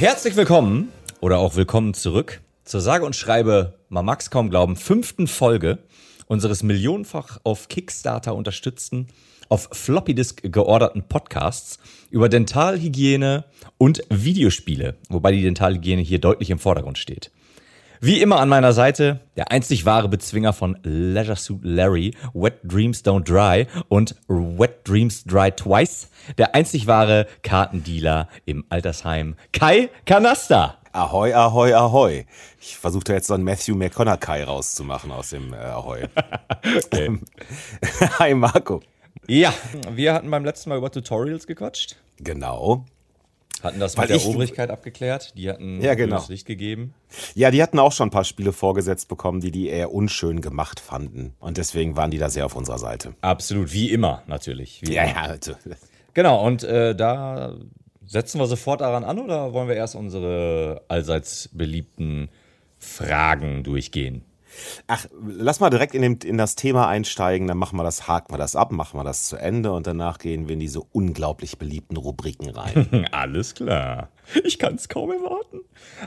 Herzlich willkommen oder auch willkommen zurück zur sage und schreibe, man mag's kaum glauben, fünften Folge unseres millionenfach auf Kickstarter unterstützten, auf Floppydisk georderten Podcasts über Dentalhygiene und Videospiele, wobei die Dentalhygiene hier deutlich im Vordergrund steht. Wie immer an meiner Seite der einzig wahre Bezwinger von Leisure Suit Larry, Wet Dreams Don't Dry und Wet Dreams Dry Twice, der einzig wahre Kartendealer im Altersheim, Kai Kanasta. Ahoi, ahoi, ahoi. Ich versuchte jetzt so einen Matthew McConaughey rauszumachen aus dem äh, Ahoi. Hi Marco. Ja, wir hatten beim letzten Mal über Tutorials gequatscht. Genau. Hatten das Weil mit der ich- Obrigkeit abgeklärt. Die hatten Ja, genau. Licht gegeben. Ja, die hatten auch schon ein paar Spiele vorgesetzt bekommen, die die eher unschön gemacht fanden. Und deswegen waren die da sehr auf unserer Seite. Absolut, wie immer natürlich. Wie Ja, immer. ja, also, Genau, und äh, da setzen wir sofort daran an oder wollen wir erst unsere allseits beliebten Fragen durchgehen? Ach, lass mal direkt in, dem, in das Thema einsteigen, dann machen wir das, haken wir das ab, machen wir das zu Ende und danach gehen wir in diese unglaublich beliebten Rubriken rein. Alles klar. Ich kann es kaum erwarten.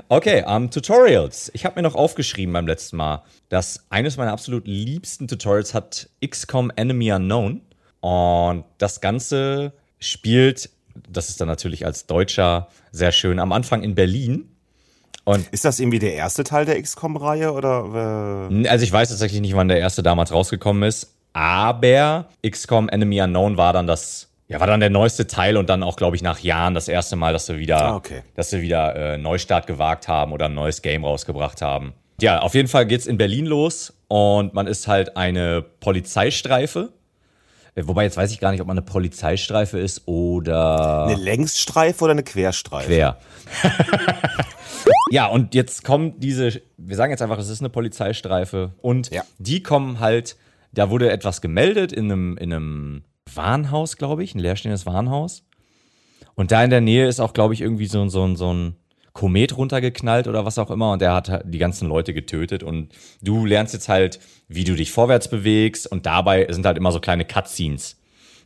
Okay, ähm, Tutorials. Ich habe mir noch aufgeschrieben beim letzten Mal, dass eines meiner absolut liebsten Tutorials hat XCOM Enemy Unknown. Und das Ganze spielt, das ist dann natürlich als Deutscher sehr schön, am Anfang in Berlin. Ist das irgendwie der erste Teil der XCOM-Reihe oder? Äh, Also ich weiß tatsächlich nicht, wann der erste damals rausgekommen ist, aber XCOM Enemy Unknown war dann das, ja, war dann der neueste Teil und dann auch, glaube ich, nach Jahren das erste Mal, dass sie wieder, Ah, okay. dass sie wieder äh, Neustart gewagt haben oder ein neues Game rausgebracht haben. Ja, auf jeden Fall geht's in Berlin los und man ist halt eine Polizeistreife. Äh, Wobei jetzt weiß ich gar nicht, ob man eine Polizeistreife ist oder eine Längsstreife oder eine Querstreife? quer. ja, und jetzt kommen diese, wir sagen jetzt einfach, es ist eine Polizeistreife und Ja. die kommen halt, da wurde etwas gemeldet in einem, in einem Warenhaus, glaube ich, ein leerstehendes Warenhaus. Und da in der Nähe ist auch, glaube ich, irgendwie so, so, ein- so ein Komet runtergeknallt oder was auch immer und der hat halt die ganzen Leute getötet und du lernst jetzt halt, wie du dich vorwärts bewegst und dabei sind halt immer so kleine Cutscenes.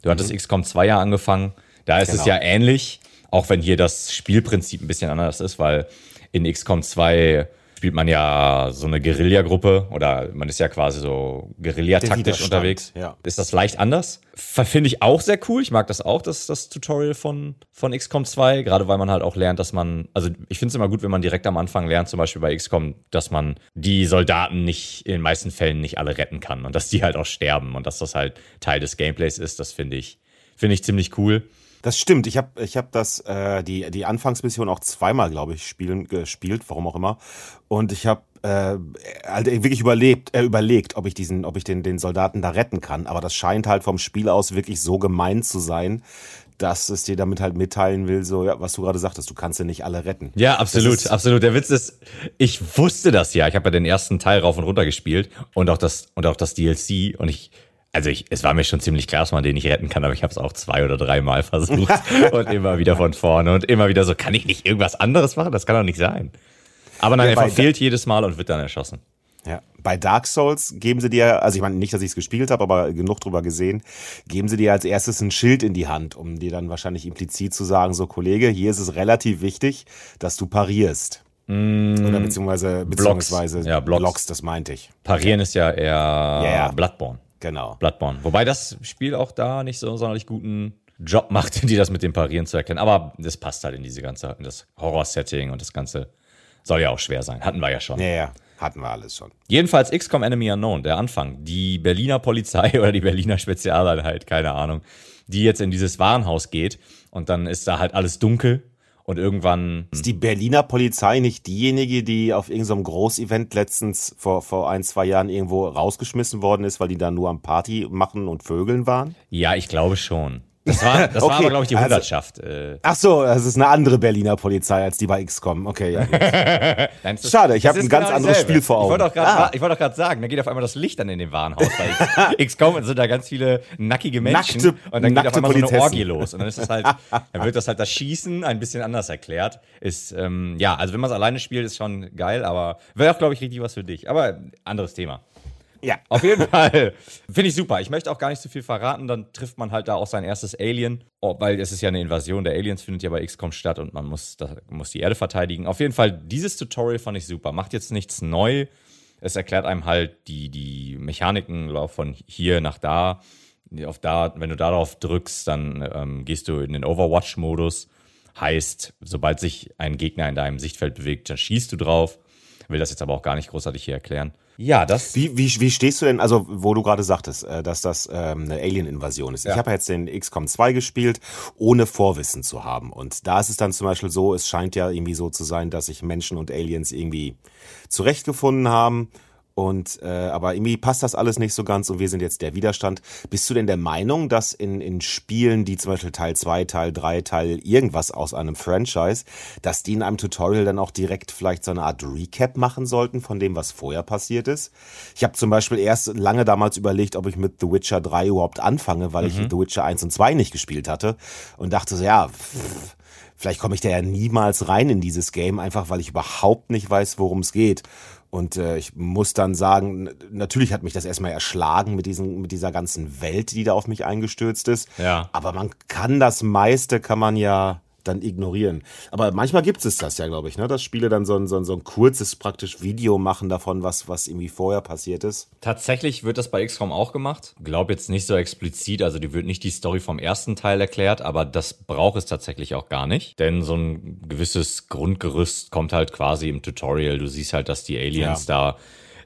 Du hattest XCOM 2 ja angefangen, da ist es Genau. ja ähnlich, auch wenn hier das Spielprinzip ein bisschen anders ist, weil in XCOM 2 spielt man ja so eine Guerilla-Gruppe oder man ist ja quasi so Guerilla-taktisch unterwegs. ja. Ist das leicht anders? Finde ich auch sehr cool. Ich mag das auch, das, das Tutorial von, von XCOM 2, gerade weil man halt auch lernt, dass man, also ich finde es immer gut, wenn man direkt am Anfang lernt, zum Beispiel bei XCOM, dass man die Soldaten nicht, in den meisten Fällen nicht alle retten kann und dass die halt auch sterben und dass das halt Teil des Gameplays ist. Das finde ich, finde ich ziemlich cool. Das stimmt. Ich habe ich hab das, äh, die, die Anfangsmission auch zweimal, glaube ich, spielen, gespielt, warum auch immer. Und ich habe äh, halt wirklich überlebt, äh, überlegt, ob ich diesen, ob ich den, den Soldaten da retten kann. Aber das scheint halt vom Spiel aus wirklich so gemein zu sein, dass es dir damit halt mitteilen will, so, ja, was du gerade sagtest, du kannst ja nicht alle retten. Ja, absolut, absolut. Der Witz ist, ich wusste das ja. Ich habe ja den ersten Teil rauf und runter gespielt und auch das und auch das DLC und ich also ich, es war mir schon ziemlich klar, dass man den nicht retten kann, aber ich habe es auch zwei oder dreimal versucht und immer wieder von vorne und immer wieder so, kann ich nicht irgendwas anderes machen? Das kann doch nicht sein. Aber nein, Ja, er verfehlt jedes Mal und wird dann erschossen. Ja. Bei Dark Souls geben sie dir, also ich meine nicht, dass ich es gespielt habe, aber genug drüber gesehen, geben sie dir als erstes ein Schild in die Hand, um dir dann wahrscheinlich implizit zu sagen, so Kollege, hier ist es relativ wichtig, dass du parierst. Oder beziehungsweise, beziehungsweise Ja, Blocks. Blocks, das meinte ich. Parieren ist ja eher ja. Bloodborne. Genau. Bloodborne. Wobei das Spiel auch da nicht so sonderlich guten Job macht, die das mit dem Parieren zu erkennen. Aber das passt halt in diese ganze, in das Horror-Setting und das Ganze soll ja auch schwer sein. Hatten wir ja schon. Ja, ja, hatten wir alles schon. Jedenfalls XCOM Enemy Unknown, der Anfang. Die Berliner Polizei oder die Berliner Spezialeinheit, keine Ahnung, die jetzt in dieses Warenhaus geht und dann ist da halt alles dunkel und irgendwann Ist die Berliner Polizei nicht diejenige, die auf irgendeinem Großevent letztens vor, vor ein, zwei Jahren irgendwo rausgeschmissen worden ist, weil die da nur am Party machen und Vögeln waren? Ja, ich glaube schon. Das war, das war Okay, aber, glaube ich, die also- Hundertschaft. äh, Ach so, das ist eine andere Berliner Polizei als die bei XCOM. Okay, ja. Nein, ist- Schade, ich es hab ist ein ganz genau anderes. Spiel vor Ich wollte Augen. auch gerade Ah. ich wollte auch gerade sagen, da geht auf einmal das Licht an in dem Warenhaus. Weil XCOM und sind da ganz viele nackige Menschen. Nackte- und dann geht auf einmal so eine Politessen. Orgie los. Und dann ist das halt, dann wird das halt das Schießen ein bisschen anders erklärt. Ist, ähm, ja, also wenn man es alleine spielt, ist schon geil, aber wäre auch, glaube ich, richtig was für dich. Aber anderes Thema. Ja. Auf jeden Fall. Finde ich super. Ich möchte auch gar nicht zu viel verraten. Dann trifft man halt da auch sein erstes Alien. Oh, weil es ist ja eine Invasion der Aliens, findet ja bei XCOM statt und man muss, da, muss die Erde verteidigen. Auf jeden Fall, dieses Tutorial fand ich super. Macht jetzt nichts neu. Es erklärt einem halt die, die Mechaniken von hier nach da. Auf da, wenn du darauf drückst, dann ähm, gehst du in den Overwatch-Modus. Heißt, sobald sich ein Gegner in deinem Sichtfeld bewegt, dann schießt du drauf. Will das jetzt aber auch gar nicht großartig hier erklären. Ja, das. Wie, wie, wie stehst du denn, also wo du gerade sagtest, äh, dass das ähm, eine Alien-Invasion ist? Ja. Ich habe jetzt den XCOM 2 gespielt, ohne Vorwissen zu haben. Und da ist es dann zum Beispiel so, es scheint ja irgendwie so zu sein, dass sich Menschen und Aliens irgendwie zurechtgefunden haben und äh, aber irgendwie passt das alles nicht so ganz und wir sind jetzt der Widerstand. Bist du denn der Meinung, dass in, in Spielen, die zum Beispiel Teil 2, Teil 3, Teil irgendwas aus einem Franchise, dass die in einem Tutorial dann auch direkt vielleicht so eine Art Recap machen sollten von dem, was vorher passiert ist? Ich habe zum Beispiel erst lange damals überlegt, ob ich mit The Witcher 3 überhaupt anfange, weil mhm. ich The Witcher 1 und 2 nicht gespielt hatte und dachte so, ja, pff, vielleicht komme ich da ja niemals rein in dieses Game, einfach weil ich überhaupt nicht weiß, worum es geht. Und äh, ich muss dann sagen, natürlich hat mich das erstmal erschlagen mit, diesen, mit dieser ganzen Welt, die da auf mich eingestürzt ist. Ja. Aber man kann das meiste, kann man ja dann ignorieren. Aber manchmal gibt es das ja, glaube ich, ne? dass Spiele dann so ein, so, ein, so ein kurzes praktisch Video machen davon, was, was irgendwie vorher passiert ist. Tatsächlich wird das bei XCOM auch gemacht. Glaub jetzt nicht so explizit, also die wird nicht die Story vom ersten Teil erklärt, aber das braucht es tatsächlich auch gar nicht. Denn so ein gewisses Grundgerüst kommt halt quasi im Tutorial. Du siehst halt, dass die Aliens ja. da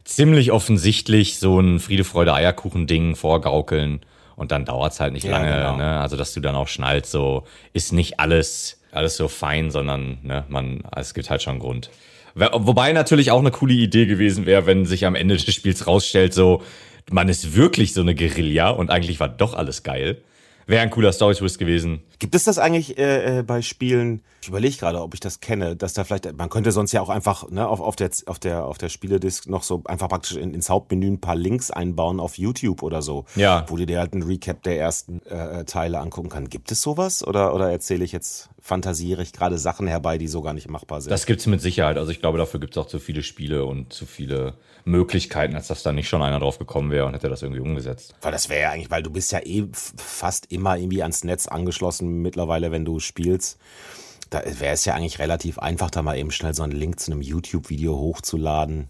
ziemlich offensichtlich so ein Friede, Freude, Eierkuchen-Ding vorgaukeln. Und dann dauert es halt nicht ja, lange, genau. ne? Also dass du dann auch schnallst, so ist nicht alles, alles so fein, sondern ne, man, es gibt halt schon einen Grund. Wobei natürlich auch eine coole Idee gewesen wäre, wenn sich am Ende des Spiels rausstellt, so, man ist wirklich so eine Guerilla und eigentlich war doch alles geil. Wäre ein cooler Story-Twist gewesen. Gibt es das eigentlich äh, äh bei Spielen? Ich überlege gerade, ob ich das kenne, dass da vielleicht, man könnte sonst ja auch einfach ne, auf, auf, der, auf, der, auf der Spieledisk noch so einfach praktisch in, ins Hauptmenü ein paar Links einbauen auf YouTube oder so. Ja. Wo du dir halt einen Recap der ersten äh, Teile angucken kann. Gibt es sowas? Oder, oder erzähle ich jetzt, fantasiere ich gerade Sachen herbei, die so gar nicht machbar sind? Das gibt es mit Sicherheit. Also ich glaube, dafür gibt es auch zu viele Spiele und zu viele Möglichkeiten, als dass da nicht schon einer drauf gekommen wäre und hätte das irgendwie umgesetzt. Weil das wäre ja eigentlich, weil du bist ja eh fast immer irgendwie ans Netz angeschlossen mittlerweile, wenn du spielst. Da wäre es ja eigentlich relativ einfach, da mal eben schnell so einen Link zu einem YouTube-Video hochzuladen.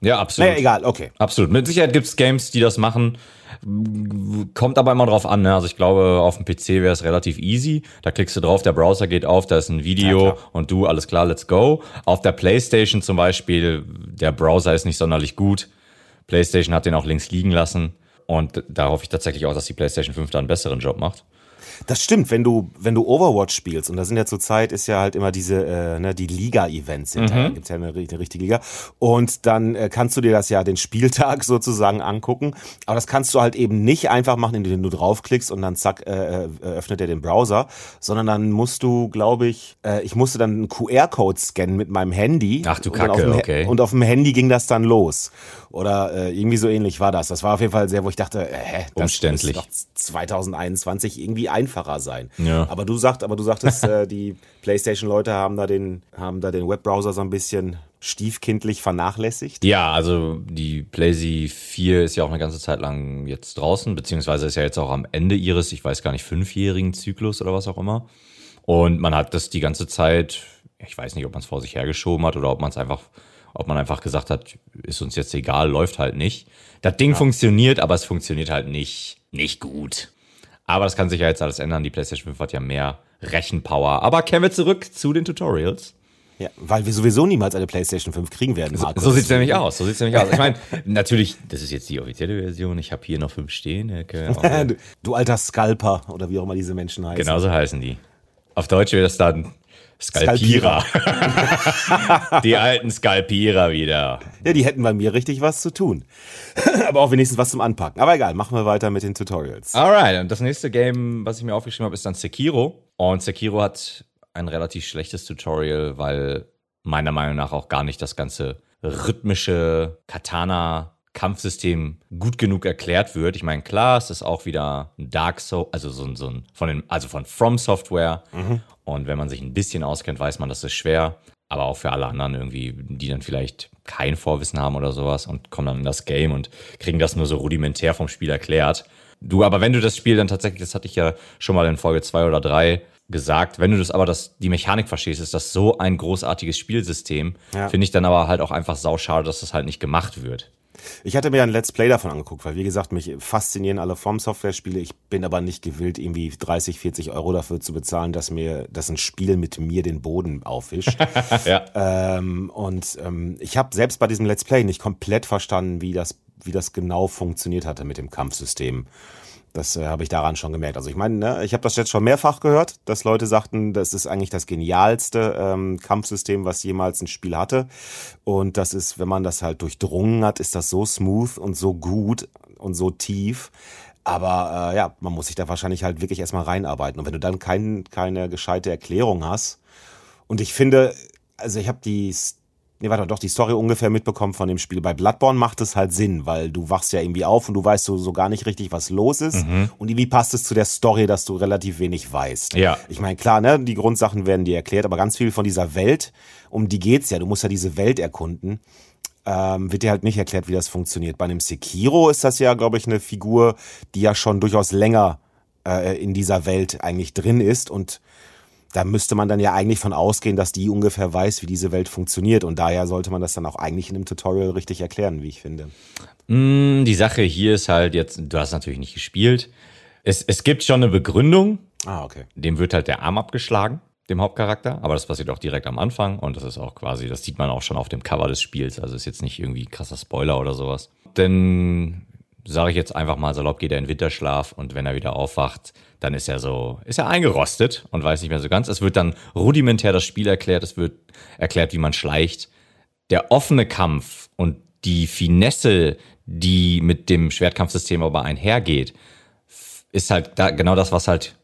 Ja, absolut. Naja, egal, okay. Absolut. Mit Sicherheit gibt es Games, die das machen. Kommt aber immer drauf an. Ne? Also ich glaube, auf dem PC wäre es relativ easy. Da klickst du drauf, der Browser geht auf, da ist ein Video ja, und du, alles klar, let's go. Auf der PlayStation zum Beispiel, der Browser ist nicht sonderlich gut. PlayStation hat den auch links liegen lassen. Und da hoffe ich tatsächlich auch, dass die PlayStation 5 da einen besseren Job macht. Das stimmt, wenn du, wenn du Overwatch spielst, und da sind ja zurzeit ist ja halt immer diese, äh, ne, die Liga-Events sind, mhm. da gibt's ja eine, eine, richtige Liga. Und dann äh, kannst du dir das ja den Spieltag sozusagen angucken. Aber das kannst du halt eben nicht einfach machen, indem du draufklickst und dann zack, äh, äh, öffnet er den Browser, sondern dann musst du, glaube ich, äh, ich musste dann einen QR-Code scannen mit meinem Handy. Ach du Kacke, okay. Und auf dem Handy ging das dann los. Oder äh, irgendwie so ähnlich war das. Das war auf jeden Fall sehr, wo ich dachte, äh, hä, das Umständlich. doch 2021 irgendwie einfacher sein. Ja. Aber du sagst, aber du sagtest, äh, die PlayStation-Leute haben da den, haben da den Webbrowser so ein bisschen stiefkindlich vernachlässigt? Ja, also die PlayStation 4 ist ja auch eine ganze Zeit lang jetzt draußen, beziehungsweise ist ja jetzt auch am Ende ihres, ich weiß gar nicht, fünfjährigen Zyklus oder was auch immer. Und man hat das die ganze Zeit, ich weiß nicht, ob man es vor sich hergeschoben hat oder ob man es einfach ob man einfach gesagt hat, ist uns jetzt egal, läuft halt nicht. Das Ding ja. funktioniert, aber es funktioniert halt nicht, nicht gut. Aber das kann sich ja jetzt alles ändern. Die PlayStation 5 hat ja mehr Rechenpower. Aber kehren wir zurück zu den Tutorials. Ja, weil wir sowieso niemals eine PlayStation 5 kriegen werden, Markus. So, so sieht's nämlich aus. So sieht's nämlich aus. Ich meine, natürlich, das ist jetzt die offizielle Version. Ich habe hier noch fünf stehen. du, du alter Scalper oder wie auch immer diese Menschen heißen. Genauso heißen die. Auf Deutsch wäre das dann Skalpierer. Skalpierer. die alten Skalpierer wieder. Ja, die hätten bei mir richtig was zu tun. Aber auch wenigstens was zum Anpacken. Aber egal, machen wir weiter mit den Tutorials. Alright, und das nächste Game, was ich mir aufgeschrieben habe, ist dann Sekiro. Und Sekiro hat ein relativ schlechtes Tutorial, weil meiner Meinung nach auch gar nicht das ganze rhythmische Katana Kampfsystem gut genug erklärt wird. Ich meine, klar, es ist auch wieder ein Dark Soul, also so, so ein von den, also von From Software. Mhm. Und wenn man sich ein bisschen auskennt, weiß man, das ist schwer. aber auch für alle anderen irgendwie, die dann vielleicht kein Vorwissen haben oder sowas und kommen dann in das Game und kriegen das nur so rudimentär vom Spiel erklärt. Du, aber wenn du das Spiel dann tatsächlich, das hatte ich ja schon mal in Folge zwei oder drei gesagt, wenn du das aber das, die Mechanik verstehst, ist das so ein großartiges Spielsystem. Ja. Finde ich dann aber halt auch einfach sauschade, dass das halt nicht gemacht wird. Ich hatte mir ein Let's Play davon angeguckt, weil wie gesagt, mich faszinieren alle Form-Software-Spiele. Ich bin aber nicht gewillt, irgendwie 30, 40 Euro dafür zu bezahlen, dass mir, dass ein Spiel mit mir den Boden aufwischt. ja. ähm, und ähm, ich habe selbst bei diesem Let's Play nicht komplett verstanden, wie das, wie das genau funktioniert hatte mit dem Kampfsystem. Das äh, habe ich daran schon gemerkt. Also ich meine, ne, ich habe das jetzt schon mehrfach gehört, dass Leute sagten, das ist eigentlich das genialste ähm, Kampfsystem, was jemals ein Spiel hatte. Und das ist, wenn man das halt durchdrungen hat, ist das so smooth und so gut und so tief. Aber äh, ja, man muss sich da wahrscheinlich halt wirklich erstmal reinarbeiten. Und wenn du dann kein, keine gescheite Erklärung hast, und ich finde, also ich habe die nee, warte, doch die Story ungefähr mitbekommen von dem Spiel. Bei Bloodborne macht es halt Sinn, weil du wachst ja irgendwie auf und du weißt so, so gar nicht richtig, was los ist. Mhm. Und irgendwie passt es zu der Story, dass du relativ wenig weißt. Ja. Ich meine, klar, ne, die Grundsachen werden dir erklärt, aber ganz viel von dieser Welt, um die geht's ja. Du musst ja diese Welt erkunden. Ähm, wird dir halt nicht erklärt, wie das funktioniert. Bei einem Sekiro ist das ja, glaube ich, eine Figur, die ja schon durchaus länger äh, in dieser Welt eigentlich drin ist und da müsste man dann ja eigentlich von ausgehen, dass die ungefähr weiß, wie diese Welt funktioniert. Und daher sollte man das dann auch eigentlich in einem Tutorial richtig erklären, wie ich finde. Mm, die Sache hier ist halt jetzt, du hast natürlich nicht gespielt. Es, es gibt schon eine Begründung. Ah, okay. Dem wird halt der Arm abgeschlagen, dem Hauptcharakter. Aber das passiert auch direkt am Anfang. Und das ist auch quasi, das sieht man auch schon auf dem Cover des Spiels. Also ist jetzt nicht irgendwie krasser Spoiler oder sowas. Denn sage ich jetzt einfach mal salopp, geht er in Winterschlaf und wenn er wieder aufwacht, dann ist er so, ist er eingerostet und weiß nicht mehr so ganz. Es wird dann rudimentär das Spiel erklärt, es wird erklärt, wie man schleicht. Der offene Kampf und die Finesse, die mit dem Schwertkampfsystem aber einhergeht, ist halt da genau das, was halt,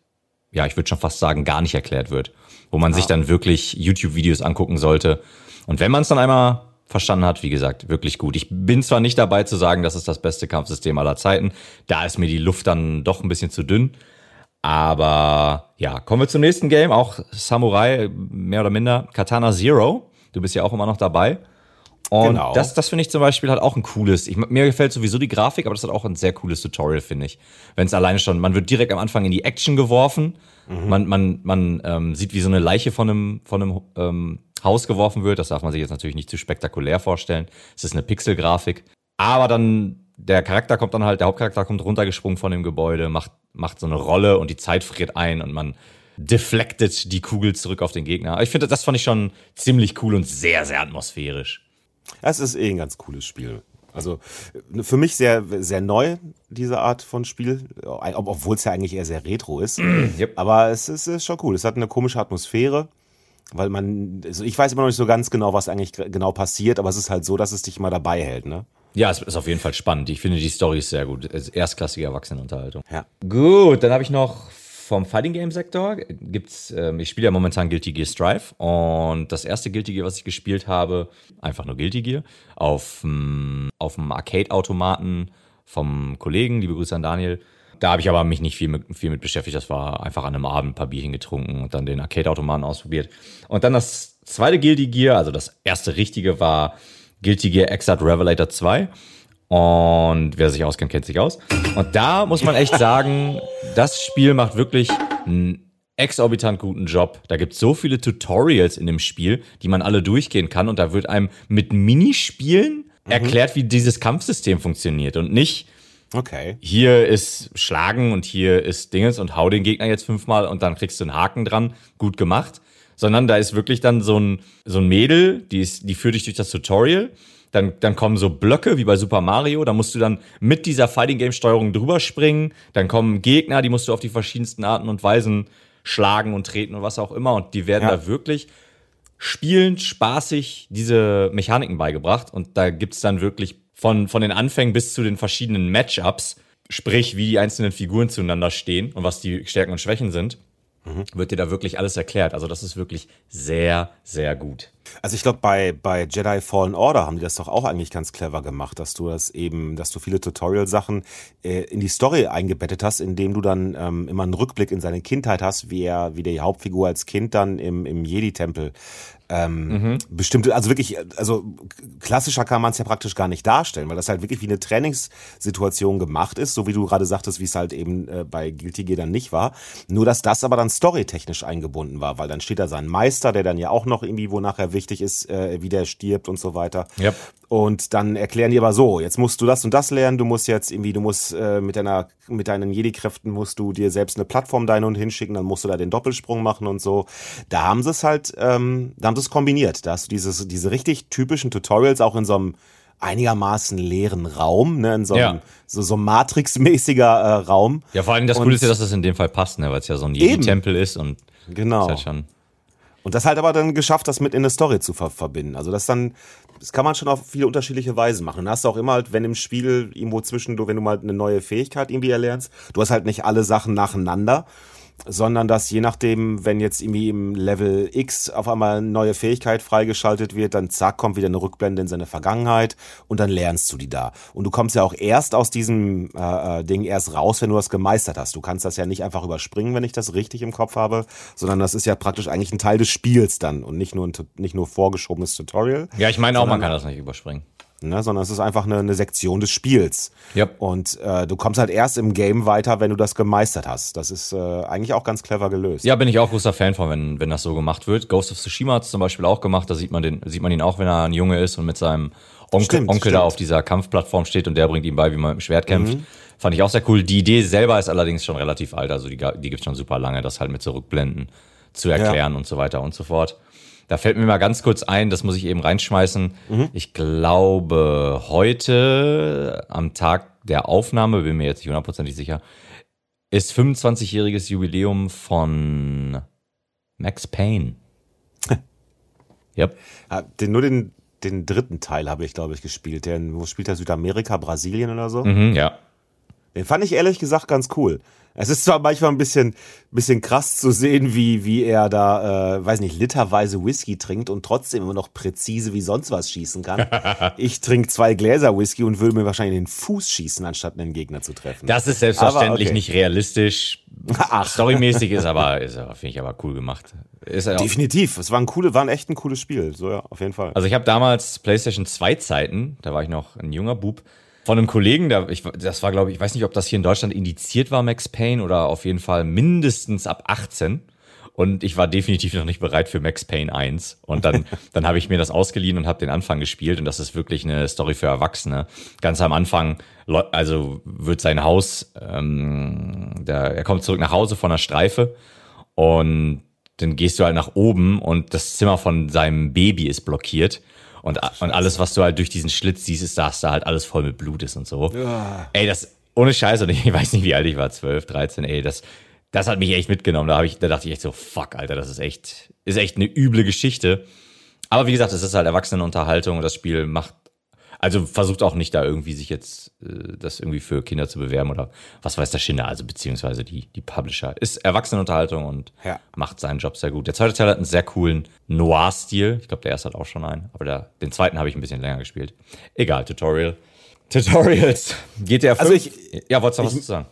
ja, ich würde schon fast sagen, gar nicht erklärt wird. Wo man ja. sich dann wirklich YouTube-Videos angucken sollte. Und wenn man es dann einmal verstanden hat. Wie gesagt, wirklich gut. Ich bin zwar nicht dabei zu sagen, das ist das beste Kampfsystem aller Zeiten. Da ist mir die Luft dann doch ein bisschen zu dünn. Aber ja, kommen wir zum nächsten Game. Auch Samurai, mehr oder minder. Katana Zero. Du bist ja auch immer noch dabei. Und genau. das, das finde ich zum Beispiel halt auch ein cooles. Ich, mir gefällt sowieso die Grafik, aber das hat auch ein sehr cooles Tutorial, finde ich. Wenn es alleine schon, man wird direkt am Anfang in die Action geworfen. Mhm. Man, man, man ähm, sieht, wie so eine Leiche von einem, von einem ähm, Haus geworfen wird. Das darf man sich jetzt natürlich nicht zu spektakulär vorstellen. Es ist eine Pixelgrafik. Aber dann, der Charakter kommt dann halt, der Hauptcharakter kommt runtergesprungen von dem Gebäude, macht, macht so eine Rolle und die Zeit friert ein und man deflected die Kugel zurück auf den Gegner. Ich finde, das fand ich schon ziemlich cool und sehr, sehr atmosphärisch. Es ist eh ein ganz cooles Spiel. Also für mich sehr, sehr neu, diese Art von Spiel, obwohl es ja eigentlich eher sehr retro ist. yep. Aber es ist, ist schon cool. Es hat eine komische Atmosphäre weil man, also ich weiß immer noch nicht so ganz genau, was eigentlich genau passiert, aber es ist halt so, dass es dich immer dabei hält, ne? Ja, es ist auf jeden Fall spannend. Ich finde die Story ist sehr gut. Es ist erstklassige Erwachsenenunterhaltung. Ja. Gut, dann habe ich noch vom Fighting Game Sektor gibt's, ähm, ich spiele ja momentan Guilty Gear Strive und das erste Guilty Gear, was ich gespielt habe, einfach nur Guilty Gear, auf, ähm, auf dem Arcade-Automaten vom Kollegen, liebe Grüße an Daniel, da habe ich aber mich nicht viel mit, viel mit beschäftigt. Das war einfach an einem Abend ein paar Bierchen getrunken und dann den Arcade-Automaten ausprobiert. Und dann das zweite Guilty Gear, also das erste richtige war Guilty Gear Exart Revelator 2. Und wer sich auskennt, kennt sich aus. Und da muss man echt sagen, das Spiel macht wirklich einen exorbitant guten Job. Da gibt es so viele Tutorials in dem Spiel, die man alle durchgehen kann. Und da wird einem mit Minispielen mhm. erklärt, wie dieses Kampfsystem funktioniert. Und nicht, Okay. Hier ist Schlagen und hier ist Dingens und hau den Gegner jetzt fünfmal und dann kriegst du einen Haken dran. Gut gemacht. Sondern da ist wirklich dann so ein, so ein Mädel, die, ist, die führt dich durch das Tutorial. Dann, dann kommen so Blöcke wie bei Super Mario. Da musst du dann mit dieser Fighting Game Steuerung drüber springen. Dann kommen Gegner, die musst du auf die verschiedensten Arten und Weisen schlagen und treten und was auch immer. Und die werden ja. da wirklich spielend, spaßig diese Mechaniken beigebracht. Und da gibt's dann wirklich von, von den Anfängen bis zu den verschiedenen Matchups, sprich, wie die einzelnen Figuren zueinander stehen und was die Stärken und Schwächen sind, mhm. wird dir da wirklich alles erklärt. Also das ist wirklich sehr, sehr gut. Also ich glaube, bei, bei Jedi Fallen Order haben die das doch auch eigentlich ganz clever gemacht, dass du das eben, dass du viele Tutorial-Sachen äh, in die Story eingebettet hast, indem du dann ähm, immer einen Rückblick in seine Kindheit hast, wie er, wie die Hauptfigur als Kind dann im, im Jedi-Tempel ähm, mhm. bestimmte, also wirklich, also klassischer kann man es ja praktisch gar nicht darstellen, weil das halt wirklich wie eine Trainingssituation gemacht ist, so wie du gerade sagtest, wie es halt eben äh, bei Guilty Gear dann nicht war. Nur dass das aber dann storytechnisch eingebunden war, weil dann steht da sein Meister, der dann ja auch noch irgendwie, wo nachher wichtig ist, äh, wie der stirbt und so weiter. Yep. Und dann erklären die aber so, jetzt musst du das und das lernen, du musst jetzt irgendwie, du musst äh, mit deiner, mit deinen Jedi-Kräften musst du dir selbst eine Plattform deine und hinschicken, dann musst du da den Doppelsprung machen und so. Da haben sie es halt, ähm, da haben sie es kombiniert. Da hast du dieses, diese richtig typischen Tutorials auch in so einem einigermaßen leeren Raum, ne, in so einem ja. so, so Matrix-mäßiger äh, Raum. Ja, vor allem das Coole ist ja, dass das in dem Fall passt, ne, weil es ja so ein Jedi-Tempel ist und genau. Ist halt schon und das halt aber dann geschafft, das mit in eine Story zu ver verbinden. Also das dann, das kann man schon auf viele unterschiedliche Weisen machen. Und hast du auch immer halt, wenn im Spiel irgendwo zwischendurch, wenn du mal eine neue Fähigkeit irgendwie erlernst, du hast halt nicht alle Sachen nacheinander, sondern dass je nachdem, wenn jetzt irgendwie im Level X auf einmal eine neue Fähigkeit freigeschaltet wird, dann zack, kommt wieder eine Rückblende in seine Vergangenheit und dann lernst du die da. Und du kommst ja auch erst aus diesem äh, äh, Ding erst raus, wenn du das gemeistert hast. Du kannst das ja nicht einfach überspringen, wenn ich das richtig im Kopf habe, sondern das ist ja praktisch eigentlich ein Teil des Spiels dann und nicht nur ein nicht nur vorgeschobenes Tutorial. Ja, ich meine auch, man kann das nicht überspringen ne, sondern es ist einfach eine, eine Sektion des Spiels. Yep. Und äh, du kommst halt erst im Game weiter, wenn du das gemeistert hast. Das ist äh, eigentlich auch ganz clever gelöst. Ja, bin ich auch großer Fan von, wenn, wenn das so gemacht wird. Ghost of Tsushima hat es zum Beispiel auch gemacht. Da sieht man, den, sieht man ihn auch, wenn er ein Junge ist und mit seinem Onkel, stimmt, Onkel stimmt. da auf dieser Kampfplattform steht und der bringt ihm bei, wie man mit dem Schwert kämpft. Mhm. Fand ich auch sehr cool. Die Idee selber ist allerdings schon relativ alt. Also die, die gibt schon super lange, das halt mit Zurückblenden zu erklären ja. und so weiter und so fort. Da fällt mir mal ganz kurz ein, das muss ich eben reinschmeißen. Mhm. Ich glaube, heute am Tag der Aufnahme, bin mir jetzt nicht hundertprozentig sicher, ist 25-jähriges Jubiläum von Max Payne. yep. Den, nur den, den dritten Teil habe ich, glaube ich, gespielt. Den, wo spielt er? Südamerika, Brasilien oder so? Mhm, ja. Den fand ich ehrlich gesagt ganz cool. Es ist zwar manchmal ein bisschen, bisschen krass zu sehen, wie, wie er da, äh, weiß nicht, literweise Whisky trinkt und trotzdem immer noch präzise wie sonst was schießen kann. ich trinke zwei Gläser Whisky und würde mir wahrscheinlich in den Fuß schießen, anstatt einen Gegner zu treffen. Das ist selbstverständlich okay. nicht realistisch. Ach. Storymäßig ist aber, ist aber finde ich aber cool gemacht. Ist Definitiv. Es war ein coole, war ein echt ein cooles Spiel. So ja, auf jeden Fall. Also ich habe damals PlayStation 2 Zeiten, da war ich noch ein junger Bub, von einem Kollegen, der, ich, das war, glaube ich, ich weiß nicht, ob das hier in Deutschland indiziert war, Max Payne, oder auf jeden Fall mindestens ab 18. Und ich war definitiv noch nicht bereit für Max Payne 1. Und dann, dann habe ich mir das ausgeliehen und habe den Anfang gespielt. Und das ist wirklich eine Story für Erwachsene. Ganz am Anfang, also wird sein Haus, ähm, der, er kommt zurück nach Hause von einer Streife und dann gehst du halt nach oben und das Zimmer von seinem Baby ist blockiert. Und, und alles, was du halt durch diesen Schlitz siehst, ist, dass da halt alles voll mit Blut ist und so. Ja. Ey, das, ohne Scheiß, und ich weiß nicht, wie alt ich war, 12, 13, ey, das, das hat mich echt mitgenommen. Da, hab ich, da dachte ich echt so, fuck, Alter, das ist echt, ist echt eine üble Geschichte. Aber wie gesagt, es ist halt Erwachsenenunterhaltung und das Spiel macht also versucht auch nicht da irgendwie sich jetzt äh, das irgendwie für Kinder zu bewerben oder was weiß der Schinder, also beziehungsweise die, die Publisher. Ist Erwachsenenunterhaltung und ja. macht seinen Job sehr gut. Der zweite Teil hat einen sehr coolen Noir-Stil. Ich glaube, der erste hat auch schon einen, aber der, den zweiten habe ich ein bisschen länger gespielt. Egal, Tutorial. Tutorials. GTA 5. Also ich, ja, wolltest du noch was zu sagen?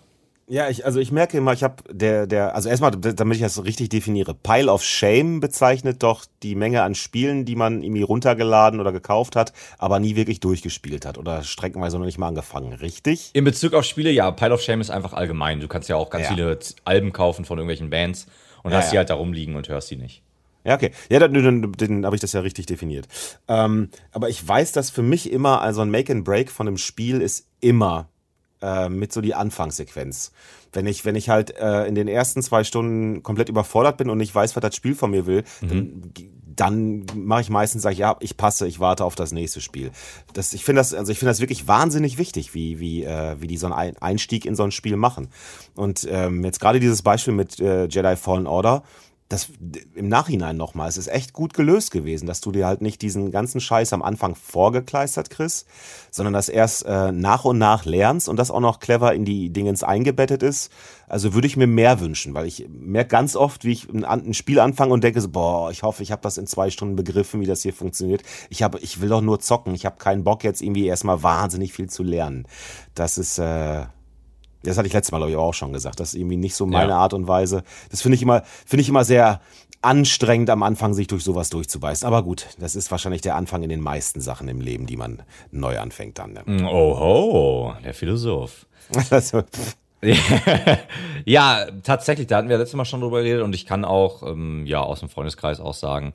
Ja, ich, also ich merke immer, ich habe der, der, also erstmal, damit ich das richtig definiere, Pile of Shame bezeichnet doch die Menge an Spielen, die man irgendwie runtergeladen oder gekauft hat, aber nie wirklich durchgespielt hat oder streckenweise noch nicht mal angefangen, richtig? In Bezug auf Spiele, ja, Pile of Shame ist einfach allgemein. Du kannst ja auch ganz ja. viele Alben kaufen von irgendwelchen Bands und ja, hast ja. die halt da rumliegen und hörst die nicht. Ja, okay. Ja, dann, dann, dann habe ich das ja richtig definiert. Ähm, aber ich weiß, dass für mich immer, also ein Make and Break von einem Spiel ist immer äh, mit so die Anfangssequenz. Wenn ich, wenn ich halt äh, in den ersten zwei Stunden komplett überfordert bin und nicht weiß, was das Spiel von mir will, mhm. dann, dann mache ich meistens, sage ich, ja, ich passe, ich warte auf das nächste Spiel. Das, ich finde das, also ich finde das wirklich wahnsinnig wichtig, wie, wie, äh, wie die so einen Einstieg in so ein Spiel machen. Und ähm, jetzt gerade dieses Beispiel mit äh, Jedi Fallen Order, das im Nachhinein nochmal, es ist echt gut gelöst gewesen, dass du dir halt nicht diesen ganzen Scheiß am Anfang vorgekleistert kriegst, sondern das erst äh, nach und nach lernst und das auch noch clever in die Dingens eingebettet ist. Also würde ich mir mehr wünschen, weil ich merke ganz oft, wie ich ein, ein Spiel anfange und denke so, boah, ich hoffe, ich habe das in zwei Stunden begriffen, wie das hier funktioniert. Ich habe, ich will doch nur zocken. Ich habe keinen Bock jetzt irgendwie erstmal wahnsinnig viel zu lernen. Das ist äh, das hatte ich letztes Mal, glaube ich, auch schon gesagt. Das ist irgendwie nicht so meine ja. Art und Weise. Das finde ich immer, finde ich immer sehr anstrengend am Anfang, sich durch sowas durchzubeißen. Aber gut, das ist wahrscheinlich der Anfang in den meisten Sachen im Leben, die man neu anfängt dann. Ne? Mm, Oho, der Philosoph. also, ja, tatsächlich, da hatten wir letztes Mal schon drüber geredet und ich kann auch ähm, ja aus dem Freundeskreis auch sagen,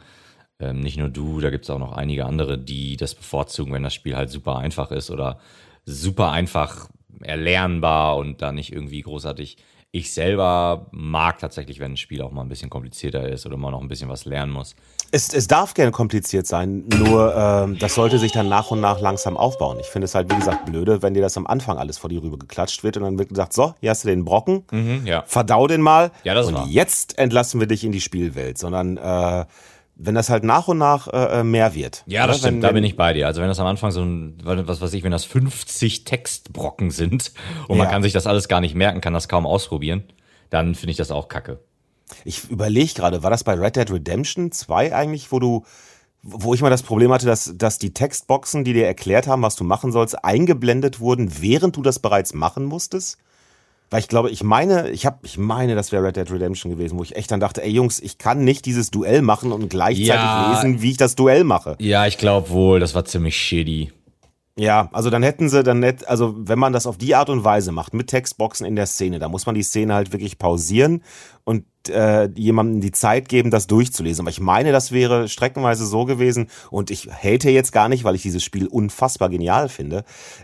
ähm, nicht nur du, da gibt es auch noch einige andere, die das bevorzugen, wenn das Spiel halt super einfach ist oder super einfach erlernbar und da nicht irgendwie großartig. Ich selber mag tatsächlich, wenn ein Spiel auch mal ein bisschen komplizierter ist oder man noch ein bisschen was lernen muss. Es, es darf gerne kompliziert sein, nur ähm, das sollte sich dann nach und nach langsam aufbauen. Ich finde es halt, wie gesagt, blöde, wenn dir das am Anfang alles vor die Rübe geklatscht wird und dann wird gesagt, so, hier hast du den Brocken, mhm, ja. verdau den mal ja, und war. jetzt entlassen wir dich in die Spielwelt, sondern äh, wenn das halt nach und nach äh, äh mehr wird. Ja, das ne? stimmt, wenn, da bin ich bei dir. Also wenn das am Anfang so ein, was weiß ich, wenn das 50 Textbrocken sind und ja. man kann sich das alles gar nicht merken, kann das kaum ausprobieren, dann finde ich das auch kacke. Ich überlege gerade, war das bei Red Dead Redemption 2 eigentlich, wo du, wo ich mal das Problem hatte, dass, dass die Textboxen, die dir erklärt haben, was du machen sollst, eingeblendet wurden, während du das bereits machen musstest? Weil ich glaube, ich meine, ich habe, ich meine, das wäre Red Dead Redemption gewesen, wo ich echt dann dachte, ey Jungs, ich kann nicht dieses Duell machen und gleichzeitig ja, lesen, wie ich das Duell mache. Ja, ich glaube wohl, das war ziemlich shitty. Ja, also dann hätten sie dann nicht, also wenn man das auf die Art und Weise macht, mit Textboxen in der Szene, da muss man die Szene halt wirklich pausieren und äh, jemandem die Zeit geben, das durchzulesen. Aber ich meine, das wäre streckenweise so gewesen und ich hate jetzt gar nicht, weil ich dieses Spiel unfassbar genial finde.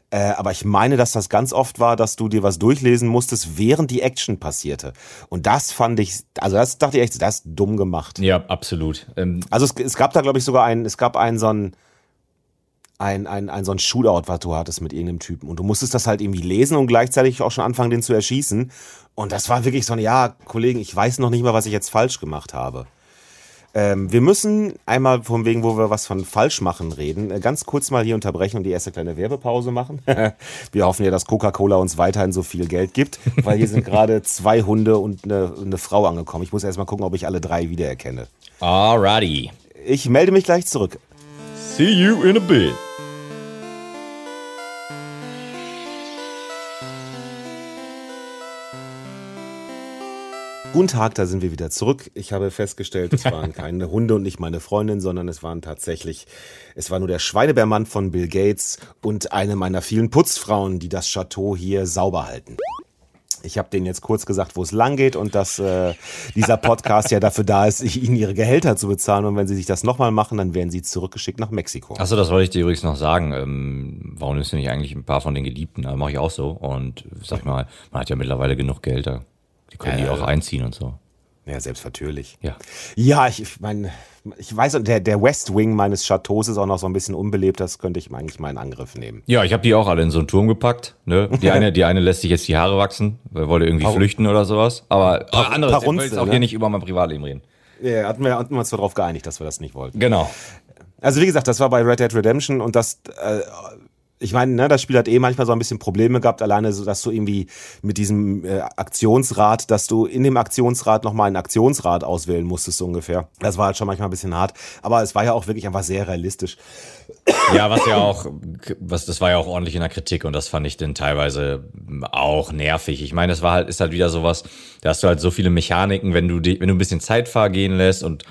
Äh, aber ich meine, dass das ganz oft war, dass du dir was durchlesen musstest, während die Action passierte. Und das fand ich, also das dachte ich echt, das ist dumm gemacht. Ja, absolut. Ähm also es, es gab da, glaube ich, sogar einen, es gab einen so einen ein, ein, ein so ein Shootout, was du hattest mit irgendeinem Typen. Und du musstest das halt irgendwie lesen und gleichzeitig auch schon anfangen, den zu erschießen. Und das war wirklich so ein, ja, Kollegen, ich weiß noch nicht mal, was ich jetzt falsch gemacht habe. Ähm, wir müssen einmal von wegen, wo wir was von falsch machen reden, äh, ganz kurz mal hier unterbrechen und die erste kleine Werbepause machen. wir hoffen ja, dass Coca-Cola uns weiterhin so viel Geld gibt, weil hier sind gerade zwei Hunde und eine, eine Frau angekommen. Ich muss erst mal gucken, ob ich alle drei wiedererkenne. Alrighty. Ich melde mich gleich zurück. See you in a bit. Guten Tag, da sind wir wieder zurück. Ich habe festgestellt, es waren keine Hunde und nicht meine Freundin, sondern es waren tatsächlich, es war nur der Schweinebärmann von Bill Gates und eine meiner vielen Putzfrauen, die das Chateau hier sauber halten. Ich habe denen jetzt kurz gesagt, wo es lang geht und dass äh, dieser Podcast ja dafür da ist, ihnen ihre Gehälter zu bezahlen. Und wenn sie sich das nochmal machen, dann werden sie zurückgeschickt nach Mexiko. Achso, das wollte ich dir übrigens noch sagen. Ähm, warum nimmst du nicht eigentlich ein paar von den Geliebten? Mache ich auch so. Und sag mal, man hat ja mittlerweile genug Geld da. Die können ja, die auch einziehen und so. Ja, selbstverständlich. Ja. Ja, ich, ich meine, ich weiß, der, der West Wing meines Chateaus ist auch noch so ein bisschen unbelebt, das könnte ich eigentlich mal in Angriff nehmen. Ja, ich habe die auch alle in so einen Turm gepackt. Ne? Die, eine, die eine lässt sich jetzt die Haare wachsen, weil wollte irgendwie Par flüchten oder sowas. Aber Par anderes, ich will jetzt auch ne? hier nicht über mein Privatleben reden. Ja, hatten wir, hatten wir uns darauf geeinigt, dass wir das nicht wollten. Genau. Also wie gesagt, das war bei Red Dead Redemption und das äh, ich meine, ne, das Spiel hat eh manchmal so ein bisschen Probleme gehabt, alleine so, dass du irgendwie mit diesem äh, Aktionsrad, dass du in dem Aktionsrad nochmal ein Aktionsrad auswählen musstest, so ungefähr. Das war halt schon manchmal ein bisschen hart. Aber es war ja auch wirklich einfach sehr realistisch. Ja, was ja auch, was, das war ja auch ordentlich in der Kritik und das fand ich dann teilweise auch nervig. Ich meine, es war halt, ist halt wieder sowas, da hast du halt so viele Mechaniken, wenn du, die, wenn du ein bisschen Zeit vergehen lässt und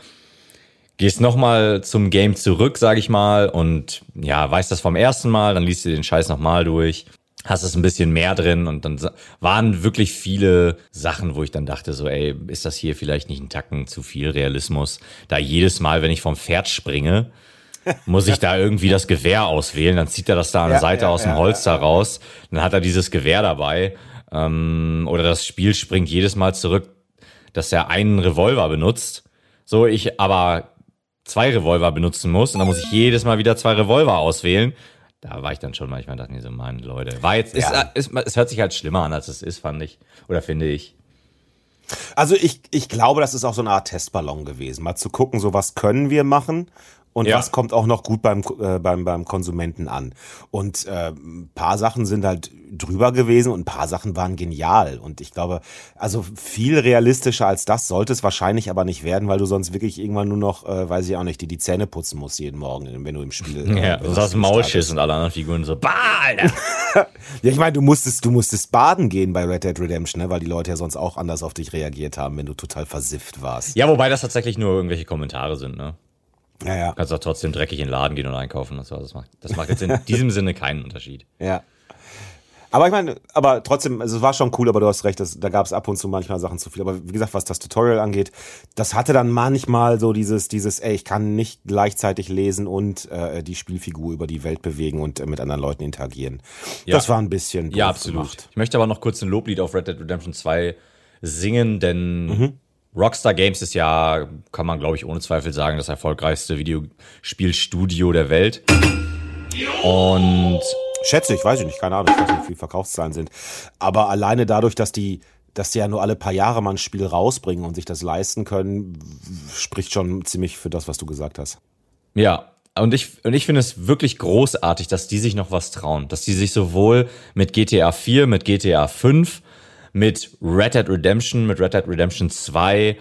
gehst nochmal zum Game zurück, sag ich mal, und ja, weißt das vom ersten Mal, dann liest du den Scheiß nochmal durch, hast es ein bisschen mehr drin und dann waren wirklich viele Sachen, wo ich dann dachte, so, ey, ist das hier vielleicht nicht ein Tacken zu viel Realismus? Da jedes Mal, wenn ich vom Pferd springe, muss ich da irgendwie das Gewehr auswählen, dann zieht er das da an der ja, Seite ja, aus dem Holster ja, raus, dann hat er dieses Gewehr dabei, ähm, oder das Spiel springt jedes Mal zurück, dass er einen Revolver benutzt. So, ich aber zwei Revolver benutzen muss und dann muss ich jedes Mal wieder zwei Revolver auswählen. Da war ich dann schon manchmal, dachte ich so, Mann, Leute, war jetzt, ja. ist, ist, es hört sich halt schlimmer an, als es ist, fand ich. Oder finde ich. Also ich, ich glaube, das ist auch so eine Art Testballon gewesen. Mal zu gucken, so was können wir machen und Ja. was kommt auch noch gut beim, äh, beim, beim Konsumenten an. Und äh, ein paar Sachen sind halt drüber gewesen und ein paar Sachen waren genial. Und ich glaube, also viel realistischer als das sollte es wahrscheinlich aber nicht werden, weil du sonst wirklich irgendwann nur noch, äh, weiß ich auch nicht, die die Zähne putzen musst jeden Morgen, wenn du im Spiel. äh, Ja, so du aus dem im Maul Start schiss und alle anderen Figuren so, bah, Alter. Ja, ich meine, du musstest, du musstest baden gehen bei Red Dead Redemption, ne? weil die Leute ja sonst auch anders auf dich reagiert haben, wenn du total versifft warst. Ja, wobei das tatsächlich nur irgendwelche Kommentare sind, ne? Ja, ja. Du kannst auch trotzdem dreckig in den Laden gehen und einkaufen und so. Das macht, das macht jetzt in diesem Sinne keinen Unterschied. Ja. Aber ich meine, aber trotzdem, also es war schon cool, aber du hast recht, das, da gab es ab und zu manchmal Sachen zu viel. Aber wie gesagt, was das Tutorial angeht, das hatte dann manchmal so dieses, dieses, ey, ich kann nicht gleichzeitig lesen und äh, die Spielfigur über die Welt bewegen und äh, mit anderen Leuten interagieren. Ja. Das war ein bisschen Ja, absolut. gemacht. Ich möchte aber noch kurz ein Loblied auf Red Dead Redemption 2 singen, denn Mhm. Rockstar Games ist ja, kann man glaube ich ohne Zweifel sagen, das erfolgreichste Videospielstudio der Welt. Und Schätze ich, weiß ich nicht, keine Ahnung, ich weiß nicht, wie viel Verkaufszahlen sind. Aber alleine dadurch, dass die, dass die ja nur alle paar Jahre mal ein Spiel rausbringen und sich das leisten können, spricht schon ziemlich für das, was du gesagt hast. Ja, und ich, und ich finde es wirklich großartig, dass die sich noch was trauen. Dass die sich sowohl mit GTA 4, mit GTA 5, mit Red Dead Redemption, mit Red Dead Redemption 2,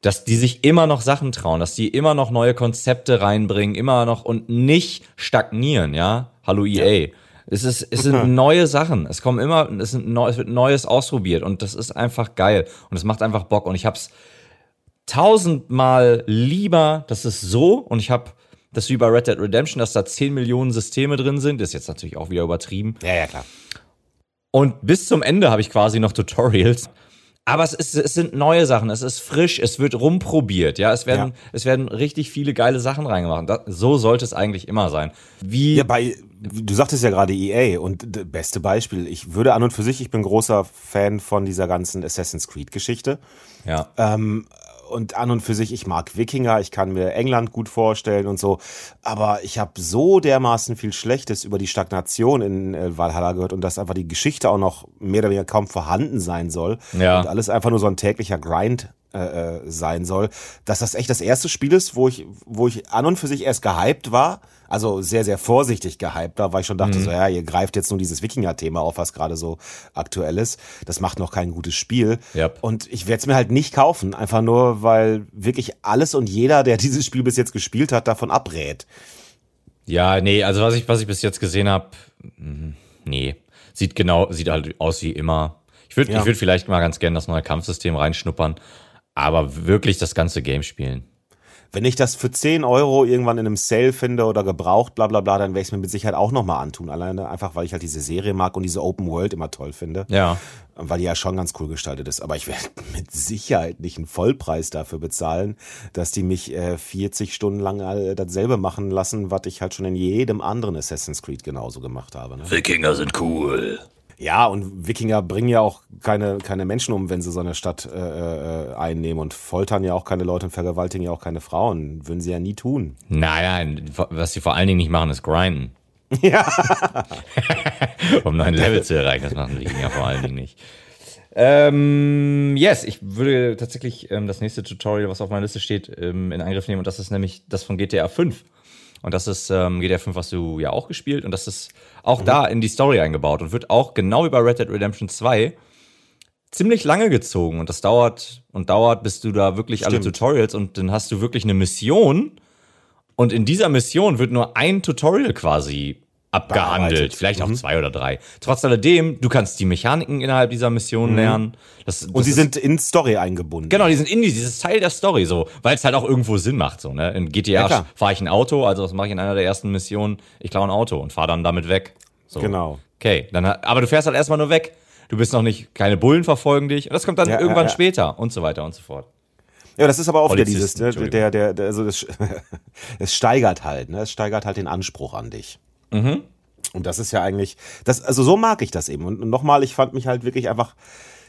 dass die sich immer noch Sachen trauen, dass die immer noch neue Konzepte reinbringen, immer noch und nicht stagnieren, ja? Hallo EA. Es, ist, es sind neue Sachen. Es kommen immer, es, sind neu, es wird Neues ausprobiert und das ist einfach geil. Und es macht einfach Bock. Und ich hab's tausendmal lieber, das ist so, und ich habe das wie bei Red Dead Redemption, dass da 10 Millionen Systeme drin sind, ist jetzt natürlich auch wieder übertrieben. Ja, ja, klar. Und bis zum Ende habe ich quasi noch Tutorials. Aber es, ist, es sind neue Sachen, es ist frisch, es wird rumprobiert, ja, es werden, Ja. es werden richtig viele geile Sachen reingemacht. Das, so sollte es eigentlich immer sein. Wie, Ja, bei, du sagtest ja gerade EA und beste Beispiel. Ich würde an und für sich, ich bin großer Fan von dieser ganzen Assassin's Creed Geschichte. ja, Ähm, und an und für sich, ich mag Wikinger, ich kann mir England gut vorstellen und so. Aber ich habe so dermaßen viel Schlechtes über die Stagnation in äh, Valhalla gehört und dass einfach die Geschichte auch noch mehr oder weniger kaum vorhanden sein soll. Ja. Und alles einfach nur so ein täglicher Grind äh, äh, sein soll, dass das echt das erste Spiel ist, wo ich, wo ich an und für sich erst gehypt war. Also sehr, sehr vorsichtig gehypt war, weil ich schon dachte, so ja, ihr greift jetzt nur dieses Wikinger-Thema auf, was gerade so aktuell ist. Das macht noch kein gutes Spiel. Yep. Und ich werde es mir halt nicht kaufen, einfach nur, weil wirklich alles und jeder, der dieses Spiel bis jetzt gespielt hat, davon abrät. ja, nee, also was ich, was ich bis jetzt gesehen habe, nee, sieht genau, sieht halt aus wie immer. Ich würde, Ja. ich würde vielleicht mal ganz gerne das neue Kampfsystem reinschnuppern, aber wirklich das ganze Game spielen. Wenn ich das für 10 Euro irgendwann in einem Sale finde oder gebraucht, bla bla bla, dann werde ich es mir mit Sicherheit auch nochmal antun. Alleine einfach, weil ich halt diese Serie mag und diese Open World immer toll finde. Ja. Weil die ja schon ganz cool gestaltet ist. Aber ich werde mit Sicherheit nicht einen Vollpreis dafür bezahlen, dass die mich äh, 40 Stunden lang äh, dasselbe machen lassen, was ich halt schon in jedem anderen Assassin's Creed genauso gemacht habe. Ne? Wikinger sind cool. Ja, und Wikinger bringen ja auch keine, keine Menschen um, wenn sie so eine Stadt äh, äh, einnehmen und foltern ja auch keine Leute und vergewaltigen ja auch keine Frauen. Würden sie ja nie tun. Nein, nein, was sie vor allen Dingen nicht machen, ist grinden. Ja. um neuen Level zu erreichen, das machen Wikinger vor allen Dingen nicht. Ähm, yes, ich würde tatsächlich ähm, das nächste Tutorial, was auf meiner Liste steht, ähm, in Angriff nehmen und das ist nämlich das von GTA 5. Und das ist ähm, GTA 5, was du ja auch gespielt und das ist auch da in die Story eingebaut und wird auch genau wie bei Red Dead Redemption 2 ziemlich lange gezogen und das dauert und dauert, bis du da wirklich alle Stimmt. Tutorials und dann hast du wirklich eine Mission und in dieser Mission wird nur ein Tutorial quasi abgehandelt, vielleicht auch Mhm. zwei oder drei. Trotz alledem, du kannst die Mechaniken innerhalb dieser Mission lernen. Das, das Mhm. Und sie sind in Story eingebunden. Genau, die sind in die, dieses Teil der Story so, weil es halt auch irgendwo Sinn macht so, ne? In Ja, GTA klar. fahre ich ein Auto, also was mache ich in einer der ersten Missionen? Ich klaue ein Auto und fahre dann damit weg. So. Genau. Okay, dann aber du fährst halt erstmal nur weg. Du bist noch nicht, keine Bullen verfolgen dich und das kommt dann Ja, irgendwann ja, ja. später und so weiter und so fort. Ja, das ist aber auch wieder dieses, ne, der, der, der, also das, es steigert halt, ne? Es steigert halt den Anspruch an dich. Mhm. Und das ist ja eigentlich, das, also so mag ich das eben. Und nochmal, ich fand mich halt wirklich einfach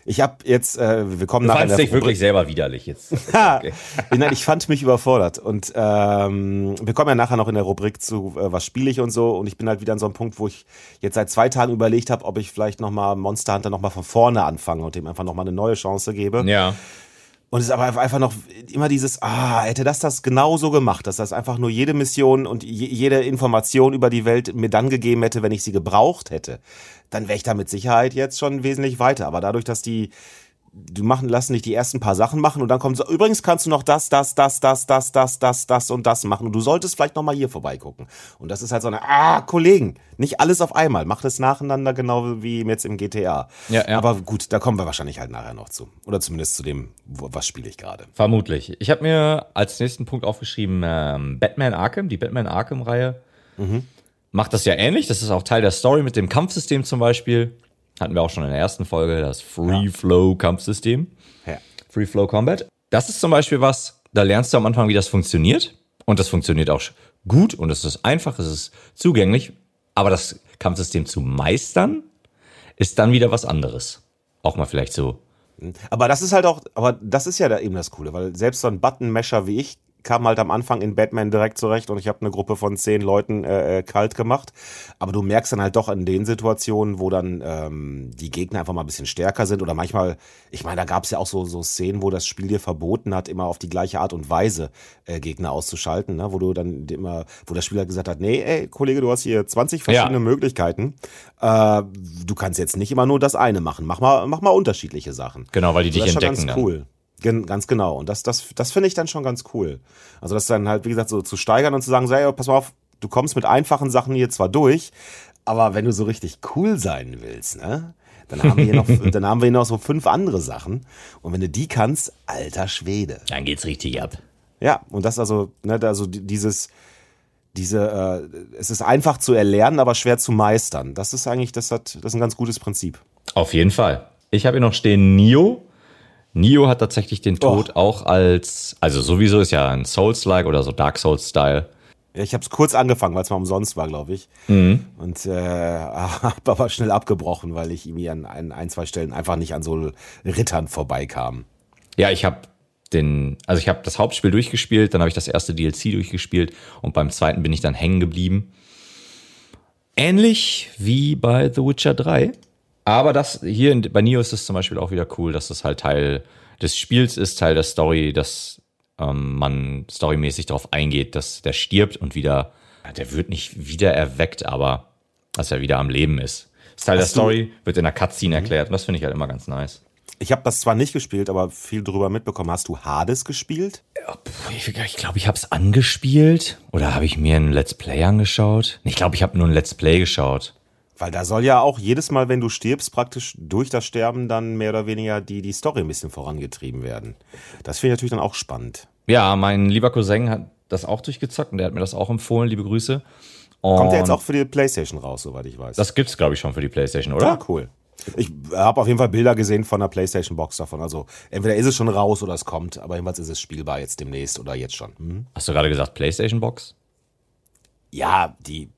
Ich habe jetzt, äh, wir kommen Du nachher. der dich wirklich selber widerlich jetzt. Okay. Nein, ich fand mich überfordert. Und ähm, wir kommen ja nachher noch in der Rubrik zu, äh, was spiele ich und so. Und ich bin halt wieder an so einem Punkt, wo ich jetzt seit zwei Tagen überlegt habe, ob ich vielleicht nochmal Monster Hunter nochmal von vorne anfange und dem einfach nochmal eine neue Chance gebe. Ja. Und es ist aber einfach noch immer dieses, ah, hätte das das genauso gemacht, dass das einfach nur jede Mission und je, jede Information über die Welt mir dann gegeben hätte, wenn ich sie gebraucht hätte, dann wäre ich da mit Sicherheit jetzt schon wesentlich weiter. Aber dadurch, dass die, du machen, lassen dich die ersten paar Sachen machen und dann kommt so, übrigens kannst du noch das, das, das, das, das, das, das, das und das machen und du solltest vielleicht nochmal hier vorbeigucken. Und das ist halt so eine, ah, Kollegen, nicht alles auf einmal, macht es nacheinander, genau wie jetzt im GTA. Ja, ja. Aber gut, da kommen wir wahrscheinlich halt nachher noch zu. Oder zumindest zu dem, was spiele ich gerade. Vermutlich. Ich habe mir als nächsten Punkt aufgeschrieben, ähm, Batman Arkham, die Batman Arkham-Reihe. Macht das ja ähnlich. Das ist auch Teil der Story mit dem Kampfsystem zum Beispiel. Hatten wir auch schon in der ersten Folge, das Free Flow Kampfsystem. Ja. Free Flow Combat. Das ist zum Beispiel was, da lernst du am Anfang, wie das funktioniert. Und das funktioniert auch gut und es ist einfach, es ist zugänglich. Aber das Kampfsystem zu meistern, ist dann wieder was anderes. Auch mal vielleicht so. Aber das ist halt auch, aber das ist ja da eben das Coole, weil selbst so ein Button-Mesher wie ich kam halt am Anfang in Batman direkt zurecht und ich habe eine Gruppe von zehn Leuten äh, äh, kalt gemacht. Aber du merkst dann halt doch in den Situationen, wo dann ähm, die Gegner einfach mal ein bisschen stärker sind oder manchmal, ich meine, da gab es ja auch so, so Szenen, wo das Spiel dir verboten hat, immer auf die gleiche Art und Weise äh, Gegner auszuschalten, ne? wo du dann immer, wo der Spieler gesagt hat, nee, ey, Kollege, du hast hier 20 verschiedene Ja. Möglichkeiten. Äh, du kannst jetzt nicht immer nur das eine machen. Mach mal, mach mal unterschiedliche Sachen. Genau, weil die dich das ist schon entdecken ganz cool. Gen ganz genau. Und das, das, das finde ich dann schon ganz cool. Also das dann halt, wie gesagt, so zu steigern und zu sagen, so, ey, pass mal auf, du kommst mit einfachen Sachen hier zwar durch, aber wenn du so richtig cool sein willst, ne? Dann haben wir hier noch, dann haben wir hier noch so fünf andere Sachen. Und wenn du die kannst, alter Schwede. Dann geht's richtig ab. Ja, und das also, ne, also die- dieses, diese, äh, es ist einfach zu erlernen, aber schwer zu meistern. Das ist eigentlich, das hat, das ist ein ganz gutes Prinzip. Auf jeden Fall. Ich habe hier noch stehen Nio. Nio hat tatsächlich den Tod auch als, also sowieso ist ja ein Souls-like oder so Dark Souls-Style. Ja, ich habe es kurz angefangen, weil es mal umsonst war, glaube ich. Und äh, habe aber schnell abgebrochen, weil ich irgendwie an, an ein, zwei Stellen einfach nicht an so Rittern vorbeikam. Ja, ich habe den, also ich habe das Hauptspiel durchgespielt, dann habe ich das erste DLC durchgespielt und beim zweiten bin ich dann hängen geblieben. Ähnlich wie bei The Witcher 3. Aber das hier in, bei Neo ist es zum Beispiel auch wieder cool, dass das halt Teil des Spiels ist, Teil der Story, dass ähm, man storymäßig darauf eingeht, dass der stirbt und wieder, der wird nicht wieder erweckt, aber dass er wieder am Leben ist. Das Teil Hast der Story wird in der Cutscene erklärt und das finde ich halt immer ganz nice. Ich habe das zwar nicht gespielt, aber viel drüber mitbekommen. Hast du Hades gespielt? Ich glaube, ich, glaub, ich habe es angespielt oder habe ich mir ein Let's Play angeschaut? Ich glaube, ich habe nur ein Let's Play geschaut. Weil da soll ja auch jedes Mal, wenn du stirbst, praktisch durch das Sterben dann mehr oder weniger die, die Story ein bisschen vorangetrieben werden. Das finde ich natürlich dann auch spannend. Ja, mein lieber Cousin hat das auch durchgezockt und der hat mir das auch empfohlen. Liebe Grüße. Und Kommt der jetzt auch für die Playstation raus, soweit ich weiß. Das gibt's, glaube ich, schon für die PlayStation, oder? Ja, cool. Ich habe auf jeden Fall Bilder gesehen von der PlayStation Box davon. Also entweder ist es schon raus oder es kommt, aber jedenfalls ist es spielbar jetzt demnächst oder jetzt schon. Hm? Hast du gerade gesagt PlayStation Box? Ja, die,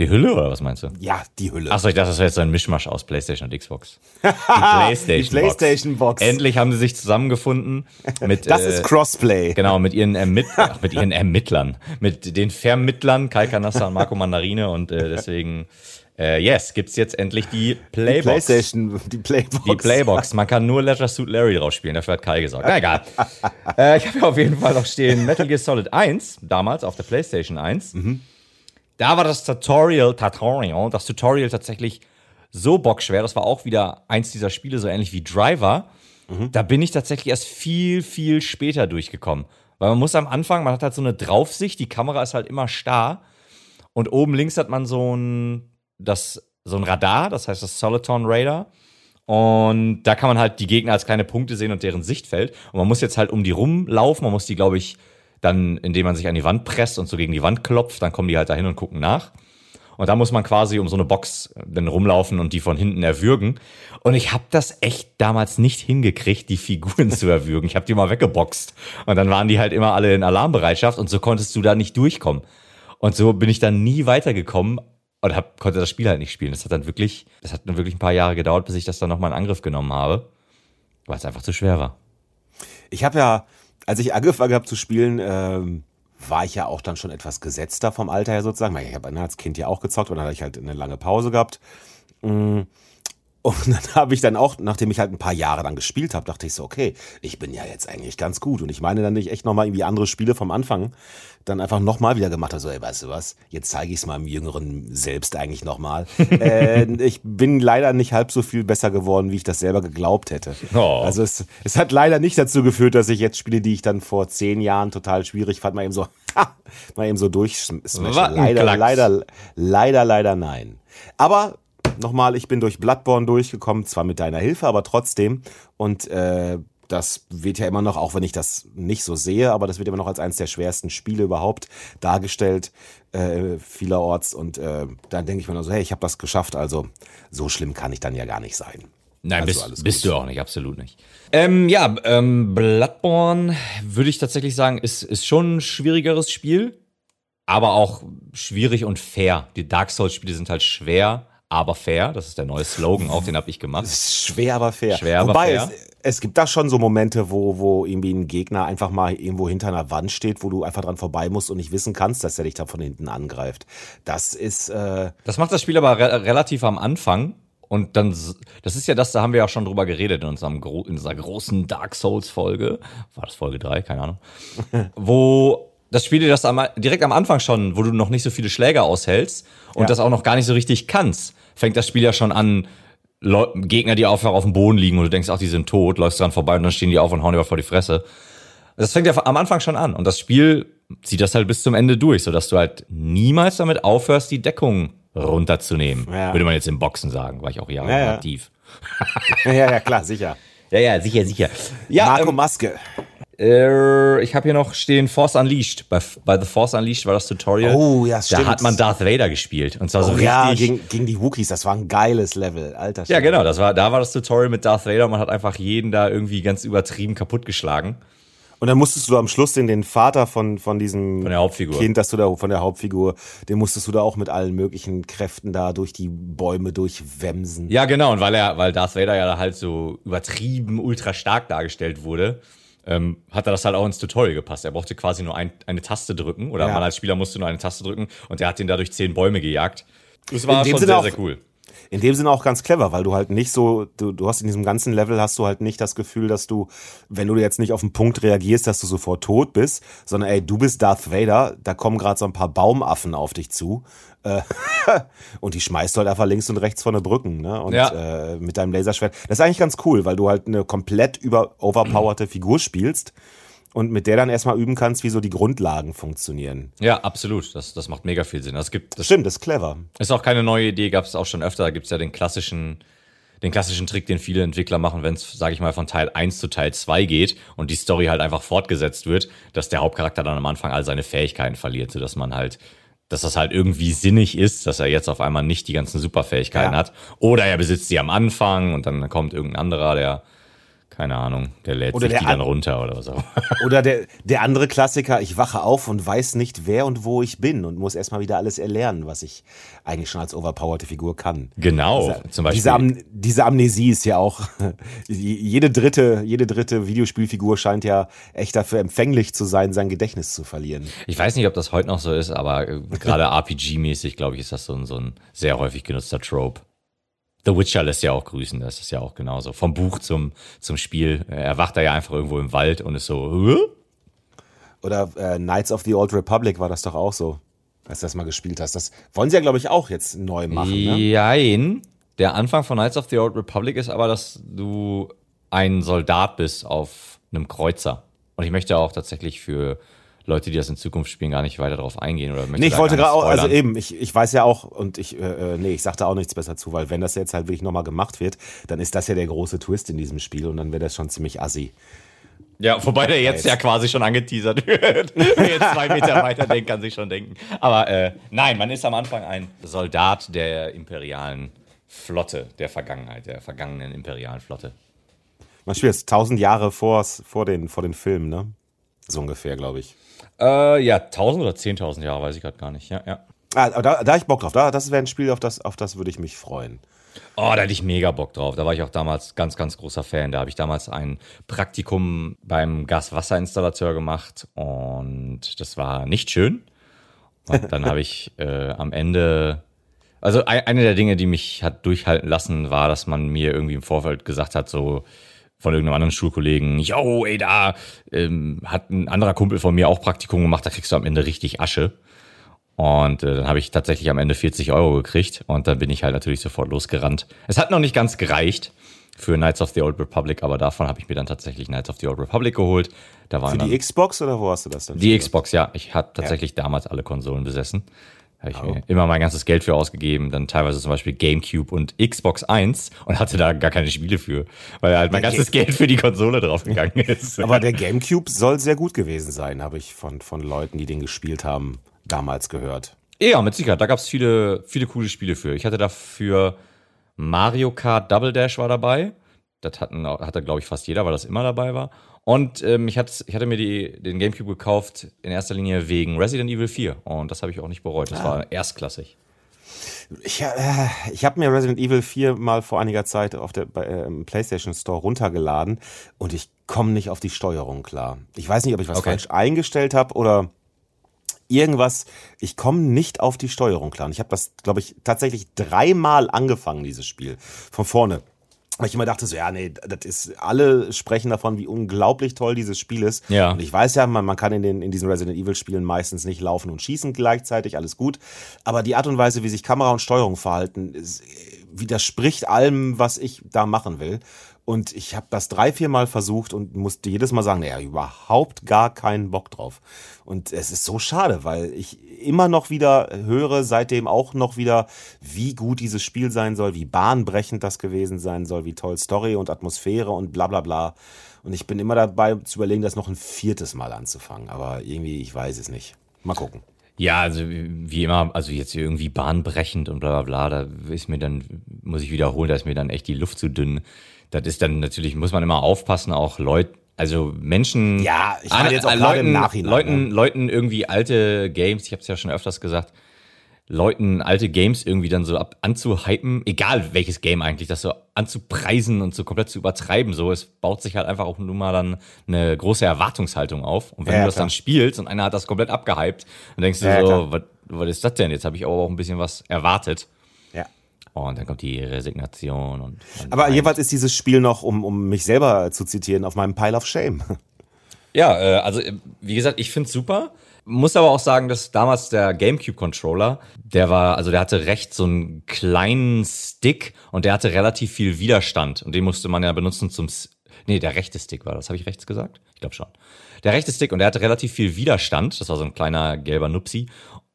Die Hülle oder was meinst du? ja, die Hülle. Achso, ich dachte, das wäre jetzt so ein Mischmasch aus PlayStation und Xbox. Die PlayStation, Die PlayStation Box. Endlich haben sie sich zusammengefunden mit das äh, ist Crossplay. Genau, mit ihren, Ermitt Ach, mit ihren Ermittlern. Mit den Vermittlern, Kai Kanassa und Marco Mandarine. Und äh, deswegen, äh, yes, gibt's jetzt endlich die Die Playbox. PlayStation, die Playbox. Die Playbox. Man kann nur Leisure Suit Larry drauf spielen. Dafür hat Kai gesagt. Na egal. äh, ich habe ja auf jeden Fall noch stehen Metal Gear Solid 1, damals auf der PlayStation 1. Da war das Tutorial, Tutorial, das Tutorial tatsächlich so bockschwer. Das war auch wieder eins dieser Spiele, so ähnlich wie Driver. Da bin ich tatsächlich erst viel, viel später durchgekommen. Weil man muss am Anfang, man hat halt so eine Draufsicht, die Kamera ist halt immer starr. Und oben links hat man so ein, das, so ein Radar, das heißt das Soliton Radar. Und da kann man halt die Gegner als kleine Punkte sehen und deren Sichtfeld. Und man muss jetzt halt um die rumlaufen. Man muss die, glaube ich, dann, indem man sich an die Wand presst und so gegen die Wand klopft, dann kommen die halt dahin und gucken nach. Und da muss man quasi um so eine Box dann rumlaufen und die von hinten erwürgen. Und ich habe das echt damals nicht hingekriegt, die Figuren zu erwürgen. Ich habe die mal weggeboxt. Und dann waren die halt immer alle in Alarmbereitschaft und so konntest du da nicht durchkommen. Und so bin ich dann nie weitergekommen und hab, konnte das Spiel halt nicht spielen. Das hat dann wirklich, das hat dann wirklich ein paar Jahre gedauert, bis ich das dann nochmal in Angriff genommen habe. Weil es einfach zu schwer war. Ich habe ja, als ich angefangen habe zu spielen, ähm, war ich ja auch dann schon etwas gesetzter vom Alter her sozusagen. Weil ich habe als Kind ja auch gezockt und dann hatte ich halt eine lange Pause gehabt. Mm. Und dann habe ich dann auch, nachdem ich halt ein paar Jahre dann gespielt habe, dachte ich so, okay, ich bin ja jetzt eigentlich ganz gut. Und ich meine dann nicht echt nochmal irgendwie andere Spiele vom Anfang dann einfach nochmal wieder gemacht habe. So, ey, weißt du was, jetzt zeige ich es meinem jüngeren Selbst eigentlich nochmal. äh, ich bin leider nicht halb so viel besser geworden, wie ich das selber geglaubt hätte. Oh. Also es, es hat leider nicht dazu geführt, dass ich jetzt Spiele, die ich dann vor zehn Jahren total schwierig fand, mal eben so, mal eben so durchsmashen. Leider, leider, leider, leider nein. Aber nochmal, ich bin durch Bloodborne durchgekommen, zwar mit deiner Hilfe, aber trotzdem. Und äh, das wird ja immer noch, auch wenn ich das nicht so sehe, aber das wird immer noch als eines der schwersten Spiele überhaupt dargestellt, äh, vielerorts. Und äh, dann denke ich mir nur so, hey, ich habe das geschafft, also so schlimm kann ich dann ja gar nicht sein. Nein, also bist, bist du auch nicht, absolut nicht. Ähm, ja, ähm, Bloodborne würde ich tatsächlich sagen, ist, ist schon ein schwierigeres Spiel, aber auch schwierig und fair. Die Dark Souls-Spiele sind halt schwer aber fair. Das ist der neue Slogan, auch den habe ich gemacht. Schwer, aber fair. Schwer, aber Wobei, fair. Es, es, gibt da schon so Momente, wo, wo irgendwie ein Gegner einfach mal irgendwo hinter einer Wand steht, wo du einfach dran vorbei musst und nicht wissen kannst, dass er dich da von hinten angreift. Das ist. Äh das macht das Spiel aber re relativ am Anfang. Und dann, das ist ja das, da haben wir ja schon drüber geredet in, unserem, in unserer großen Dark Souls-Folge. War das Folge 3? Keine Ahnung. wo das Spiel dir das am, direkt am Anfang schon, wo du noch nicht so viele Schläge aushältst und ja. das auch noch gar nicht so richtig kannst, fängt das Spiel ja schon an, Le Gegner, die einfach auf dem Boden liegen und du denkst, ach, die sind tot, läufst dran vorbei und dann stehen die auf und hauen dir vor die Fresse. Das fängt ja am Anfang schon an und das Spiel zieht das halt bis zum Ende durch, sodass du halt niemals damit aufhörst, die Deckung runterzunehmen. Ja. Würde man jetzt im Boxen sagen, war ich auch jahrelang ja, ja. aktiv. ja, ja, klar, sicher. Ja, ja, sicher, sicher. Ja, Marco ähm, Maske. Äh, ich habe hier noch stehen Force Unleashed. Bei, bei The Force Unleashed war das Tutorial. Oh, ja, stimmt. Da hat man Darth Vader gespielt. Und zwar so oh, richtig. Ja, gegen, gegen die Wookies. Das war ein geiles Level. Alter. Ja, genau. Das war, da war das Tutorial mit Darth Vader. Man hat einfach jeden da irgendwie ganz übertrieben kaputtgeschlagen. Und dann musstest du am Schluss den, den Vater von, von diesem von der Hauptfigur. Kind, dass du da, von der Hauptfigur, den musstest du da auch mit allen möglichen Kräften da durch die Bäume durchwemsen. Ja, genau. Und weil er, weil Darth Vader ja halt so übertrieben ultra stark dargestellt wurde, ähm, hat er das halt auch ins Tutorial gepasst. Er brauchte quasi nur ein, eine Taste drücken oder ja. man als Spieler musste nur eine Taste drücken und er hat ihn dadurch zehn Bäume gejagt. Das war schon sehr, sehr cool in dem Sinne auch ganz clever, weil du halt nicht so, du, du hast in diesem ganzen Level hast du halt nicht das Gefühl, dass du, wenn du jetzt nicht auf den Punkt reagierst, dass du sofort tot bist, sondern ey, du bist Darth Vader, da kommen gerade so ein paar Baumaffen auf dich zu. Äh, und die schmeißt du halt einfach links und rechts von den Brücken, ne? Und ja. äh, mit deinem Laserschwert. Das ist eigentlich ganz cool, weil du halt eine komplett über overpowerte Figur spielst und mit der dann erstmal üben kannst, wie so die Grundlagen funktionieren. Ja, absolut. Das, das macht mega viel Sinn. Das gibt, das Stimmt, das ist clever. Ist auch keine neue Idee, gab es auch schon öfter. Da gibt es ja den klassischen, den klassischen Trick, den viele Entwickler machen, wenn es, sage ich mal, von Teil 1 zu Teil 2 geht und die Story halt einfach fortgesetzt wird, dass der Hauptcharakter dann am Anfang all seine Fähigkeiten verliert, sodass man halt dass das halt irgendwie sinnig ist, dass er jetzt auf einmal nicht die ganzen Superfähigkeiten ja. hat. Oder er besitzt sie am Anfang und dann kommt irgendein anderer, der keine Ahnung, der lädt oder sich der die dann runter oder was auch. Oder der, der andere Klassiker, ich wache auf und weiß nicht, wer und wo ich bin und muss erstmal wieder alles erlernen, was ich eigentlich schon als overpowerte Figur kann. Genau, diese, zum Beispiel. Diese, Am diese Amnesie ist ja auch, jede dritte, jede dritte Videospielfigur scheint ja echt dafür empfänglich zu sein, sein Gedächtnis zu verlieren. Ich weiß nicht, ob das heute noch so ist, aber äh, gerade RPG-mäßig, glaube ich, ist das so ein, so ein sehr häufig genutzter Trope. The Witcher lässt ja auch grüßen, das ist ja auch genauso. Vom Buch zum, zum Spiel. Er wacht da ja einfach irgendwo im Wald und ist so. Hö? Oder äh, Knights of the Old Republic war das doch auch so, als du das mal gespielt hast. Das wollen sie ja, glaube ich, auch jetzt neu machen. Ne? Jein. Der Anfang von Knights of the Old Republic ist aber, dass du ein Soldat bist auf einem Kreuzer. Und ich möchte auch tatsächlich für Leute, die das in Zukunft spielen, gar nicht weiter darauf eingehen oder Nee, ich wollte gerade auch, also eben, ich, ich weiß ja auch und ich, äh, äh, nee, ich sagte auch nichts besser zu, weil wenn das jetzt halt wirklich nochmal gemacht wird, dann ist das ja der große Twist in diesem Spiel und dann wäre das schon ziemlich assi. Ja, wobei der jetzt ja quasi schon angeteasert wird. Wer jetzt zwei Meter weiter denkt, kann sich schon denken. Aber äh, nein, man ist am Anfang ein Soldat der imperialen Flotte der Vergangenheit, der vergangenen imperialen Flotte. Man spielt jetzt tausend Jahre vor, vor, den, vor den Filmen, ne? So ungefähr, glaube ich. Äh, ja, 1000 oder 10.000 Jahre, weiß ich gerade gar nicht. Ja, ja. Ah, da, da ich Bock drauf. Da, das wäre ein Spiel, auf das, auf das würde ich mich freuen. Oh, da hatte ich mega Bock drauf. Da war ich auch damals ganz, ganz großer Fan. Da habe ich damals ein Praktikum beim Gaswasserinstallateur gemacht und das war nicht schön. Und dann habe ich äh, am Ende, also eine der Dinge, die mich hat durchhalten lassen, war, dass man mir irgendwie im Vorfeld gesagt hat, so von irgendeinem anderen Schulkollegen, yo, ey, da ähm, hat ein anderer Kumpel von mir auch Praktikum gemacht, da kriegst du am Ende richtig Asche. Und äh, dann habe ich tatsächlich am Ende 40 Euro gekriegt und dann bin ich halt natürlich sofort losgerannt. Es hat noch nicht ganz gereicht für Knights of the Old Republic, aber davon habe ich mir dann tatsächlich Knights of the Old Republic geholt. Da waren für die Xbox oder wo hast du das denn? Die Xbox, ja. Ich habe tatsächlich ja. damals alle Konsolen besessen. Habe ich oh. mir immer mein ganzes Geld für ausgegeben, dann teilweise zum Beispiel GameCube und Xbox 1 und hatte da gar keine Spiele für, weil halt mein der ganzes Game Geld für die Konsole draufgegangen ist. Aber der GameCube soll sehr gut gewesen sein, habe ich von, von Leuten, die den gespielt haben, damals gehört. Ja, mit Sicherheit. Da gab es viele, viele coole Spiele für. Ich hatte dafür Mario Kart Double Dash war dabei. Das hatten, hatte, glaube ich, fast jeder, weil das immer dabei war. Und ähm, ich, hatte, ich hatte mir die, den GameCube gekauft in erster Linie wegen Resident Evil 4. Und das habe ich auch nicht bereut. Das ah. war erstklassig. Ich, äh, ich habe mir Resident Evil 4 mal vor einiger Zeit auf der bei, äh, PlayStation Store runtergeladen und ich komme nicht auf die Steuerung klar. Ich weiß nicht, ob ich was okay. falsch eingestellt habe oder irgendwas. Ich komme nicht auf die Steuerung klar. Und ich habe das, glaube ich, tatsächlich dreimal angefangen, dieses Spiel. Von vorne. Weil ich immer dachte so, ja, nee, das ist, alle sprechen davon, wie unglaublich toll dieses Spiel ist. Ja. Und ich weiß ja, man, man kann in, den, in diesen Resident Evil Spielen meistens nicht laufen und schießen gleichzeitig, alles gut. Aber die Art und Weise, wie sich Kamera und Steuerung verhalten, ist, widerspricht allem, was ich da machen will. Und ich habe das drei, vier Mal versucht und musste jedes Mal sagen, naja, überhaupt gar keinen Bock drauf. Und es ist so schade, weil ich immer noch wieder höre, seitdem auch noch wieder, wie gut dieses Spiel sein soll, wie bahnbrechend das gewesen sein soll, wie toll Story und Atmosphäre und bla bla bla. Und ich bin immer dabei zu überlegen, das noch ein viertes Mal anzufangen. Aber irgendwie, ich weiß es nicht. Mal gucken. Ja, also wie immer, also jetzt irgendwie bahnbrechend und bla bla bla, da ist mir dann, muss ich wiederholen, da ist mir dann echt die Luft zu dünn das ist dann natürlich, muss man immer aufpassen, auch Leute, also Menschen, ja, ich meine jetzt auch Leuten, im Nachhinein, Leuten, ne? Leuten irgendwie alte Games, ich habe es ja schon öfters gesagt, Leuten alte Games irgendwie dann so ab, anzuhypen, egal welches Game eigentlich, das so anzupreisen und so komplett zu übertreiben, so es baut sich halt einfach auch nur mal dann eine große Erwartungshaltung auf und wenn ja, du das klar. dann spielst und einer hat das komplett abgehypt, dann denkst du ja, so, was, was ist das denn? Jetzt habe ich aber auch ein bisschen was erwartet. Und dann kommt die Resignation. Und, Aber jeweils ist dieses Spiel noch, um, um mich selber zu zitieren, auf meinem Pile of Shame. Ja, äh, also äh, wie gesagt, ich finde es super. Muss aber auch sagen, dass damals der GameCube-Controller, der war, also der hatte recht so einen kleinen Stick und der hatte relativ viel Widerstand. Und den musste man ja benutzen zum. Nee, der rechte Stick war das. Habe ich rechts gesagt? Ich glaube schon. Der rechte Stick und der hatte relativ viel Widerstand. Das war so ein kleiner gelber Nupsi.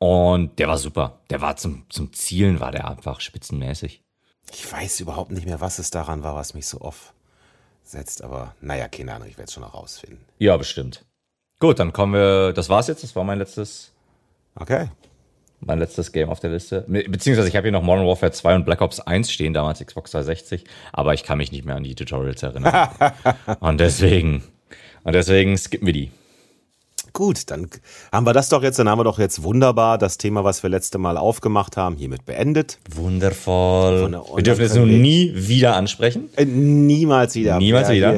Und der war super. Der war zum, zum Zielen, war der einfach spitzenmäßig. Ich weiß überhaupt nicht mehr, was es daran war, was mich so oft setzt, aber naja, keine Ahnung, ich werde es schon noch rausfinden. Ja, bestimmt. Gut, dann kommen wir, das war's jetzt, das war mein letztes. Okay. Mein letztes Game auf der Liste. Beziehungsweise ich habe hier noch Modern Warfare 2 und Black Ops 1 stehen, damals Xbox 360, aber ich kann mich nicht mehr an die Tutorials erinnern. und deswegen, und deswegen skippen wir die. Gut, dann haben wir das doch jetzt, dann haben wir doch jetzt wunderbar das Thema, was wir letzte Mal aufgemacht haben, hiermit beendet. Wundervoll. Wir dürfen es nun nie wieder ansprechen. Äh, niemals wieder. Niemals ja, wieder.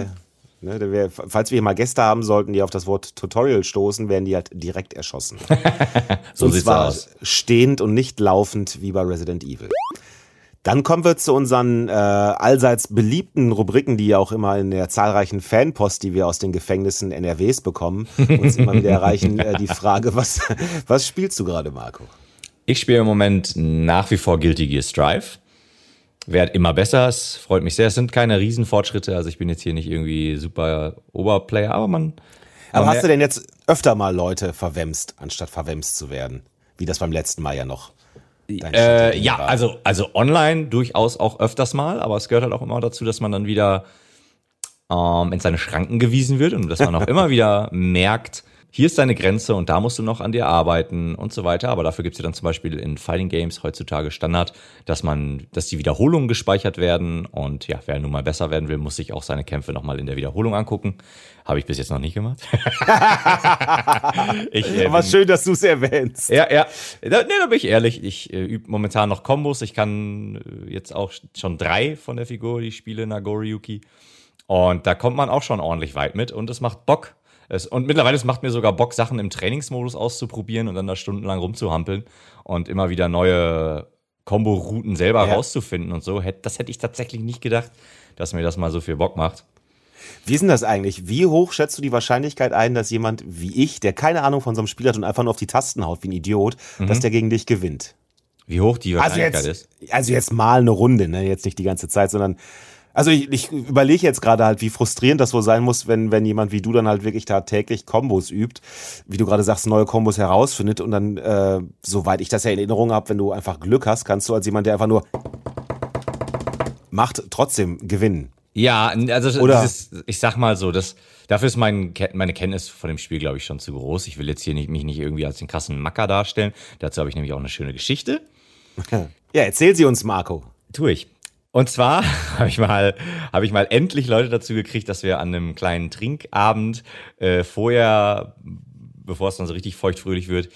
Hier, ne, falls wir hier mal Gäste haben sollten, die auf das Wort Tutorial stoßen, werden die halt direkt erschossen. so und sieht's zwar aus. Stehend und nicht laufend wie bei Resident Evil. Dann kommen wir zu unseren äh, allseits beliebten Rubriken, die ja auch immer in der zahlreichen Fanpost, die wir aus den Gefängnissen NRWs bekommen, uns immer wieder erreichen. Äh, die Frage, was, was spielst du gerade, Marco? Ich spiele im Moment nach wie vor Guilty Gear Strive. Werd immer besser, es freut mich sehr. Es sind keine Riesenfortschritte, also ich bin jetzt hier nicht irgendwie super Oberplayer, aber man. Aber hast du denn jetzt öfter mal Leute verwemst, anstatt verwemst zu werden? Wie das beim letzten Mal ja noch äh, ja, also, also online durchaus auch öfters mal, aber es gehört halt auch immer dazu, dass man dann wieder ähm, in seine Schranken gewiesen wird und dass man auch immer wieder merkt, hier ist deine Grenze und da musst du noch an dir arbeiten und so weiter. Aber dafür gibt es ja dann zum Beispiel in Fighting Games heutzutage Standard, dass man, dass die Wiederholungen gespeichert werden. Und ja, wer nun mal besser werden will, muss sich auch seine Kämpfe nochmal in der Wiederholung angucken. Habe ich bis jetzt noch nicht gemacht. ich, äh, Aber schön, dass du es erwähnst. Ja, ja. Da, nee, da bin ich ehrlich. Ich äh, übe momentan noch Kombos. Ich kann äh, jetzt auch schon drei von der Figur, die ich spiele, Nagoriyuki. Und da kommt man auch schon ordentlich weit mit und es macht Bock. Und mittlerweile es macht mir sogar Bock, Sachen im Trainingsmodus auszuprobieren und dann da stundenlang rumzuhampeln und immer wieder neue Combo-Routen selber ja. rauszufinden und so. Das hätte ich tatsächlich nicht gedacht, dass mir das mal so viel Bock macht. Wie ist denn das eigentlich? Wie hoch schätzt du die Wahrscheinlichkeit ein, dass jemand wie ich, der keine Ahnung von so einem Spiel hat und einfach nur auf die Tasten haut wie ein Idiot, mhm. dass der gegen dich gewinnt? Wie hoch die also Wahrscheinlichkeit also jetzt, ist? Also jetzt mal eine Runde, ne? jetzt nicht die ganze Zeit, sondern also ich, ich überlege jetzt gerade halt, wie frustrierend das wohl sein muss, wenn, wenn jemand wie du dann halt wirklich da täglich Kombos übt, wie du gerade sagst, neue Kombos herausfindet und dann, äh, soweit ich das ja in Erinnerung habe, wenn du einfach Glück hast, kannst du als jemand, der einfach nur macht, trotzdem gewinnen. Ja, also Oder dieses, ich sag mal so, das, dafür ist mein, meine Kenntnis von dem Spiel, glaube ich, schon zu groß. Ich will jetzt hier nicht, mich nicht irgendwie als den krassen Macker darstellen. Dazu habe ich nämlich auch eine schöne Geschichte. Ja, erzähl sie uns, Marco. Tu ich. Und zwar habe ich mal, habe ich mal endlich Leute dazu gekriegt, dass wir an einem kleinen Trinkabend äh, vorher, bevor es dann so richtig feuchtfröhlich wird,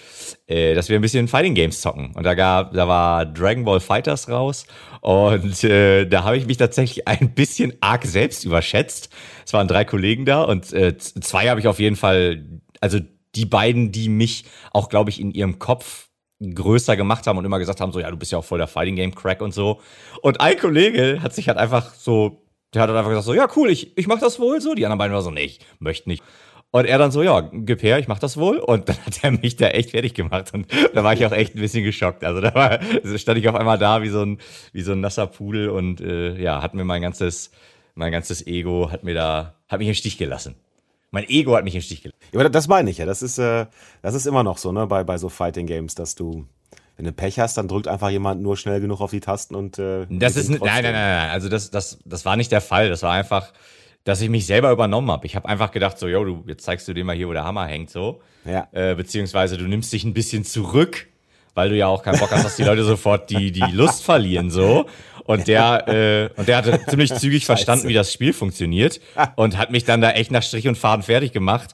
äh, dass wir ein bisschen Fighting Games zocken. Und da gab, da war Dragon Ball Fighters raus und äh, da habe ich mich tatsächlich ein bisschen arg selbst überschätzt. Es waren drei Kollegen da und äh, zwei habe ich auf jeden Fall, also die beiden, die mich auch, glaube ich, in ihrem Kopf größer gemacht haben und immer gesagt haben, so, ja, du bist ja auch voll der Fighting Game Crack und so. Und ein Kollege hat sich halt einfach so, der hat halt einfach gesagt, so, ja, cool, ich, ich mach das wohl so. Die anderen beiden waren so, nee, ich möchte nicht. Und er dann so, ja, gib her, ich mach das wohl. Und dann hat er mich da echt fertig gemacht. Und da war ich auch echt ein bisschen geschockt. Also da war, stand ich auf einmal da wie so ein, wie so ein nasser Pudel und äh, ja, hat mir mein ganzes, mein ganzes Ego, hat mir da, hat mich im Stich gelassen. Mein Ego hat mich im Stich gelassen. Ja, aber das meine ich ja. Das ist, äh, das ist immer noch so, ne, bei, bei so Fighting Games, dass du, wenn du Pech hast, dann drückt einfach jemand nur schnell genug auf die Tasten und. Äh, das ist, nein, nein, nein, nein. Also das, das, das war nicht der Fall. Das war einfach, dass ich mich selber übernommen habe. Ich habe einfach gedacht, so, yo, du, jetzt zeigst du dir mal hier, wo der Hammer hängt, so. Ja. Äh, beziehungsweise du nimmst dich ein bisschen zurück, weil du ja auch keinen Bock hast, dass die Leute sofort die, die Lust verlieren, so. Und der, äh, und der hatte ziemlich zügig verstanden, wie das Spiel funktioniert und hat mich dann da echt nach Strich und Faden fertig gemacht.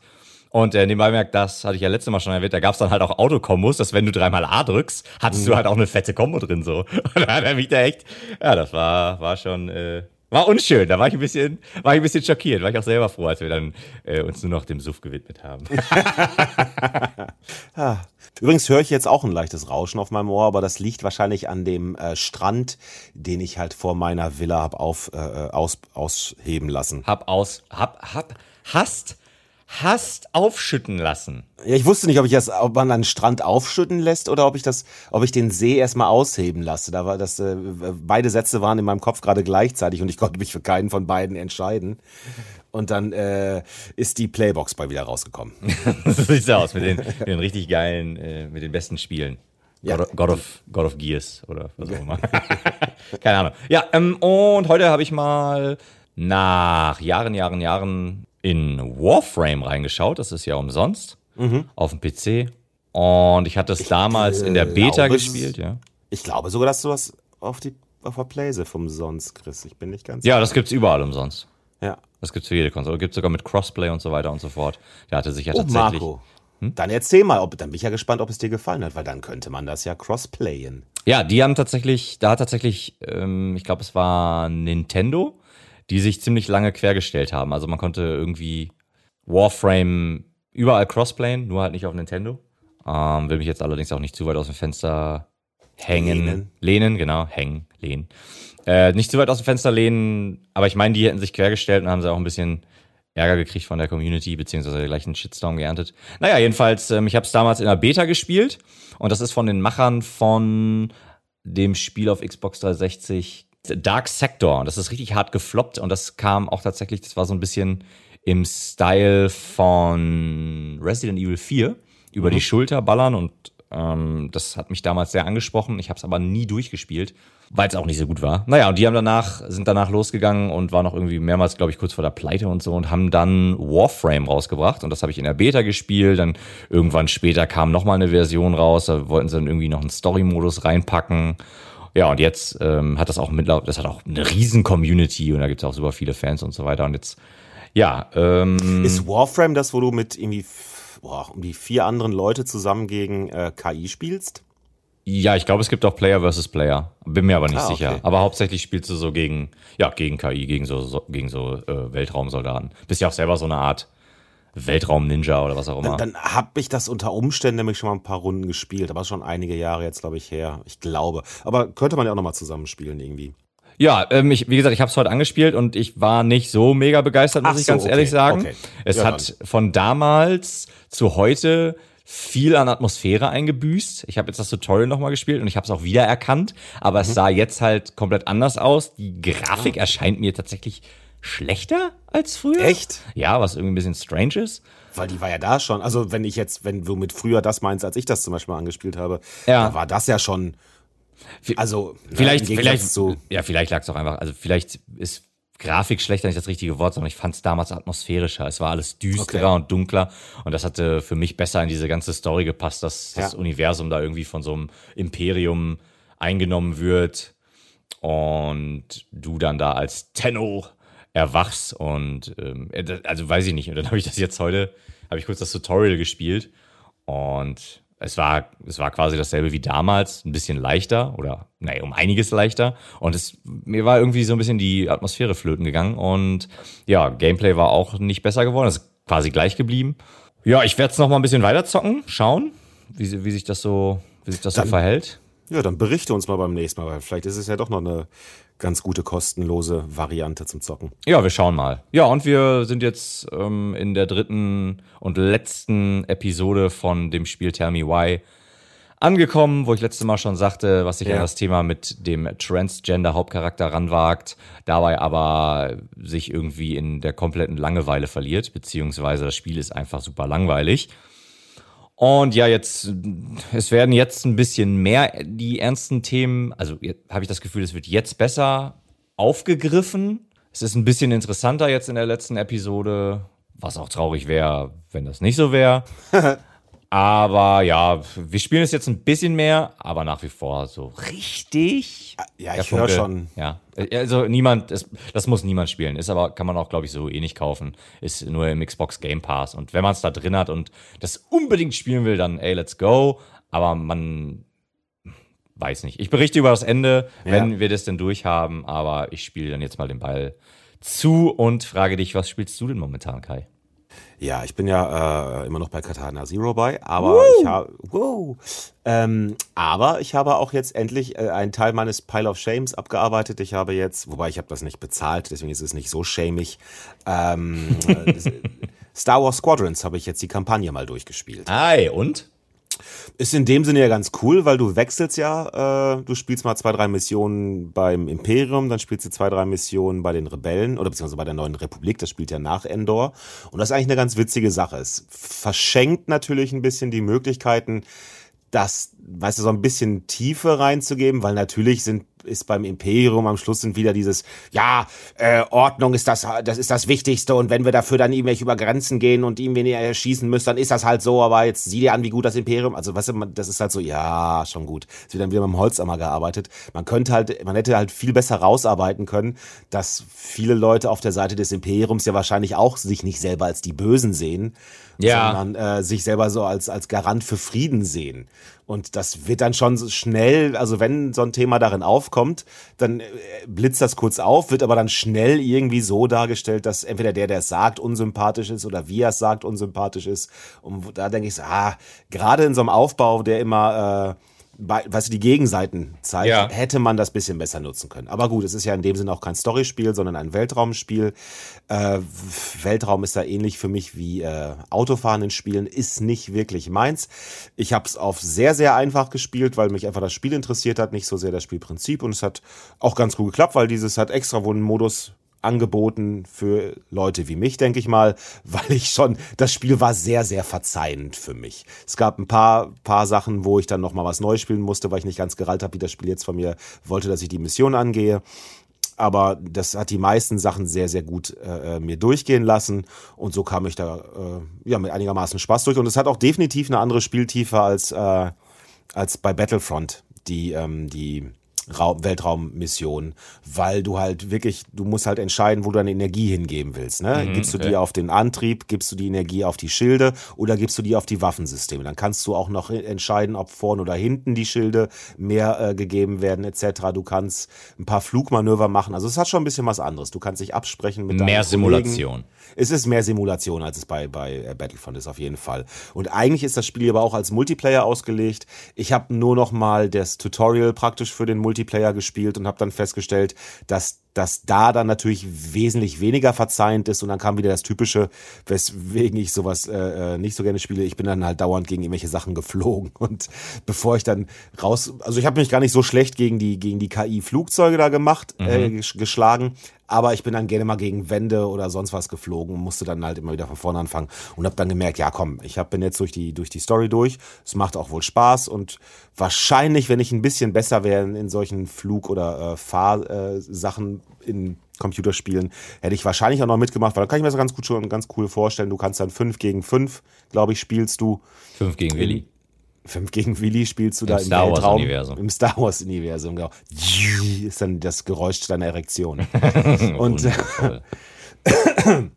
Und äh, nebenbei merkt, das hatte ich ja letztes Mal schon erwähnt, da gab es dann halt auch Autokombos, dass wenn du dreimal A drückst, hattest mhm. du halt auch eine fette Kombo drin so. Und da hat er mich da echt, ja, das war, war schon, äh, war unschön. Da war ich ein bisschen, war ich ein bisschen schockiert. War ich auch selber froh, als wir dann äh, uns nur noch dem Suff gewidmet haben. ah. Übrigens höre ich jetzt auch ein leichtes Rauschen auf meinem Ohr, aber das liegt wahrscheinlich an dem äh, Strand, den ich halt vor meiner Villa hab auf, äh, aus, ausheben lassen. Hab aus, hab, hab, hast hast aufschütten lassen. Ja, ich wusste nicht, ob ich das, ob man einen Strand aufschütten lässt oder ob ich das, ob ich den See erstmal ausheben lasse. Da war das, äh, beide Sätze waren in meinem Kopf gerade gleichzeitig und ich konnte mich für keinen von beiden entscheiden. Und dann äh, ist die Playbox bei wieder rausgekommen. so sieht's aus mit den, mit den richtig geilen, äh, mit den besten Spielen. Ja. God, God, of, God of Gears oder was auch immer. Keine Ahnung. Ja, ähm, und heute habe ich mal nach Jahren, Jahren, Jahren in Warframe reingeschaut. Das ist ja umsonst mhm. auf dem PC. Und ich hatte es ich damals in der Beta gespielt, ja. Ich glaube sogar, dass du was auf, die, auf der Playse umsonst kriegst. Ich bin nicht ganz Ja, sicher. das gibt's überall umsonst. Ja. Das gibt's für jede Konsole. Gibt sogar mit Crossplay und so weiter und so fort. Der hatte sich ja oh, tatsächlich. Marco. Hm? Dann erzähl mal, ob, dann bin ich ja gespannt, ob es dir gefallen hat, weil dann könnte man das ja crossplayen. Ja, die haben tatsächlich, da hat tatsächlich, ähm, ich glaube, es war Nintendo, die sich ziemlich lange quergestellt haben. Also man konnte irgendwie Warframe überall crossplayen, nur halt nicht auf Nintendo. Ähm, will mich jetzt allerdings auch nicht zu weit aus dem Fenster hängen. Lehnen, lehnen genau, hängen, lehnen. Äh, nicht zu weit aus dem Fenster lehnen, aber ich meine, die hätten sich quergestellt und haben sie auch ein bisschen Ärger gekriegt von der Community, beziehungsweise gleich einen Shitstorm geerntet. Naja, jedenfalls, ähm, ich habe es damals in der Beta gespielt und das ist von den Machern von dem Spiel auf Xbox 360 Dark Sector. Das ist richtig hart gefloppt und das kam auch tatsächlich, das war so ein bisschen im Style von Resident Evil 4 über mhm. die Schulter ballern und Ähm, das hat mich damals sehr angesprochen. Ich habe es aber nie durchgespielt, weil es auch nicht so gut war. Naja, und die haben danach, sind danach losgegangen und waren noch irgendwie mehrmals, glaube ich, kurz vor der Pleite und so und haben dann Warframe rausgebracht. Und das habe ich in der Beta gespielt. Dann irgendwann später kam nochmal eine Version raus. Da wollten sie dann irgendwie noch einen Story-Modus reinpacken. Ja, und jetzt ähm, hat das auch mittlerweile, das hat auch eine riesen Community und da gibt es auch super viele Fans und so weiter. Und jetzt, ja. Ähm, ist Warframe das, wo du mit irgendwie boah, um die vier anderen Leute zusammen gegen äh, KI spielst? Ja, ich glaube, es gibt auch Player versus Player. Bin mir aber nicht Ah, sicher. okay. Aber hauptsächlich spielst du so gegen, ja, gegen KI, gegen so, so gegen so äh, Weltraumsoldaten. Bist ja auch selber so eine Art Weltraum-Ninja oder was auch immer. Dann, dann habe ich das unter Umständen nämlich schon mal ein paar Runden gespielt, aber schon einige Jahre jetzt, glaube ich, her. Ich glaube. Aber könnte man ja auch nochmal zusammenspielen irgendwie. Ja, ähm, ich, wie gesagt, ich habe es heute angespielt und ich war nicht so mega begeistert, muss Ach ich so, ganz okay, ehrlich sagen. okay. Es Ja, hat von damals zu heute viel an Atmosphäre eingebüßt. Ich habe jetzt das Tutorial nochmal gespielt und ich habe es auch wiedererkannt, aber Mhm. es sah jetzt halt komplett anders aus. Die Grafik erscheint mir tatsächlich schlechter als früher. Echt? Ja, was irgendwie ein bisschen strange ist. Weil die war ja da schon. Also, wenn ich jetzt, wenn du mit früher das meinst, als ich das zum Beispiel mal angespielt habe, Ja. da war das ja schon. Also, Vielleicht, Gegensatz vielleicht, zu. ja, vielleicht lag es auch einfach, also vielleicht ist Grafik schlechter nicht das richtige Wort, sondern ich fand es damals atmosphärischer. Es war alles düsterer Okay. und dunkler und das hatte für mich besser in diese ganze Story gepasst, dass das Ja. Universum da irgendwie von so einem Imperium eingenommen wird und du dann da als Tenno erwachst und ähm, äh, das- also weiß ich nicht. Und dann habe ich das jetzt heute, habe ich kurz das Tutorial gespielt und es war, es war quasi dasselbe wie damals, ein bisschen leichter oder naja, um einiges leichter. Und es, mir war irgendwie so ein bisschen die Atmosphäre flöten gegangen. Und ja, Gameplay war auch nicht besser geworden, es ist quasi gleich geblieben. Ja, ich werde es noch mal ein bisschen weiter zocken, schauen, wie, wie sich das so, wie sich das so Dann- verhält. Ja, dann berichte uns mal beim nächsten Mal, weil vielleicht ist es ja doch noch eine ganz gute kostenlose Variante zum Zocken. Ja, wir schauen mal. Ja, und wir sind jetzt ähm, in der dritten und letzten Episode von dem Spiel Tell Me Why angekommen, wo ich letztes Mal schon sagte, was sich Ja. an das Thema mit dem Transgender-Hauptcharakter ranwagt, dabei aber sich irgendwie in der kompletten Langeweile verliert, beziehungsweise das Spiel ist einfach super langweilig. Und ja, jetzt, es werden jetzt ein bisschen mehr die ernsten Themen, also habe ich das Gefühl, es wird jetzt besser aufgegriffen. Es ist ein bisschen interessanter jetzt in der letzten Episode, was auch traurig wäre, wenn das nicht so wäre. aber ja, wir spielen es jetzt ein bisschen mehr, aber nach wie vor so richtig. Ja, Der ich höre schon. Ja, also niemand, es, das muss niemand spielen. Ist aber, kann man auch, glaube ich, so eh nicht kaufen. Ist nur im Xbox Game Pass. Und wenn man es da drin hat und das unbedingt spielen will, dann ey, let's go. Aber man weiß nicht. Ich berichte über das Ende, wenn Ja. wir das denn durchhaben. Aber ich spiele dann jetzt mal den Ball zu und frage dich, was spielst du denn momentan, Kai? Ja, ich bin ja äh, immer noch bei Katana Zero bei, aber ich habe, wow, ähm, aber ich habe auch jetzt endlich äh, einen Teil meines Pile of Shames abgearbeitet. Ich habe jetzt, wobei ich habe das nicht bezahlt, deswegen ist es nicht so shamig. Ähm, äh, das- Star Wars Squadrons habe ich jetzt die Kampagne mal durchgespielt. Ei, und? Ist in dem Sinne ja ganz cool, weil du wechselst ja, äh, du spielst mal zwei, drei Missionen beim Imperium, dann spielst du zwei, drei Missionen bei den Rebellen oder beziehungsweise bei der neuen Republik, das spielt ja nach Endor. Und das ist eigentlich eine ganz witzige Sache. Es verschenkt natürlich ein bisschen die Möglichkeiten, das, weißt du, so ein bisschen Tiefe reinzugeben, weil natürlich sind, ist beim Imperium am Schluss sind wieder dieses, ja, äh, Ordnung ist das, das ist das Wichtigste und wenn wir dafür dann irgendwelche über Grenzen gehen und ihn weniger erschießen müssen, dann ist das halt so, aber jetzt sieh dir an, wie gut das Imperium, also weißt du, das ist halt so, ja, schon gut. Es wird dann wieder mit dem Holzhammer gearbeitet. Man könnte halt, man hätte halt viel besser rausarbeiten können, dass viele Leute auf der Seite des Imperiums ja wahrscheinlich auch sich nicht selber als die Bösen sehen, Ja. sondern äh, sich selber so als, als Garant für Frieden sehen. Und das wird dann schon schnell, also wenn so ein Thema darin aufkommt, dann äh, blitzt das kurz auf, wird aber dann schnell irgendwie so dargestellt, dass entweder der, der es sagt, unsympathisch ist oder wie er es sagt, unsympathisch ist. Und da denke ich so, ah, gerade in so einem Aufbau, der immer, äh, bei, weißt du, die Gegenseiten zeigt, Ja. hätte man das bisschen besser nutzen können. Aber gut, es ist ja in dem Sinne auch kein Storyspiel, sondern ein Weltraumspiel. Äh, Weltraum ist da ähnlich für mich wie äh, Autofahren in Spielen, ist nicht wirklich meins. Ich habe es auf sehr, sehr einfach gespielt, weil mich einfach das Spiel interessiert hat, nicht so sehr das Spielprinzip. Und es hat auch ganz gut geklappt, weil dieses hat extra wohl einen Modus angeboten für Leute wie mich, denke ich mal, weil ich schon, das Spiel war sehr, sehr verzeihend für mich. Es gab ein paar, paar Sachen, wo ich dann nochmal was neu spielen musste, weil ich nicht ganz gerallt habe, wie das Spiel jetzt von mir wollte, dass ich die Mission angehe. Aber das hat die meisten Sachen sehr, sehr gut äh, äh mir durchgehen lassen. Und so kam ich da äh, ja, mit einigermaßen Spaß durch. Und es hat auch definitiv eine andere Spieltiefe als, äh, als bei Battlefront, die, ähm, die Raum, Weltraummission, weil du halt wirklich, du musst halt entscheiden, wo du deine Energie hingeben willst. Ne? Mhm, gibst du okay. die auf den Antrieb, gibst du die Energie auf die Schilde oder gibst du die auf die Waffensysteme? Dann kannst du auch noch entscheiden, ob vorne oder hinten die Schilde mehr äh, gegeben werden etc. Du kannst ein paar Flugmanöver machen. Also es hat schon ein bisschen was anderes. Du kannst dich absprechen mit mehr Simulation. Es ist mehr Simulation, als es bei, bei äh, Battlefront ist, auf jeden Fall. Und eigentlich ist das Spiel aber auch als Multiplayer ausgelegt. Ich habe nur noch mal das Tutorial praktisch für den Multiplayer gespielt und habe dann festgestellt, dass dass da dann natürlich wesentlich weniger verzeihend ist und dann kam wieder das Typische, weswegen ich sowas äh, äh nicht so gerne spiele. Ich bin dann halt dauernd gegen irgendwelche Sachen geflogen und bevor ich dann raus, also ich habe mich gar nicht so schlecht gegen die gegen die KI-Flugzeuge da gemacht, äh, mhm. äh, geschlagen, aber ich bin dann gerne mal gegen Wände oder sonst was geflogen und musste dann halt immer wieder von vorne anfangen und habe dann gemerkt, ja komm, ich hab, bin jetzt durch die, durch die Story durch. Es macht auch wohl Spaß und wahrscheinlich, wenn ich ein bisschen besser wäre in solchen Flug- oder äh, Fahrsachen äh, in Computerspielen, hätte ich wahrscheinlich auch noch mitgemacht, weil da kann ich mir das ganz gut schon ganz cool vorstellen. Du kannst dann fünf gegen fünf, glaube ich, spielst du. Fünf gegen Willi. Fünf gegen Willi spielst du Im da im Star Wars Universum. Im Star Wars Universum, genau. Ist dann das Geräusch deiner Erektion. Und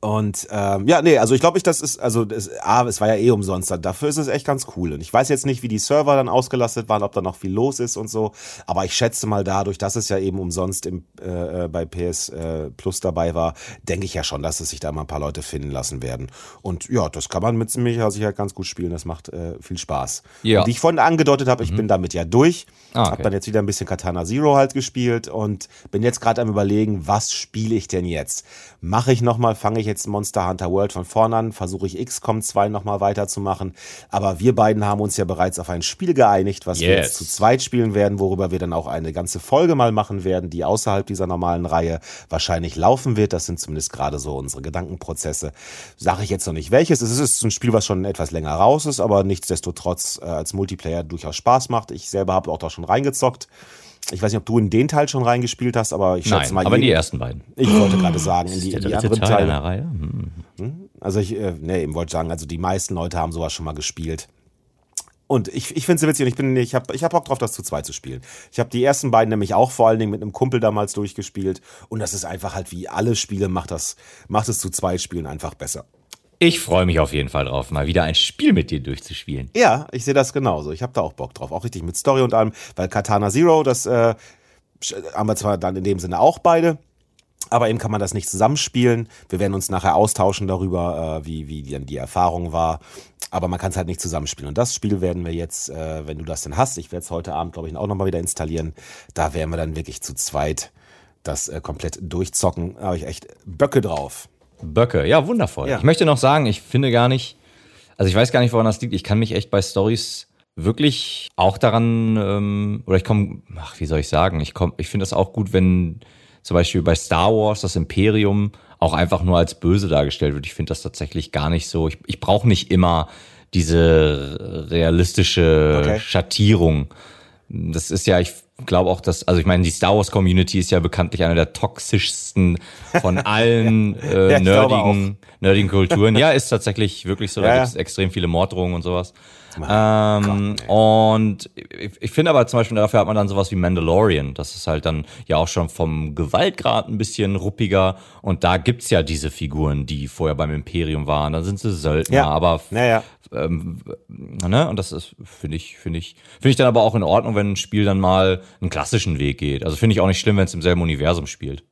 Und ähm, ja, nee, also ich glaube, ich, das ist, also das, ah, es war ja eh umsonst. Dafür ist es echt ganz cool. Und ich weiß jetzt nicht, wie die Server dann ausgelastet waren, ob da noch viel los ist und so. Aber ich schätze mal, dadurch, dass es ja eben umsonst im, äh, bei PS äh, Plus dabei war, denke ich ja schon, dass es sich da mal ein paar Leute finden lassen werden. Und ja, das kann man mit ziemlicher Sicherheit ganz gut spielen. Das macht äh, viel Spaß. Ja. Und wie ich vorhin angedeutet habe, ich mhm. bin damit ja durch. Ah, okay. Hab dann jetzt wieder ein bisschen Katana Zero halt gespielt und bin jetzt gerade am überlegen, was spiele ich denn jetzt? Mache ich nochmal, fange ich jetzt Monster Hunter World von vorn an, versuche ich XCOM 2 nochmal weiterzumachen. Aber wir beiden haben uns ja bereits auf ein Spiel geeinigt, was yes. wir jetzt zu zweit spielen werden, worüber wir dann auch eine ganze Folge mal machen werden, die außerhalb dieser normalen Reihe wahrscheinlich laufen wird. Das sind zumindest gerade so unsere Gedankenprozesse. Sage ich jetzt noch nicht welches. Es ist ein Spiel, was schon etwas länger raus ist, aber nichtsdestotrotz äh, als Multiplayer durchaus Spaß macht. Ich selber habe auch da schon reingezockt. Ich weiß nicht, ob du in den Teil schon reingespielt hast, aber ich schätze Nein, mal. Aber in die ersten beiden. Ich wollte gerade sagen, in die, in die anderen Teil Teile. Reihe? Hm. hm. Also ich, äh, nee, eben wollte sagen, also die meisten Leute haben sowas schon mal gespielt. Und ich, ich finde es witzig und ich bin, ich habe ich hab Bock drauf, das zu zweit zu spielen. Ich habe die ersten beiden nämlich auch vor allen Dingen mit einem Kumpel damals durchgespielt. Und das ist einfach halt wie alle Spiele, macht das, macht es zu zweit spielen einfach besser. Ich freue mich auf jeden Fall drauf, mal wieder ein Spiel mit dir durchzuspielen. Ja, ich sehe das genauso. Ich habe da auch Bock drauf. Auch richtig mit Story und allem, weil Katana Zero, das äh, haben wir zwar dann in dem Sinne auch beide, aber eben kann man das nicht zusammenspielen. Wir werden uns nachher austauschen darüber, äh, wie, wie dann die Erfahrung war. Aber man kann es halt nicht zusammenspielen. Und das Spiel werden wir jetzt, äh, wenn du das denn hast, ich werde es heute Abend, glaube ich, auch nochmal wieder installieren. Da werden wir dann wirklich zu zweit das äh, komplett durchzocken. Da habe ich echt Böcke drauf. Böcke, ja, wundervoll. Ja. Ich möchte noch sagen, ich finde gar nicht, also ich weiß gar nicht, woran das liegt. Ich kann mich echt bei Stories wirklich auch daran, ähm, oder ich komme, ach, wie soll ich sagen, ich komme, ich finde das auch gut, wenn zum Beispiel bei Star Wars das Imperium auch einfach nur als böse dargestellt wird. Ich finde das tatsächlich gar nicht so. Ich, ich brauche nicht immer diese realistische okay. Schattierung. Das ist ja, ich glaube auch, dass, also ich meine, die Star Wars Community ist ja bekanntlich eine der toxischsten von allen äh, ja, nerdigen, nerdigen Kulturen. Ja, ist tatsächlich wirklich so. Da ja, gibt es extrem viele Morddrohungen und sowas. Ähm, Gott, und ich, ich finde aber zum Beispiel, dafür hat man dann sowas wie Mandalorian. Das ist halt dann ja auch schon vom Gewaltgrad ein bisschen ruppiger. Und da gibt's ja diese Figuren, die vorher beim Imperium waren. Dann sind sie Söldner, ja. aber naja. Ähm, ne? Und das ist, finde ich, finde ich, finde ich dann aber auch in Ordnung, wenn ein Spiel dann mal einen klassischen Weg geht. Also finde ich auch nicht schlimm, wenn es im selben Universum spielt.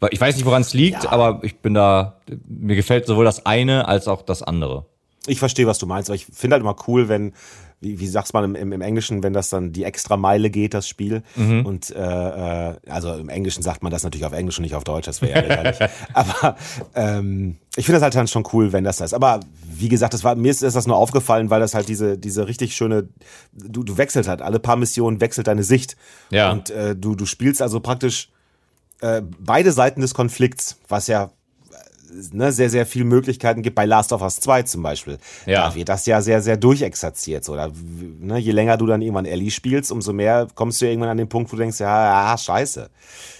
Weil ich weiß nicht, woran es liegt, ja. aber ich bin da, mir gefällt sowohl das eine als auch das andere. Ich verstehe, was du meinst, aber ich finde halt immer cool, wenn, wie, wie sagst man im, im, Englischen, wenn das dann die extra Meile geht, das Spiel. Mhm. Und äh, äh, also im Englischen sagt man das natürlich auf Englisch und nicht auf Deutsch, das wäre ja lächerlich. aber ähm, ich finde das halt dann schon cool, wenn das da ist. Aber wie gesagt, das war, mir ist, ist das nur aufgefallen, weil das halt diese, diese richtig schöne, du, du wechselst halt, alle paar Missionen wechselt deine Sicht. Ja. Und äh, du, du spielst also praktisch äh, beide Seiten des Konflikts, was ja ne, sehr, sehr viele Möglichkeiten gibt. Bei Last of Us 2 zum Beispiel. Ja. Da wird das ja sehr, sehr durchexerziert. So. Da, ne, je länger du dann irgendwann Ellie spielst, umso mehr kommst du irgendwann an den Punkt, wo du denkst, ja, ja scheiße.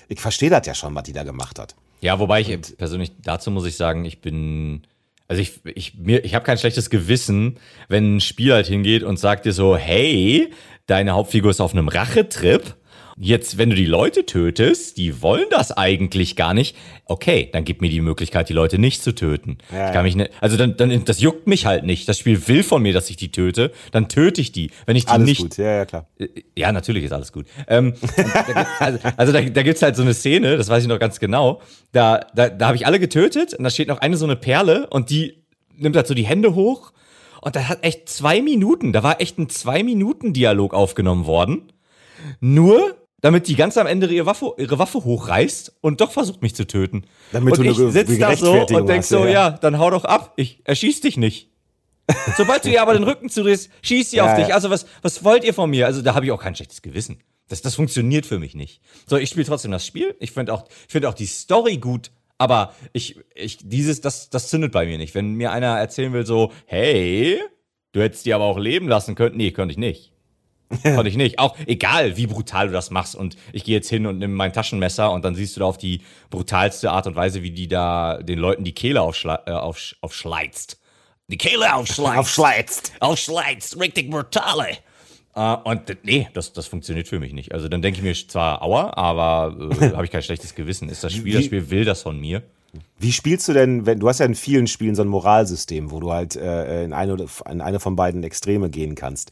Ich verstehe das ja schon, was die da gemacht hat. Ja, wobei ich Und, persönlich, dazu muss ich sagen, ich bin, also ich, ich, mir, ich habe kein schlechtes Gewissen, wenn ein Spiel halt hingeht und sagt dir so, hey, deine Hauptfigur ist auf einem Rachetrip Jetzt, wenn du die Leute tötest, die wollen das eigentlich gar nicht. Okay, dann gib mir die Möglichkeit, die Leute nicht zu töten. Ja, ich kann mich nicht, also dann, dann, das juckt mich halt nicht. Das Spiel will von mir, dass ich die töte. Dann töte ich die. Wenn ich die alles nicht. Gut. Ja, ja, klar. Äh, ja, natürlich ist alles gut. Ähm, also, also da, da gibt's halt so eine Szene, das weiß ich noch ganz genau. Da, da, da habe ich alle getötet und da steht noch eine so eine Perle und die nimmt halt so die Hände hoch und da hat echt zwei Minuten, da war echt ein zwei Minuten Dialog aufgenommen worden. Nur damit die ganz am Ende ihre Waffe, ihre Waffe hochreißt und doch versucht mich zu töten. Damit und ich sitze da so und denk so, ja. ja, dann hau doch ab, ich erschieß dich nicht. Sobald du ihr aber den Rücken zudrehst, schießt sie ja, auf dich. Also was, was wollt ihr von mir? Also da habe ich auch kein schlechtes Gewissen. Das, das funktioniert für mich nicht. So, ich spiele trotzdem das Spiel. Ich finde auch, find auch die Story gut, aber ich, ich, dieses, das, das zündet bei mir nicht. Wenn mir einer erzählen will, so, hey, du hättest die aber auch leben lassen können. Nee, könnte ich nicht. Konnte ich nicht. Auch egal, wie brutal du das machst. Und ich gehe jetzt hin und nehme mein Taschenmesser und dann siehst du da auf die brutalste Art und Weise, wie die da den Leuten die Kehle aufschle äh, auf, aufschleizt. Die Kehle aufschleizt. aufschleizt. Aufschleizt. Richtig brutale. Uh, und nee, das, das funktioniert für mich nicht. Also dann denke ich mir zwar, aua, aber äh, habe ich kein schlechtes Gewissen. Ist das Spiel, das Spiel will das von mir. Wie spielst du denn, wenn du hast ja in vielen Spielen so ein Moralsystem, wo du halt äh, in, eine, in eine von beiden Extreme gehen kannst.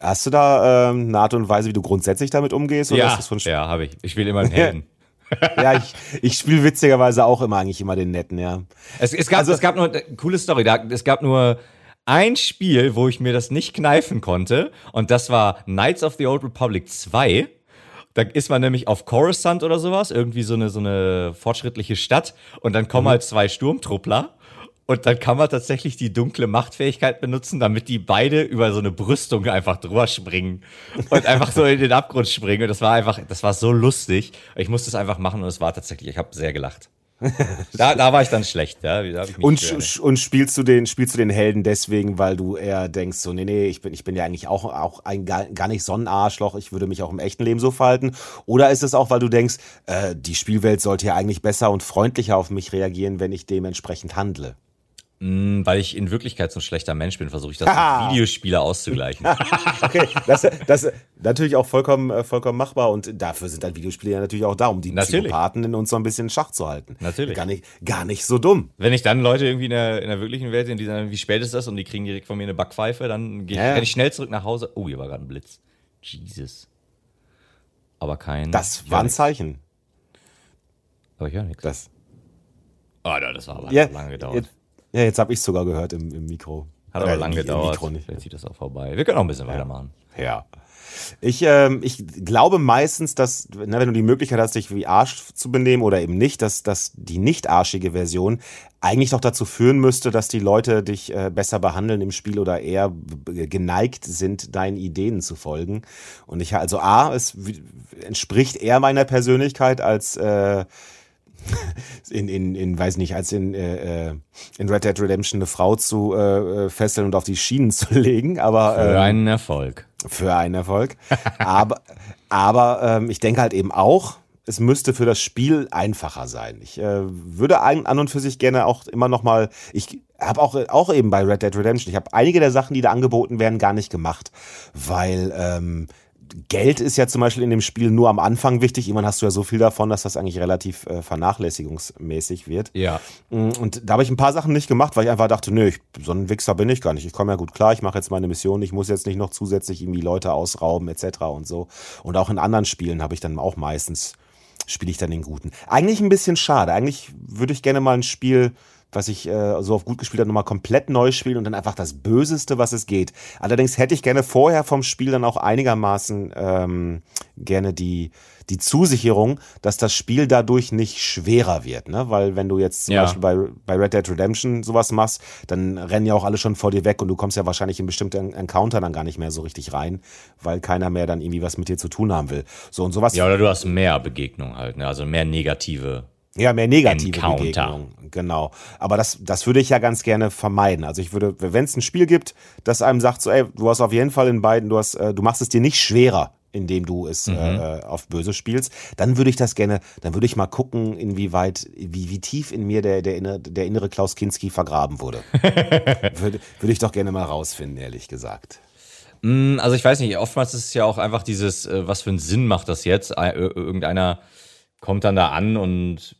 Hast du da ähm, eine Art und Weise, wie du grundsätzlich damit umgehst? Oder ja, ist das von ja, habe ich. Ich spiele immer einen Helden. ja, ich, ich spiele witzigerweise auch immer eigentlich immer den netten, ja. Es, es, gab, also, es gab nur, eine coole Story, da, es gab nur ein Spiel, wo ich mir das nicht kneifen konnte und das war Knights of the Old Republic 2 da ist man nämlich auf Coruscant oder sowas, irgendwie so eine, so eine fortschrittliche Stadt. Und dann kommen mhm. halt zwei Sturmtruppler. Und dann kann man tatsächlich die dunkle Machtfähigkeit benutzen, damit die beide über so eine Brüstung einfach drüber springen und einfach so in den Abgrund springen. Und das war einfach, das war so lustig. Ich musste es einfach machen und es war tatsächlich, ich habe sehr gelacht da, da war ich dann schlecht, ja. und, und spielst du den, spielst du den Helden deswegen, weil du eher denkst, so, nee, nee, ich bin, ich bin ja eigentlich auch, auch ein, gar nicht so ein Arschloch, ich würde mich auch im echten Leben so verhalten. Oder ist es auch, weil du denkst, äh, die Spielwelt sollte ja eigentlich besser und freundlicher auf mich reagieren, wenn ich dementsprechend handle? Mm, weil ich in Wirklichkeit so ein schlechter Mensch bin, versuche ich das mit Videospiele auszugleichen. okay, das, ist natürlich auch vollkommen, äh, vollkommen machbar und dafür sind dann Videospiele ja natürlich auch da, um die natürlich. Psychopathen in uns so ein bisschen in Schach zu halten. Natürlich. Gar nicht, gar nicht so dumm. Wenn ich dann Leute irgendwie in der, in der wirklichen Welt sehen, die sagen, wie spät ist das und die kriegen direkt von mir eine Backpfeife, dann gehe ich, ja. ich schnell zurück nach Hause. Oh, hier war gerade ein Blitz. Jesus. Aber kein. Das war ein Zeichen. Aber ich höre nichts. Das. Oh, das war aber ja, lange gedauert. Jetzt, ja, jetzt habe ich es sogar gehört im, im Mikro. Hat aber äh, lange gedauert. Mikro nicht. Vielleicht zieht das auch vorbei. Wir können auch ein bisschen ja. weitermachen. Ja. Ich, ähm, ich glaube meistens, dass, na, wenn du die Möglichkeit hast, dich wie Arsch zu benehmen oder eben nicht, dass, dass die nicht arschige Version eigentlich doch dazu führen müsste, dass die Leute dich äh, besser behandeln im Spiel oder eher geneigt sind, deinen Ideen zu folgen. Und ich, also A, es entspricht eher meiner Persönlichkeit als äh, in, in, in weiß nicht, als in, äh, äh, in Red Dead Redemption eine Frau zu äh, äh fesseln und auf die Schienen zu legen, aber für ähm, einen Erfolg. Für einen Erfolg. aber aber ähm, ich denke halt eben auch, es müsste für das Spiel einfacher sein. Ich äh, würde an, an und für sich gerne auch immer noch mal, ich habe auch auch eben bei Red Dead Redemption, ich habe einige der Sachen, die da angeboten werden, gar nicht gemacht, weil ähm, Geld ist ja zum Beispiel in dem Spiel nur am Anfang wichtig. Irgendwann hast du ja so viel davon, dass das eigentlich relativ äh, vernachlässigungsmäßig wird. Ja. Mm, und da habe ich ein paar Sachen nicht gemacht, weil ich einfach dachte, nö, ich, so ein Wichser bin ich gar nicht. Ich komme ja gut klar, ich mache jetzt meine Mission, ich muss jetzt nicht noch zusätzlich irgendwie Leute ausrauben etc. und so. Und auch in anderen Spielen habe ich dann auch meistens, spiele ich dann den Guten. Eigentlich ein bisschen schade. Eigentlich würde ich gerne mal ein Spiel was ich äh, so auf gut gespielt habe, nochmal komplett neu spielen und dann einfach das Böseste, was es geht. Allerdings hätte ich gerne vorher vom Spiel dann auch einigermaßen ähm, gerne die, die Zusicherung, dass das Spiel dadurch nicht schwerer wird. Ne? Weil wenn du jetzt zum Ja. Beispiel bei, bei Red Dead Redemption sowas machst, dann rennen ja auch alle schon vor dir weg und du kommst ja wahrscheinlich in bestimmte En- Encounter dann gar nicht mehr so richtig rein, weil keiner mehr dann irgendwie was mit dir zu tun haben will. So und sowas Ja, oder du hast mehr Begegnungen halt, ne? also mehr negative. Ja, mehr negative Encounter. Begegnungen. Genau. Aber das, das würde ich ja ganz gerne vermeiden. Also ich würde, wenn es ein Spiel gibt, das einem sagt, so, ey, du hast auf jeden Fall in beiden, du hast, äh, du machst es dir nicht schwerer, indem du es Mhm. äh, auf böse spielst, dann würde ich das gerne, dann würde ich mal gucken, inwieweit, wie, wie tief in mir der, der, innere, der innere Klaus Kinski vergraben wurde. würde, würde ich doch gerne mal rausfinden, ehrlich gesagt. Mm, Also ich weiß nicht, oftmals ist es ja auch einfach dieses, äh, was für einen Sinn macht das jetzt? Ein- ir- Irgendeiner kommt dann da an und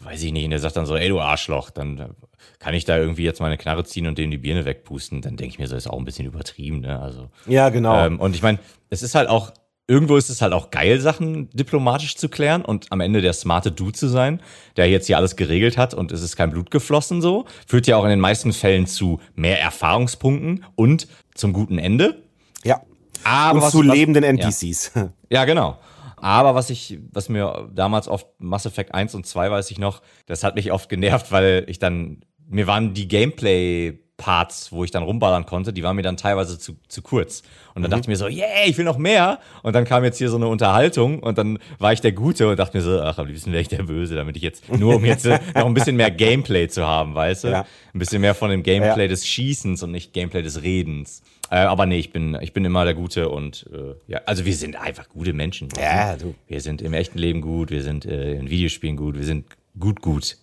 weiß ich nicht, und der sagt dann so, ey du Arschloch, dann kann ich da irgendwie jetzt meine Knarre ziehen und dem die Birne wegpusten. Dann denke ich mir so, ist auch ein bisschen übertrieben, ne? Also Ja, genau. Ähm, und ich meine, es ist halt auch, irgendwo ist es halt auch geil, Sachen diplomatisch zu klären und am Ende der smarte Dude zu sein, der jetzt hier alles geregelt hat und es ist kein Blut geflossen so. Führt ja auch in den meisten Fällen zu mehr Erfahrungspunkten und zum guten Ende. ja. Aber Und was- zu was- lebenden NPCs. Ja, genau. Aber was ich, was mir damals oft Mass Effect 1 und 2 weiß ich noch, das hat mich oft genervt, weil ich dann, mir waren die Gameplay-Parts, wo ich dann rumballern konnte, die waren mir dann teilweise zu, zu kurz. Und dann dachte ich mir so, yeah, ich will noch mehr. Und dann kam jetzt hier so eine Unterhaltung und dann war ich der Gute und dachte mir so, ach, am liebsten wäre ich der Böse, damit ich jetzt, nur um jetzt noch ein bisschen mehr Gameplay zu haben, weißt du? Ja. Ein bisschen mehr von dem Gameplay Ja. des Schießens und nicht Gameplay des Redens. Äh, aber nee, ich bin, ich bin immer der Gute und äh, ja, also wir sind einfach gute Menschen. Ja, du. Wir sind im echten Leben gut, wir sind äh, in Videospielen gut, wir sind gut, gut.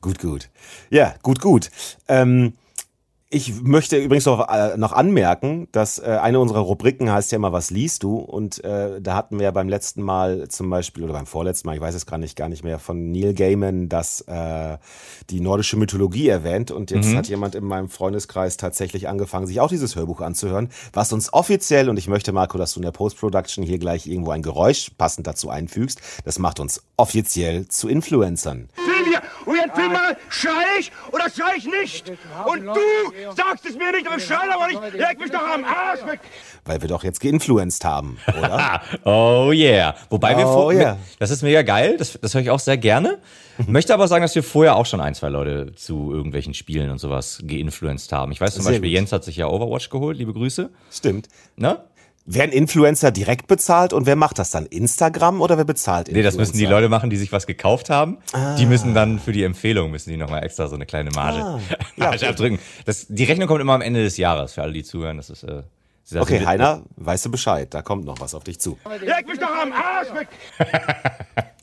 Gut, gut. Ja, gut, gut. Ähm, ich möchte übrigens noch, äh, noch anmerken, dass äh, eine unserer Rubriken heißt ja immer, was liest du? Und äh, da hatten wir beim letzten Mal zum Beispiel, oder beim vorletzten Mal, ich weiß es gar nicht, gar nicht mehr, von Neil Gaiman, das äh, die nordische Mythologie erwähnt. Und jetzt hat jemand in meinem Freundeskreis tatsächlich angefangen, sich auch dieses Hörbuch anzuhören, was uns offiziell, und ich möchte, Marco, dass du in der Post-Production hier gleich irgendwo ein Geräusch passend dazu einfügst, das macht uns offiziell zu Influencern. Silvia, und jetzt will mal, schrei ich oder schrei ich nicht? Und du sagst es mir nicht, aber ich schrei aber nicht. Leg mich doch am Arsch weg. Weil wir doch jetzt geinfluenced haben, oder? Oh yeah. Wobei wir Oh vor, yeah. das ist mega geil, das, das höre ich auch sehr gerne. Möchte aber sagen, dass wir vorher auch schon ein, zwei Leute zu irgendwelchen Spielen und sowas geinfluenced haben. Ich weiß zum Sehr Beispiel, gut. Jens hat sich ja Overwatch geholt, liebe Grüße. Stimmt. Ne? Werden Influencer direkt bezahlt und wer macht das dann? Instagram oder wer bezahlt Nee, das müssen die Influencer? Leute machen, die sich was gekauft haben. Die müssen dann für die Empfehlung, müssen die nochmal extra so eine kleine Marge, Ah, ja, Marge abdrücken. Das, die Rechnung kommt immer am Ende des Jahres, für alle, die zuhören. Das ist, äh, sehr Okay, Heiner, weißt du Bescheid, da kommt noch was auf dich zu. Leg mich doch am Arsch weg.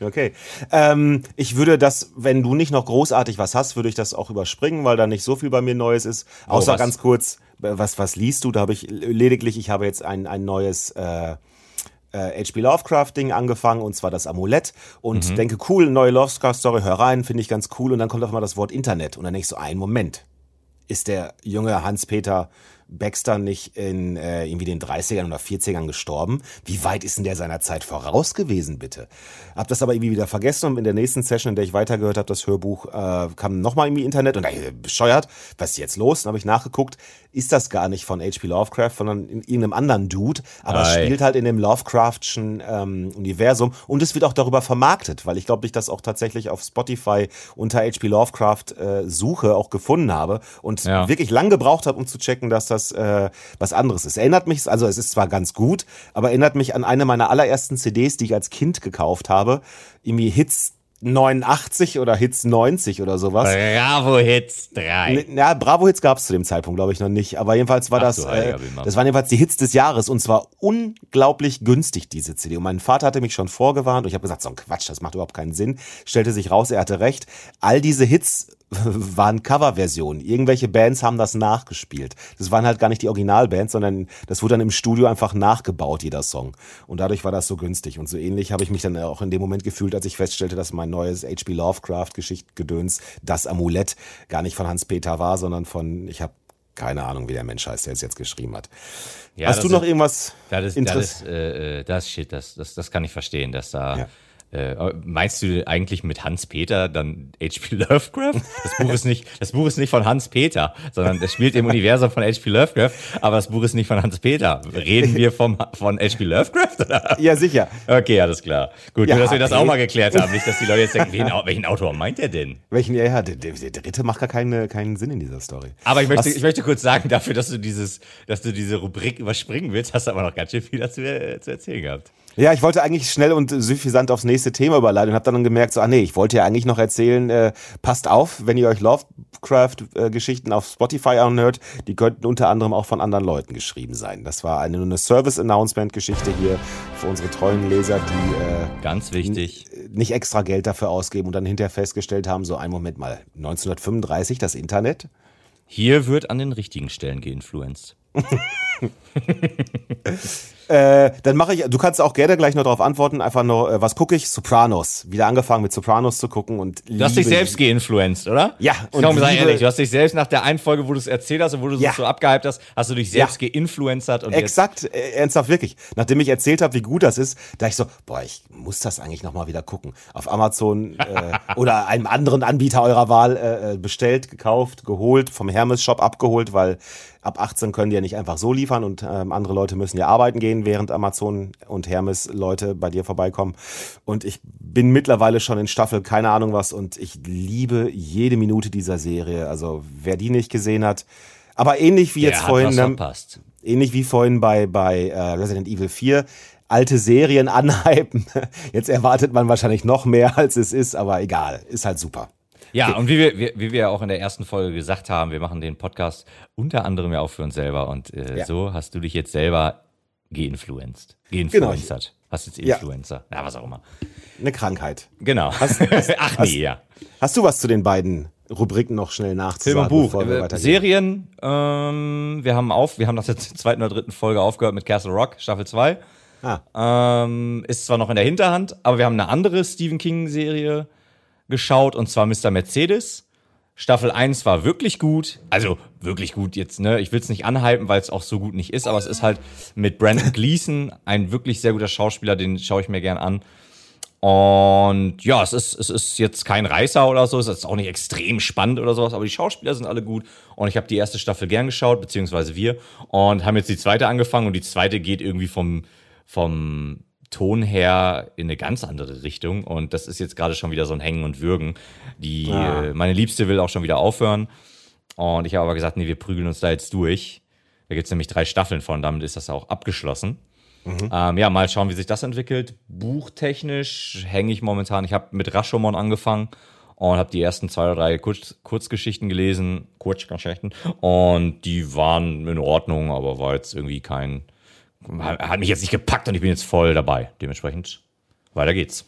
Okay. Ähm, ich würde das, wenn du nicht noch großartig was hast, würde ich das auch überspringen, weil da nicht so viel bei mir Neues ist. Außer was? ganz kurz, äh, was, was liest du? Da habe ich lediglich, ich habe jetzt ein, ein neues äh, äh, H.P. Lovecraft-Ding angefangen, und zwar das Amulett. Und denke, cool, neue Lovecraft-Story, hör rein, finde ich ganz cool. Und dann kommt auf einmal das Wort Internet. Und dann denke ich so, ein Moment. Ist der junge Hans-Peter Baxter nicht in äh, irgendwie den 30ern oder 40ern gestorben? Wie weit ist denn der seiner Zeit voraus gewesen, bitte? Hab das aber irgendwie wieder vergessen und in der nächsten Session, in der ich weitergehört habe, das Hörbuch, äh, kam nochmal irgendwie Internet und da äh, bescheuert, was ist jetzt los? Dann habe ich nachgeguckt, ist das gar nicht von H.P. Lovecraft, sondern in irgendeinem anderen Dude, aber Ei. spielt halt in dem Lovecraftschen ähm, Universum und es wird auch darüber vermarktet, weil ich glaube, ich das auch tatsächlich auf Spotify unter H.P. Lovecraft äh, Suche auch gefunden habe und Ja. wirklich lang gebraucht habe, um zu checken, dass das äh, was anderes ist. Erinnert mich, also es ist zwar ganz gut, aber erinnert mich an eine meiner allerersten CDs, die ich als Kind gekauft habe, irgendwie Hits 89 oder Hits 90 oder sowas. Bravo Hits 3. Ja, Bravo Hits gab es zu dem Zeitpunkt, glaube ich, noch nicht. Aber jedenfalls war Ach das, äh, das waren jedenfalls die Hits des Jahres und zwar unglaublich günstig, diese CD. Und mein Vater hatte mich schon vorgewarnt und ich habe gesagt, so ein Quatsch, das macht überhaupt keinen Sinn. Stellte sich raus, er hatte recht. All diese Hits waren Coverversionen. Irgendwelche Bands haben das nachgespielt. Das waren halt gar nicht die Originalbands, sondern das wurde dann im Studio einfach nachgebaut, jeder Song. Und dadurch war das so günstig. Und so ähnlich habe ich mich dann auch in dem Moment gefühlt, als ich feststellte, dass mein neues H.P. Lovecraft-Geschichtgedöns, das Amulett, gar nicht von Hans-Peter war, sondern von, ich habe keine Ahnung, wie der Mensch heißt, der es jetzt geschrieben hat. Ja, Hast du ist- noch irgendwas Das ist, das ist, äh, äh, das ist Shit, das, das, das kann ich verstehen, dass da Ja. Äh, meinst du eigentlich mit Hans Peter dann H.P. Lovecraft? Das Buch ist nicht, das Buch ist nicht von Hans Peter, sondern es spielt im Universum von H.P. Lovecraft, aber das Buch ist nicht von Hans Peter. Reden wir vom, von H.P. Lovecraft? Oder? Ja, sicher. Okay, alles klar. Gut, Ja, nur dass wir das auch mal geklärt haben. Nicht, dass die Leute jetzt denken, wen, welchen Autor meint er denn? Welchen, ja, ja, der, der, dritte macht gar keine, keinen Sinn in dieser Story. Aber ich möchte, Was- ich möchte kurz sagen, dafür, dass du dieses, dass du diese Rubrik überspringen willst, hast du aber noch ganz schön viel dazu äh, zu erzählen gehabt. Ja, ich wollte eigentlich schnell und suffisant aufs nächste Thema überleiten und habe dann gemerkt, so, ah nee, ich wollte ja eigentlich noch erzählen, äh, passt auf, wenn ihr euch Lovecraft-Geschichten auf Spotify anhört, die könnten unter anderem auch von anderen Leuten geschrieben sein. Das war eine, eine Service-Announcement-Geschichte hier für unsere treuen Leser, die Ganz wichtig. äh, nicht extra Geld dafür ausgeben und dann hinterher festgestellt haben, so ein Moment mal, 1935 das Internet? Hier wird an den richtigen Stellen geinfluenced. Äh, dann mache ich, du kannst auch gerne gleich noch darauf antworten, einfach nur, äh, was gucke ich? Sopranos. Wieder angefangen mit Sopranos zu gucken und Du hast dich selbst geinfluenced, oder? Ja, Und komm, sei ehrlich, du hast dich selbst nach der einen Folge, wo du es erzählt hast und wo du Ja. es so abgehypt hast, hast du dich selbst Ja. geinfluencert und Exakt, äh, ernsthaft wirklich. Nachdem ich erzählt habe, wie gut das ist, da ich so, boah, ich muss das eigentlich noch mal wieder gucken. Auf Amazon äh, oder einem anderen Anbieter eurer Wahl äh, äh, bestellt, gekauft, geholt, vom Hermes Shop abgeholt, weil ab 18 können die ja nicht einfach so liefern und ähm, andere Leute müssen ja arbeiten gehen, während Amazon und Hermes Leute bei dir vorbeikommen. Und ich bin mittlerweile schon in Staffel, keine Ahnung was, und ich liebe jede Minute dieser Serie. Also wer die nicht gesehen hat, aber ähnlich wie der jetzt vorhin. ähm, ähnlich wie vorhin bei, bei äh, Resident Evil 4, alte Serien anhypen. Jetzt erwartet man wahrscheinlich noch mehr, als es ist, aber egal, ist halt super. Ja, und wie wir, wie, wir auch in der ersten Folge gesagt haben, wir machen den Podcast unter anderem ja auch für uns selber und äh, Ja. so hast du dich jetzt selber geinfluenced. Geinfluencert. Hast jetzt Ja. Influencer. Ja, was auch immer. Eine Krankheit. Genau. Ach nee, ja. Hast du was zu den beiden Rubriken noch schnell Film nachzusagen? und Buch. Äh? Serien, ähm, wir haben auf, wir haben nach der zweiten oder dritten Folge aufgehört mit Castle Rock, Staffel 2. Ah. Ähm, ist zwar noch in der Hinterhand, aber wir haben eine andere Stephen King-Serie geschaut, und zwar Mr. Mercedes. Staffel 1 war wirklich gut. Also wirklich gut jetzt, ne? Ich will es nicht anhypen, weil es auch so gut nicht ist, aber es ist halt mit Brandon Gleason ein wirklich sehr guter Schauspieler, den schaue ich mir gern an. Und ja, es ist, es ist jetzt kein Reißer oder so, es ist auch nicht extrem spannend oder sowas, aber die Schauspieler sind alle gut. Und ich habe die erste Staffel gern geschaut, beziehungsweise wir, und haben jetzt die zweite angefangen und die zweite geht irgendwie vom, vom Ton her in eine ganz andere Richtung. Und das ist jetzt gerade schon wieder so ein Hängen und Würgen. Die, Ah. äh, meine Liebste will auch schon wieder aufhören. Und ich habe aber gesagt, nee, wir prügeln uns da jetzt durch. Da gibt es nämlich drei Staffeln von, damit ist das auch abgeschlossen. Ähm, ja, mal schauen, wie sich das entwickelt. Buchtechnisch hänge ich momentan. Ich habe mit Rashomon angefangen und habe die ersten zwei oder drei Kurz Kurzgeschichten gelesen. Kurzgeschichten. Und die waren in Ordnung, aber war jetzt irgendwie kein. Hat mich jetzt nicht gepackt und ich bin jetzt voll dabei. Dementsprechend, weiter geht's.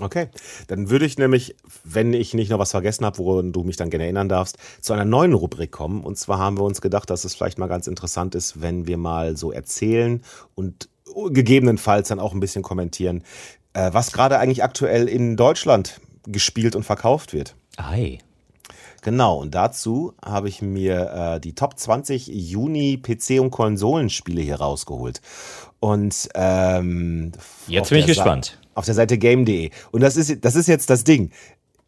Okay, dann würde ich nämlich, wenn ich nicht noch was vergessen habe, woran du mich dann gerne erinnern darfst, zu einer neuen Rubrik kommen. Und zwar haben wir uns gedacht, dass es vielleicht mal ganz interessant ist, wenn wir mal so erzählen und gegebenenfalls dann auch ein bisschen kommentieren, äh, was gerade eigentlich aktuell in Deutschland gespielt und verkauft wird. Ei. Genau, und dazu habe ich mir äh, die Top 20 Juni PC- und Konsolenspiele hier rausgeholt. Und ähm, Jetzt bin ich gespannt. Auf der Seite game.de. Und das ist, das ist jetzt das Ding.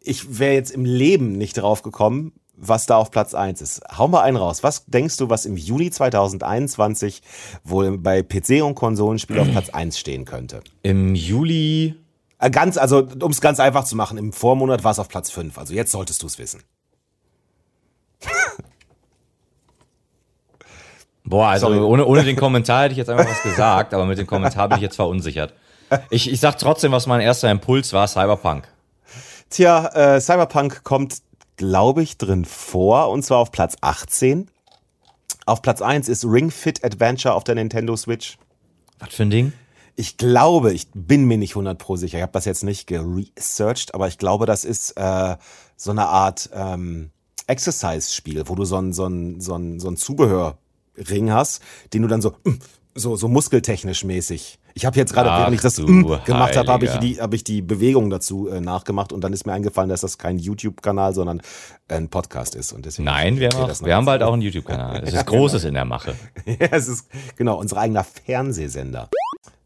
Ich wäre jetzt im Leben nicht drauf gekommen, was da auf Platz 1 ist. Hau mal einen raus. Was denkst du, was im Juni 2021 wohl bei PC- und Konsolenspielen auf Platz 1 stehen könnte? Im Juli. Äh, Ganz, also um es ganz einfach zu machen, im Vormonat war es auf Platz 5. Also jetzt solltest du es wissen. Boah, also Sorry. ohne, ohne den Kommentar hätte ich jetzt einfach was gesagt, aber mit dem Kommentar bin ich jetzt verunsichert. Ich, ich sag trotzdem, was mein erster Impuls war, Cyberpunk. Tja, äh, Cyberpunk kommt, glaube ich, drin vor und zwar auf Platz 18. Auf Platz 1 ist Ring Fit Adventure auf der Nintendo Switch. Was für ein Ding? Ich glaube, ich bin mir nicht 100 pro sicher. Ich habe das jetzt nicht geresearched, aber ich glaube, das ist äh, so eine Art ähm, Exercise-Spiel, wo du so ein, so ein, so ein, so ein Zubehörring hast, den du dann so, so, so muskeltechnisch mäßig. Ich habe jetzt gerade, während ich das du gemacht habe, habe ich die, habe ich die Bewegung dazu äh, nachgemacht und dann ist mir eingefallen, dass das kein YouTube-Kanal, sondern ein Podcast ist. Und deswegen Nein, wir haben, auch, wir haben bald auch einen YouTube-Kanal. Es ist Großes in der Mache. ja, es ist genau unser eigener Fernsehsender.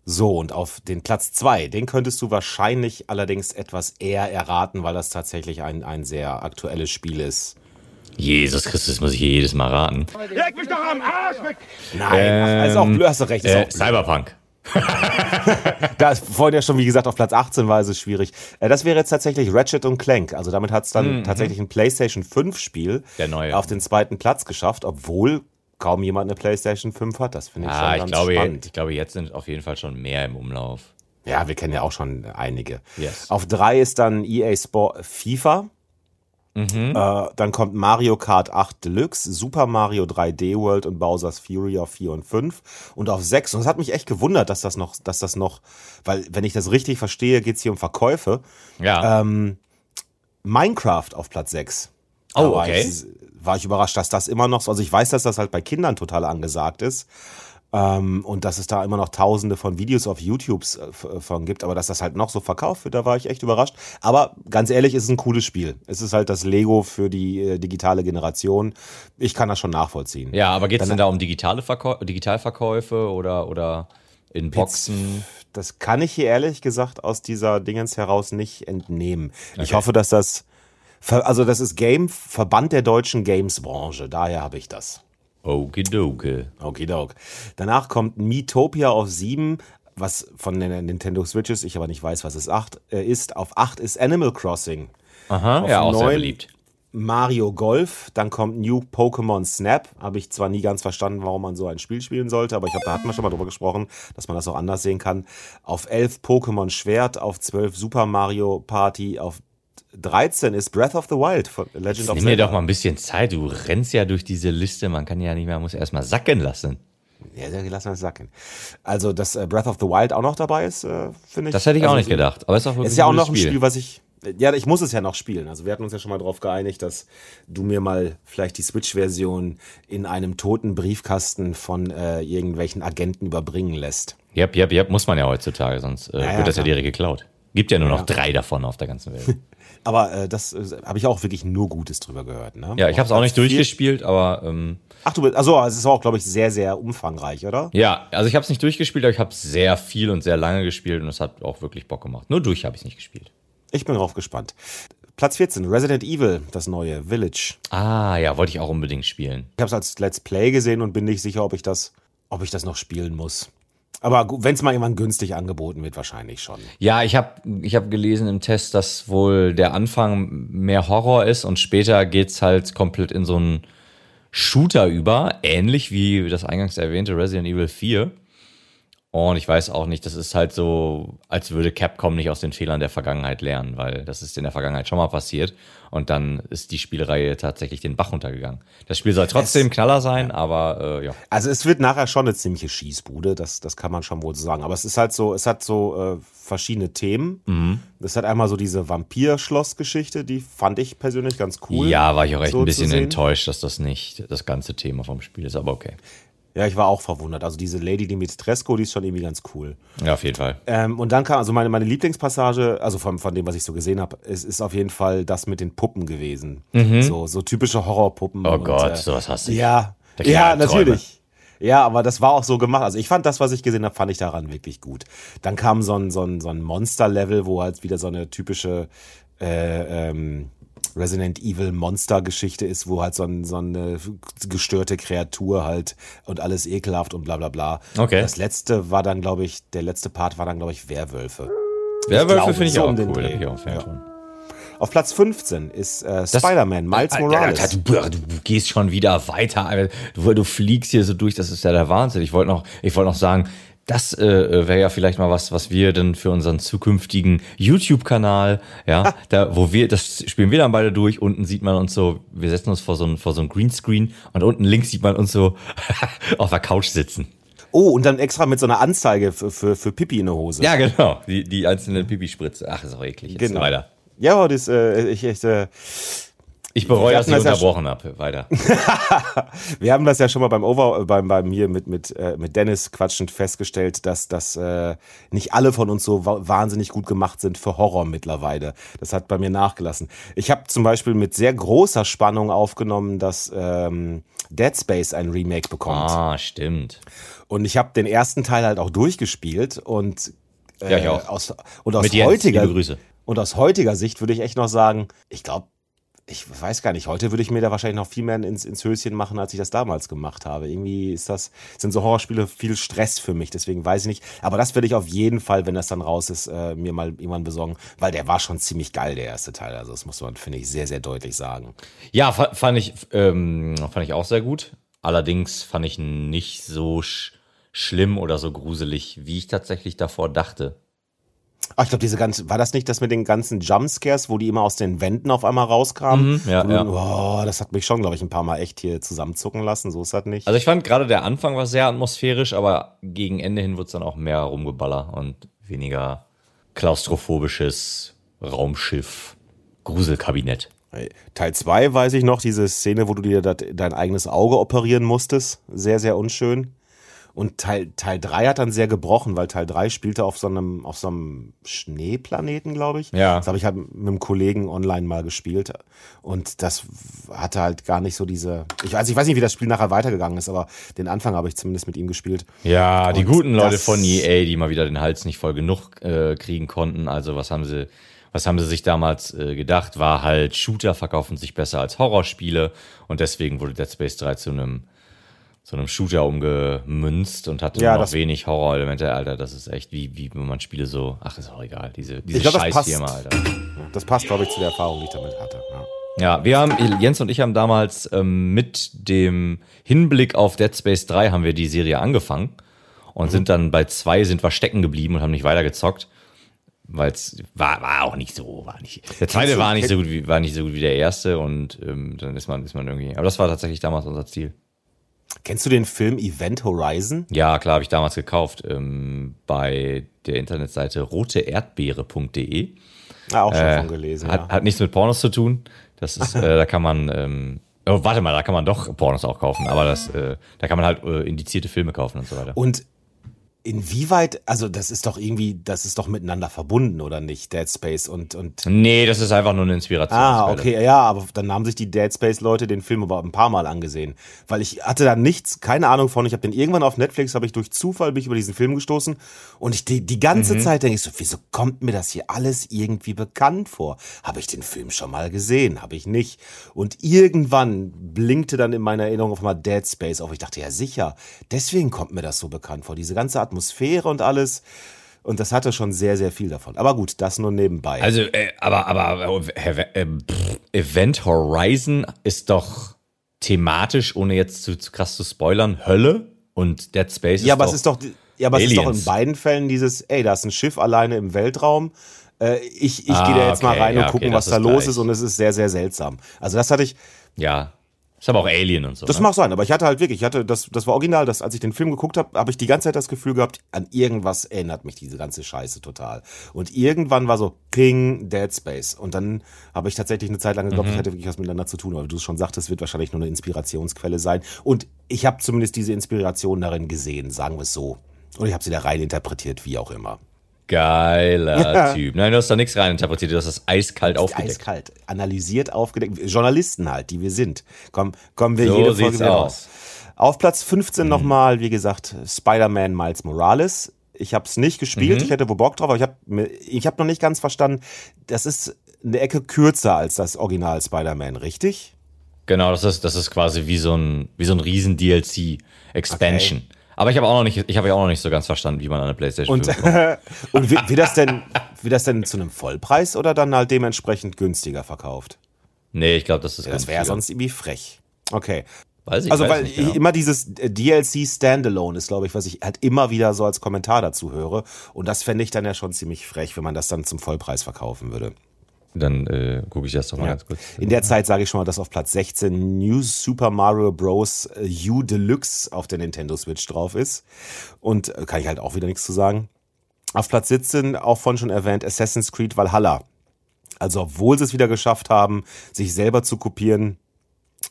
So, und auf den Platz zwei, den könntest du wahrscheinlich allerdings etwas eher erraten, weil das tatsächlich ein, ein sehr aktuelles Spiel ist. Jesus Christus, muss ich hier jedes Mal raten. Leg mich doch am Arsch weg! Nein, ach, ist auch blöd, hast du recht. Ist Äh. Cyberpunk. Da ist vorhin ja schon, wie gesagt, auf Platz 18 war es schwierig. Äh, Das wäre jetzt tatsächlich Ratchet und Clank. Also damit hat es dann tatsächlich ein PlayStation 5 Spiel Der neue. auf den zweiten Platz geschafft, obwohl kaum jemand eine PlayStation 5 hat. Das finde ich Ah, schon ich ganz glaube, spannend. ich glaube, jetzt sind auf jeden Fall schon mehr im Umlauf. Ja, wir kennen ja auch schon einige. Yes. Auf drei ist dann EA Sport FIFA. Mhm. Äh, dann kommt Mario Kart 8 Deluxe, Super Mario 3D World und Bowser's Fury auf 4 und 5. Und auf 6, und es hat mich echt gewundert, dass das noch, dass das noch, weil wenn ich das richtig verstehe, geht es hier um Verkäufe. Ja. Ähm, Minecraft auf Platz 6. Oh, Da war okay. Ich, war ich überrascht, dass das immer noch so, also ich weiß, dass das halt bei Kindern total angesagt ist. Ähm, und dass es da immer noch tausende von Videos auf YouTube äh, f- von gibt, aber dass das halt noch so verkauft wird, da war ich echt überrascht. Aber ganz ehrlich, es ist ein cooles Spiel. Es ist halt das Lego für die äh, digitale Generation. Ich kann das schon nachvollziehen. ja, aber geht es denn da um digitale Verkäu Digitalverkäufe oder, oder in Boxen? Das kann ich hier ehrlich gesagt aus dieser Dingens heraus nicht entnehmen. Ich Okay. hoffe, dass das, also das ist Game, Verband der deutschen Gamesbranche. Daher habe ich das. Okidoke. Okidok. Danach kommt Miitopia auf 7, was von der Nintendo Switch ist, ich aber nicht weiß, was es 8 äh, ist. Auf 8 ist Animal Crossing. Aha, Auf ja, auch sehr neun- beliebt. Mario Golf, dann kommt New Pokémon Snap. Habe ich zwar nie ganz verstanden, warum man so ein Spiel spielen sollte, aber ich glaube, da hatten wir schon mal drüber gesprochen, dass man das auch anders sehen kann. Auf 11 Pokémon Schwert, auf 12 Super Mario Party, auf 13 ist Breath of the Wild von Legend of Nimm dir Zelda. doch mal ein bisschen Zeit. Du rennst ja durch diese Liste. Man kann ja nicht mehr, muss erst mal sacken lassen. Ja, ja, lass mal sacken. Also, dass äh, Breath of the Wild auch noch dabei ist, äh, finde ich. Das hätte ich also, auch nicht gedacht. Aber es ist auch Ist ja auch noch ein Spiel. was ich. Ja, ich muss es ja noch spielen. Also wir hatten uns ja schon mal darauf geeinigt, dass du mir mal vielleicht die Switch-Version in einem toten Briefkasten von äh, irgendwelchen Agenten überbringen lässt. Jep, jep, jep, muss man ja heutzutage, sonst äh, Ja, ja, wird das ja direkt geklaut. Gibt ja nur noch Ja. drei davon auf der ganzen Welt. Aber äh, das äh, habe ich auch wirklich nur Gutes drüber gehört. Ne? Ja, ich habe es auch nicht durchgespielt, aber ähm, Ach du, bist- also es ist auch, glaube ich, sehr, sehr umfangreich, oder? ja, also ich habe es nicht durchgespielt, aber ich habe sehr viel und sehr lange gespielt und es hat auch wirklich Bock gemacht. Nur durch habe ich es nicht gespielt. Ich bin drauf gespannt. Platz 14, Resident Evil, das neue Village. Ah, ja, wollte ich auch unbedingt spielen. Ich habe es als Let's Play gesehen und bin nicht sicher, ob ich das, ob ich das noch spielen muss. Aber wenn es mal irgendwann günstig angeboten wird, wahrscheinlich schon. Ja, ich habe ich hab gelesen im Test, dass wohl der Anfang mehr Horror ist und später geht's halt komplett in so einen Shooter über, ähnlich wie das eingangs erwähnte Resident Evil 4. Und ich weiß auch nicht, das ist halt so, als würde Capcom nicht aus den Fehlern der Vergangenheit lernen, weil das ist in der Vergangenheit schon mal passiert und dann ist die Spielreihe tatsächlich den Bach runtergegangen. Das Spiel soll trotzdem Knaller sein, aber äh, ja. Also es wird nachher schon eine ziemliche Schießbude, das, das kann man schon wohl so sagen. Aber es ist halt so, es hat so äh, verschiedene Themen. Mhm. Das hat einmal so diese Vampir-Schloss-Geschichte, die fand ich persönlich ganz cool. Ja, war ich auch echt so ein bisschen enttäuscht, dass das nicht das ganze Thema vom Spiel ist, aber okay. Ja, ich war auch verwundert. Also diese Lady Dimitrescu, die ist schon irgendwie ganz cool. Ja, auf jeden Fall. Ähm, und dann kam, also meine, meine Lieblingspassage, also von, von dem, was ich so gesehen habe, ist, ist auf jeden Fall das mit den Puppen gewesen. So, so typische Horrorpuppen. Mhm. Oh und, Gott, äh, sowas hasse ich. Ja, ja, natürlich. Ja, aber das war auch so gemacht. Also ich fand das, was ich gesehen habe, fand ich daran wirklich gut. Dann kam so ein, so ein, so ein Monster-Level, wo halt wieder so eine typische äh, ähm, Resident Evil Monster-Geschichte ist, wo halt so, ein, so eine gestörte Kreatur halt und alles ekelhaft und bla bla bla. Okay. Das letzte war dann, glaube ich, der letzte Part war dann, glaube ich, Werwölfe. Werwölfe finde ich so auch cool, da bin ich auch ein Fan Ja. von. Auf Platz 15 ist äh, Spider-Man, Miles Morales. Alter, du, du gehst schon wieder weiter. Du, du fliegst hier so durch, das ist ja der Wahnsinn. Ich wollte noch, ich wollte noch sagen, das äh, wäre ja vielleicht mal was, was wir denn für unseren zukünftigen YouTube-Kanal, ja, da, wo wir, das spielen wir dann beide durch. Unten sieht man uns so, wir setzen uns vor so ein, vor so ein Greenscreen und unten links sieht man uns so auf der Couch sitzen. Oh, und dann extra mit so einer Anzeige für, für, für Pipi in der Hose. Ja, genau. Die, die einzelnen Pipi-Spritze. Ach, ist auch eklig. Jetzt Genau. weiter. Ja, das, äh, ich, ich, äh, Ich bereue, dass ich das ja unterbrochen habe. Weiter. Wir haben das ja schon mal beim Over, beim, beim hier mit, mit, äh, mit Dennis quatschend festgestellt, dass, dass äh, nicht alle von uns so wa wahnsinnig gut gemacht sind für Horror mittlerweile. Das hat bei mir nachgelassen. Ich habe zum Beispiel mit sehr großer Spannung aufgenommen, dass ähm, Dead Space ein Remake bekommt. Ah, stimmt. Und ich habe den ersten Teil halt auch durchgespielt und äh, Ja, ich auch. aus und aus Mit heutiger Grüße. und aus heutiger Sicht würde ich echt noch sagen, ich glaube, ich weiß gar nicht, heute würde ich mir da wahrscheinlich noch viel mehr ins, ins Höschen machen, als ich das damals gemacht habe. Irgendwie ist das, sind so Horrorspiele viel Stress für mich, deswegen weiß ich nicht. Aber das werde ich auf jeden Fall, wenn das dann raus ist, äh, mir mal irgendwann besorgen, weil der war schon ziemlich geil, der erste Teil. Also das muss man, finde ich, sehr, sehr deutlich sagen. Ja, fa- fand ich, ähm, fand ich auch sehr gut. Allerdings fand ich nicht so sch schlimm oder so gruselig, wie ich tatsächlich davor dachte. Ach, ich glaube, diese ganze, war das nicht das mit den ganzen Jumpscares, wo die immer aus den Wänden auf einmal rauskamen? Mhm, ja, ja. Oh, das hat mich schon, glaube ich, ein paar Mal echt hier zusammenzucken lassen. So ist das nicht. Also ich fand gerade der Anfang war sehr atmosphärisch, aber gegen Ende hin wurde es dann auch mehr Rumgeballer und weniger klaustrophobisches Raumschiff, Gruselkabinett. Teil 2 weiß ich noch, diese Szene, wo du dir dat, dein eigenes Auge operieren musstest. Sehr, sehr unschön. Und Teil, Teil 3 hat dann sehr gebrochen, weil Teil 3 spielte auf so einem, auf so einem Schneeplaneten, glaube ich. Ja. Das habe ich halt mit einem Kollegen online mal gespielt. Und das hatte halt gar nicht so diese. Ich weiß, ich weiß nicht, wie das Spiel nachher weitergegangen ist, aber den Anfang habe ich zumindest mit ihm gespielt. Ja, die Und guten Leute von EA, die mal wieder den Hals nicht voll genug äh, kriegen konnten. Also was haben sie, was haben sie sich damals äh, gedacht? War halt, Shooter verkaufen sich besser als Horrorspiele und deswegen wurde Dead Space 3 zu einem zu einem Shooter umgemünzt und hatte Ja, noch wenig Horrorelemente, Alter. Das ist echt wie, wie wenn man Spiele so, ach, ist auch egal, diese, diese Ich glaub, Scheißfirma, passt. Alter. Das passt, glaube ich, zu der Erfahrung, die ich damit hatte. Ja. Ja, wir haben, Jens und ich haben damals ähm, mit dem Hinblick auf Dead Space 3 haben wir die Serie angefangen und sind dann bei zwei sind wir stecken geblieben und haben nicht weiter gezockt. Weil es war, war auch nicht so, war nicht. Der zweite war nicht so gut wie, war nicht so gut wie der erste und ähm, dann ist man, ist man irgendwie. Aber das war tatsächlich damals unser Ziel. Kennst du den Film Event Horizon? Ja, klar, habe ich damals gekauft ähm, bei der Internetseite roteerdbeere.de. Ja, auch schon Äh, von gelesen. hat, ja. hat nichts mit Pornos zu tun. Das ist, äh, da kann man, ähm, oh, warte mal, da kann man doch Pornos auch kaufen, aber das, äh, da kann man halt äh, indizierte Filme kaufen und so weiter. Und inwieweit, also das ist doch irgendwie, das ist doch miteinander verbunden, oder nicht? Dead Space und, und Nee, das ist einfach nur eine Inspiration. Ah, okay, ja, aber dann haben sich die Dead Space Leute den Film aber ein paar Mal angesehen, weil ich hatte da nichts, keine Ahnung von. Ich habe den irgendwann auf Netflix, habe ich durch Zufall bin ich über diesen Film gestoßen und ich die, die ganze Zeit denke ich so, wieso kommt mir das hier alles irgendwie bekannt vor? Habe ich den Film schon mal gesehen? Habe ich nicht? Und irgendwann blinkte dann in meiner Erinnerung auf einmal Dead Space auf. Ich dachte ja sicher, deswegen kommt mir das so bekannt vor, diese ganze Atmosphäre und alles. Und das hatte schon sehr, sehr viel davon. Aber gut, das nur nebenbei. Also, äh, aber, aber äh, äh, pff, Event Horizon ist doch thematisch, ohne jetzt zu, zu krass zu spoilern, Hölle und Dead Space Ja, ist aber doch, es ist doch, ja, aber es ist doch in Aliens. beiden Fällen dieses, ey, da ist ein Schiff alleine im Weltraum. Äh, ich ich Ah, gehe da jetzt mal okay, rein ja, und gucken, okay, was da los gleich. ist und es ist sehr, sehr seltsam. Also das hatte ich, ja, ist aber auch Alien und so. das ne? mag sein, aber ich hatte halt wirklich, ich hatte, das, das war original, dass als ich den Film geguckt habe, habe ich die ganze Zeit das Gefühl gehabt, an irgendwas erinnert mich diese ganze Scheiße total. Und irgendwann war so Ping, Dead Space. Und dann habe ich tatsächlich eine Zeit lang geglaubt, Mhm. das hätte wirklich was miteinander zu tun. Aber du es schon sagtest, wird wahrscheinlich nur eine Inspirationsquelle sein. Und ich habe zumindest diese Inspiration darin gesehen, sagen wir es so. Und ich habe sie da rein interpretiert, wie auch immer. Geiler Ja. Typ. Nein, du hast da nichts reininterpretiert, du hast das eiskalt aufgedeckt. Eiskalt, analysiert, aufgedeckt. Journalisten halt, die wir sind. Komm, kommen wir So jede Folge wieder aus. raus. Auf Platz 15 Mhm. nochmal, wie gesagt, Spider-Man Miles Morales. Ich habe es nicht Mhm. gespielt, ich hätte wohl Bock drauf, aber ich habe ich hab noch nicht ganz verstanden, das ist eine Ecke kürzer als das Original Spider-Man, richtig? Genau, das ist, das ist quasi wie so ein, wie so ein riesen DLC-Expansion. Aber ich habe auch noch nicht, ich habe ja auch noch nicht so ganz verstanden, wie man an eine PlayStation Und, 5 kommt. und wird, wird, das denn, wird das denn zu einem Vollpreis oder dann halt dementsprechend günstiger verkauft? Nee, ich glaube, das ist Das ganz wäre ja sonst irgendwie frech. Okay. Weiß ich, Also, weiß weil nicht, genau. immer dieses äh, DLC Standalone ist, glaube ich, was ich halt immer wieder so als Kommentar dazu höre. Und das fände ich dann ja schon ziemlich frech, wenn man das dann zum Vollpreis verkaufen würde. Dann äh, gucke ich das doch mal ganz kurz. In der Zeit sage ich schon mal, dass auf Platz 16 New Super Mario Bros. U Deluxe auf der Nintendo Switch drauf ist. Und äh, kann ich halt auch wieder nichts zu sagen. Auf Platz 17, auch von schon erwähnt, Assassin's Creed Valhalla. Also obwohl sie es wieder geschafft haben, sich selber zu kopieren,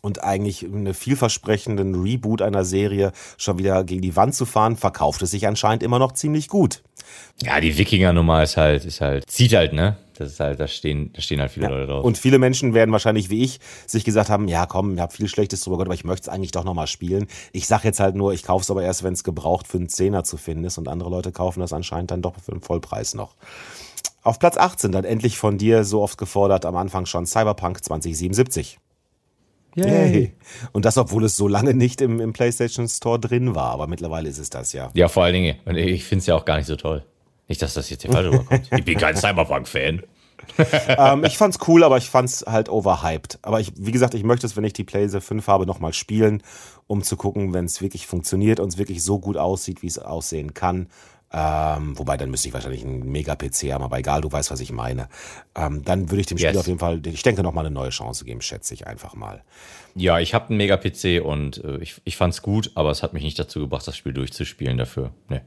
und eigentlich einen vielversprechenden Reboot einer Serie schon wieder gegen die Wand zu fahren, verkauft es sich anscheinend immer noch ziemlich gut. Ja, die Wikinger-Nummer ist halt, ist halt, zieht halt, ne? Das ist halt, da stehen, da stehen halt viele ja. Leute drauf. Und viele Menschen werden wahrscheinlich wie ich sich gesagt haben, ja komm, ich habe viel Schlechtes drüber gehört, aber ich möchte es eigentlich doch nochmal spielen. Ich sag jetzt halt nur, ich kaufe es aber erst, wenn es gebraucht für einen Zehner zu finden ist und andere Leute kaufen das anscheinend dann doch für den Vollpreis noch. Auf Platz 18 dann endlich von dir so oft gefordert am Anfang schon Cyberpunk 2077. Yay. Und das, obwohl es so lange nicht im, im PlayStation Store drin war, aber mittlerweile ist es das ja. Ja, vor allen Dingen, ich finde es ja auch gar nicht so toll. Nicht, dass das jetzt hier falsch rüberkommt. Ich bin kein Cyberpunk-Fan. ähm, ich fand's cool, aber ich fand's halt overhyped. Aber ich, wie gesagt, ich möchte es, wenn ich die PlayStation 5 habe, nochmal spielen, um zu gucken, wenn es wirklich funktioniert und es wirklich so gut aussieht, wie es aussehen kann. Ähm, wobei, dann müsste ich wahrscheinlich einen Mega-PC haben, aber egal, du weißt, was ich meine. Ähm, dann würde ich dem Spiel yes. auf jeden Fall, ich denke, nochmal eine neue Chance geben, schätze ich einfach mal. Ja, ich habe einen Mega-PC und äh, ich, ich fand es gut, aber es hat mich nicht dazu gebracht, das Spiel durchzuspielen dafür. Nee.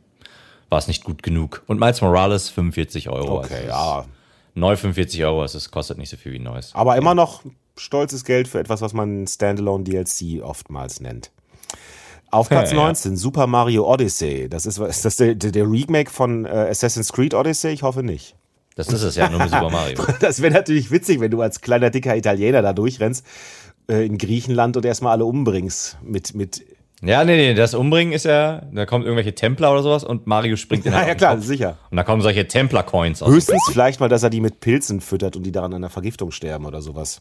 War es nicht gut genug. Und Miles Morales, 45 Euro. Okay, also ja. Neu 45 Euro, also es kostet nicht so viel wie neues. Aber immer noch stolzes Geld für etwas, was man Standalone DLC oftmals nennt. Auf Platz ja, 19, ja. Super Mario Odyssey. Das ist, ist das der, der Remake von äh, Assassin's Creed Odyssey? Ich hoffe nicht. Das ist es ja, nur mit Super Mario. das wäre natürlich witzig, wenn du als kleiner, dicker Italiener da durchrennst äh, in Griechenland und erstmal alle umbringst mit, mit ja, nee, nee, das Umbringen ist ja, da kommen irgendwelche Templer oder sowas und Mario springt in den Ja, ja klar, Kopf. sicher. Und da kommen solche Templer-Coins aus. Höchstens vielleicht mal, dass er die mit Pilzen füttert und die daran an einer Vergiftung sterben oder sowas.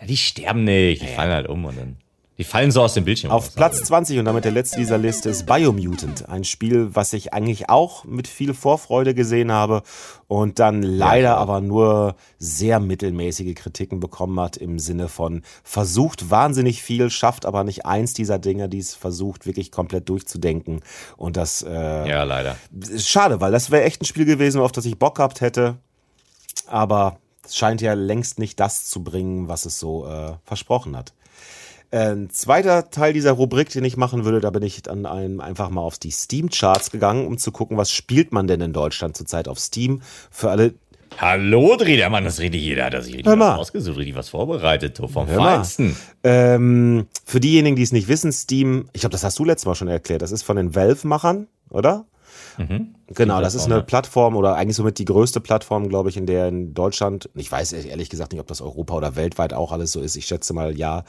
Ja, die sterben nicht, die fallen halt um und dann. Die fallen so aus dem Bildschirm. Auf Platz 20 und damit der letzte dieser Liste ist Biomutant. Ein Spiel, was ich eigentlich auch mit viel Vorfreude gesehen habe und dann leider ja, aber nur sehr mittelmäßige Kritiken bekommen hat im Sinne von versucht wahnsinnig viel, schafft aber nicht eins dieser Dinge, die es versucht wirklich komplett durchzudenken. Und das äh, ja leider schade, weil das wäre echt ein Spiel gewesen, auf das ich Bock gehabt hätte. Aber es scheint ja längst nicht das zu bringen, was es so äh, versprochen hat. Ein zweiter Teil dieser Rubrik, den ich machen würde, da bin ich dann ein, einfach mal auf die Steam-Charts gegangen, um zu gucken, was spielt man denn in Deutschland zurzeit auf Steam. Für alle. Hallo, Drehdermann, das redet jeder, hat sich richtig was ausgesucht, richtig was vorbereitet, vom Feinsten. Ähm, für diejenigen, die es nicht wissen, Steam, ich glaube, das hast du letztes Mal schon erklärt, das ist von den Valve-Machern, oder? Mhm. Genau, das ist eine Plattform oder eigentlich somit die größte Plattform, glaube ich, in der in Deutschland, ich weiß ehrlich gesagt nicht, ob das Europa oder weltweit auch alles so ist, ich schätze mal ja,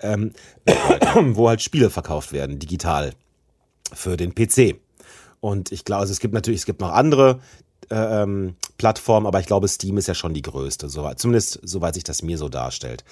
ähm, wo halt Spiele verkauft werden, digital für den PC. Und ich glaube, also es gibt natürlich, es gibt noch andere äh, ähm, Plattformen, aber ich glaube, Steam ist ja schon die größte, so, zumindest soweit sich das mir so darstellt.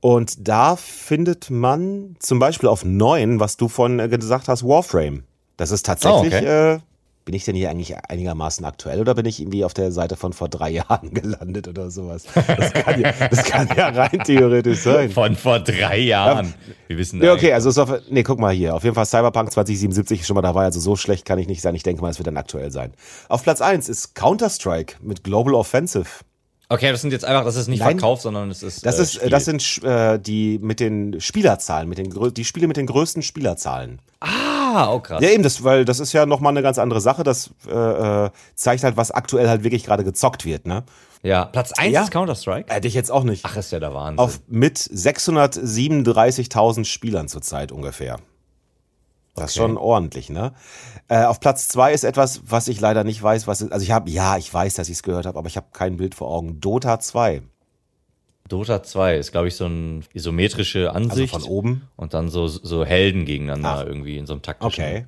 Und da findet man zum Beispiel auf neun, was du von äh, gesagt hast, Warframe. Das ist tatsächlich oh, okay. äh, bin ich denn hier eigentlich einigermaßen aktuell oder bin ich irgendwie auf der Seite von vor drei Jahren gelandet oder sowas? Das kann ja, das kann ja rein theoretisch sein. Von vor drei Jahren. Ja, Wir wissen nee, okay, also ist auf, nee, guck mal hier. Auf jeden Fall Cyberpunk 2077 ist schon mal dabei, also so schlecht kann ich nicht sein. Ich denke mal, es wird dann aktuell sein. Auf Platz 1 ist Counter-Strike mit Global Offensive. Okay, das sind jetzt einfach, das ist nicht Nein, Verkauf, sondern es ist. Das, äh, ist, das sind äh, die mit den Spielerzahlen, mit den, die Spiele mit den größten Spielerzahlen. Ah, oh krass. Ja, eben, das, weil das ist ja nochmal eine ganz andere Sache. Das äh, äh, zeigt halt, was aktuell halt wirklich gerade gezockt wird, ne? Ja, Platz 1 ja. ist Counter-Strike? Hätte ich jetzt auch nicht. Ach, ist ja der Wahnsinn. Auf, mit 637.000 Spielern zurzeit ungefähr. Das okay. ist schon ordentlich, ne? Äh, auf Platz zwei ist etwas, was ich leider nicht weiß, was ist. Also ich habe, ja, ich weiß, dass ich es gehört habe, aber ich habe kein Bild vor Augen. Dota 2. Dota 2 ist, glaube ich, so eine isometrische Ansicht. Also von oben. Und dann so, so Helden gegeneinander Ach. irgendwie in so einem taktischen okay.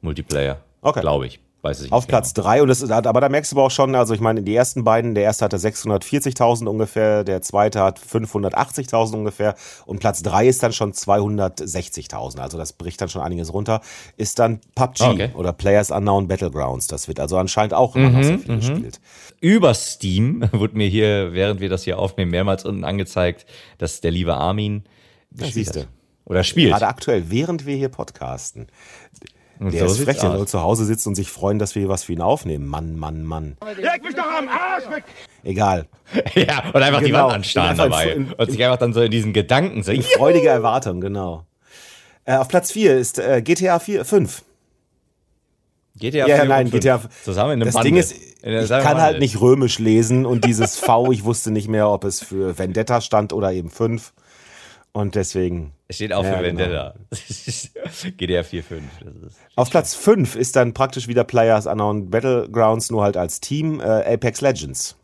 Multiplayer. Okay. Glaube ich. Weiß ich Auf Platz genau. drei und das, aber da merkst du aber auch schon, also ich meine, die ersten beiden, der erste hatte 640.000 ungefähr, der zweite hat 580.000 ungefähr und Platz drei ist dann schon 260.000, also das bricht dann schon einiges runter, ist dann PUBG ah, okay. oder Players Unknown Battlegrounds, das wird also anscheinend auch immer mhm, noch sehr viel mhm. gespielt. Über Steam wurde mir hier, während wir das hier aufnehmen, mehrmals unten angezeigt, dass der liebe Armin das siehst du. Oder spielt. Gerade aktuell, während wir hier podcasten. Und der so ist frech, der soll zu Hause sitzen und sich freuen, dass wir hier was für ihn aufnehmen. Mann, Mann, Mann. Leg mich doch am Arsch weg! Egal. ja, und einfach genau. die Wand anstarren dabei. In, und sich einfach dann so in diesen Gedanken so. Freudige Erwartung, genau. Äh, auf Platz 4 ist äh, GTA 4, 5. GTA Ja, 4 nein, und 5 GTA zusammen in einem Das Bundle. Ding ist, In ich kann halt nicht römisch lesen und dieses V, ich wusste nicht mehr, ob es für Vendetta stand oder eben 5. Und deswegen. Es steht auch Ja, für genau. Vendetta. GTA 4, 5. Das ist Auf Platz 5 ist dann praktisch wieder Players Unknown Battlegrounds, nur halt als Team äh, Apex Legends.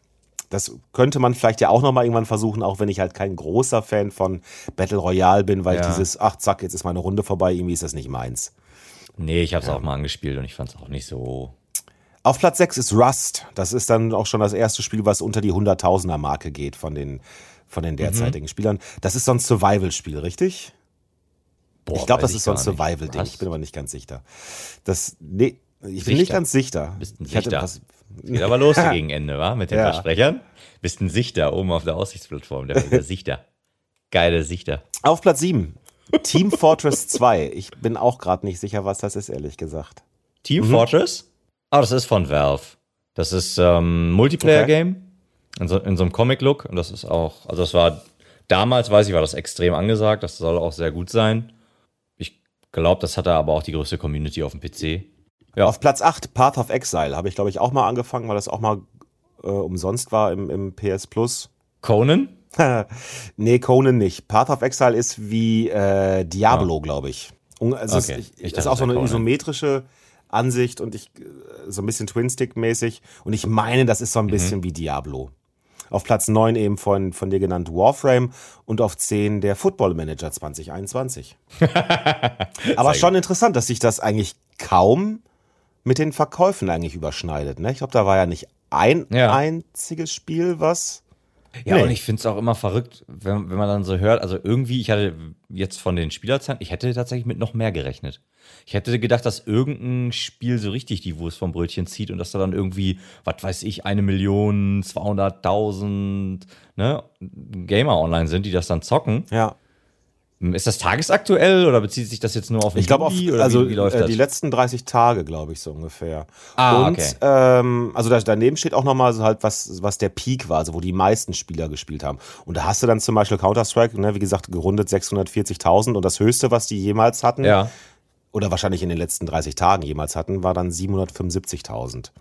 Das könnte man vielleicht ja auch nochmal irgendwann versuchen, auch wenn ich halt kein großer Fan von Battle Royale bin, weil Ja. dieses, ach zack, jetzt ist meine Runde vorbei, irgendwie ist das nicht meins. nee, ich habe es auch mal angespielt und ich fand es auch nicht so. Auf Platz 6 ist Rust. Das ist dann auch schon das erste Spiel, was unter die 100.000er Marke geht von den, von den derzeitigen Spielern. Das ist so ein Survival-Spiel, richtig? Boah, ich glaube, das ist so ein. Survival-Ding. Ich bin aber nicht ganz sicher. Das, nee, ich bin nicht ganz sicher. Bist ein Sichter. was, Geht aber los gegen Ende, wa? Mit den Ja. Versprechern. Bist ein Sichter oben auf der Aussichtsplattform. Der, der Sichter. Geile Sichter. Auf Platz 7. Team Fortress 2. Ich bin auch gerade nicht sicher, was das ist, ehrlich gesagt. Team Mhm. Fortress? Ah, das ist von Valve. Das ist ähm, Multiplayer-Game in, so, in so einem Comic-Look. Und das ist auch, also das war, damals weiß ich, war das extrem angesagt. Das soll auch sehr gut sein. Ich glaube, das hatte aber auch die größte Community auf dem PC. Ja. Auf Platz 8, Path of Exile. Habe ich, glaube ich, auch mal angefangen, weil das auch mal äh, umsonst war im, im PS Plus. Conan? nee, Conan nicht. Path of Exile ist wie äh, Diablo, glaube ich. Also Okay. es, Ich ist auch so eine Conan. isometrische Ansicht und ich äh, so ein bisschen Twin-Stick-mäßig. Und ich meine, das ist so ein bisschen wie Diablo. Auf Platz 9 eben von, von dir genannt Warframe und auf 10 der Football Manager 2021. Aber schon interessant, dass sich das eigentlich kaum mit den Verkäufen eigentlich überschneidet. Ne? Ich glaube, da war ja nicht ein Ja. einziges Spiel, was. Ja, Nee. und ich finde es auch immer verrückt, wenn, wenn man dann so hört, also irgendwie, ich hatte jetzt von den Spielerzahlen, ich hätte tatsächlich mit noch mehr gerechnet. Ich hätte gedacht, dass irgendein Spiel so richtig die Wurst vom Brötchen zieht und dass da dann irgendwie, was weiß ich, eine Million, 200.000 ne, Gamer online sind, die das dann zocken. Ja. Ist das tagesaktuell oder bezieht sich das jetzt nur auf den Ich glaube, also wie, wie äh, die letzten 30 Tage, glaube ich, so ungefähr. Ah, und okay. ähm, also da, daneben steht auch nochmal so halt, was, was der Peak war, also wo die meisten Spieler gespielt haben. Und da hast du dann zum Beispiel Counter-Strike, ne, wie gesagt, gerundet 640.000 und das höchste, was die jemals hatten, ja. Oder wahrscheinlich in den letzten 30 Tagen jemals hatten, war dann 775.000.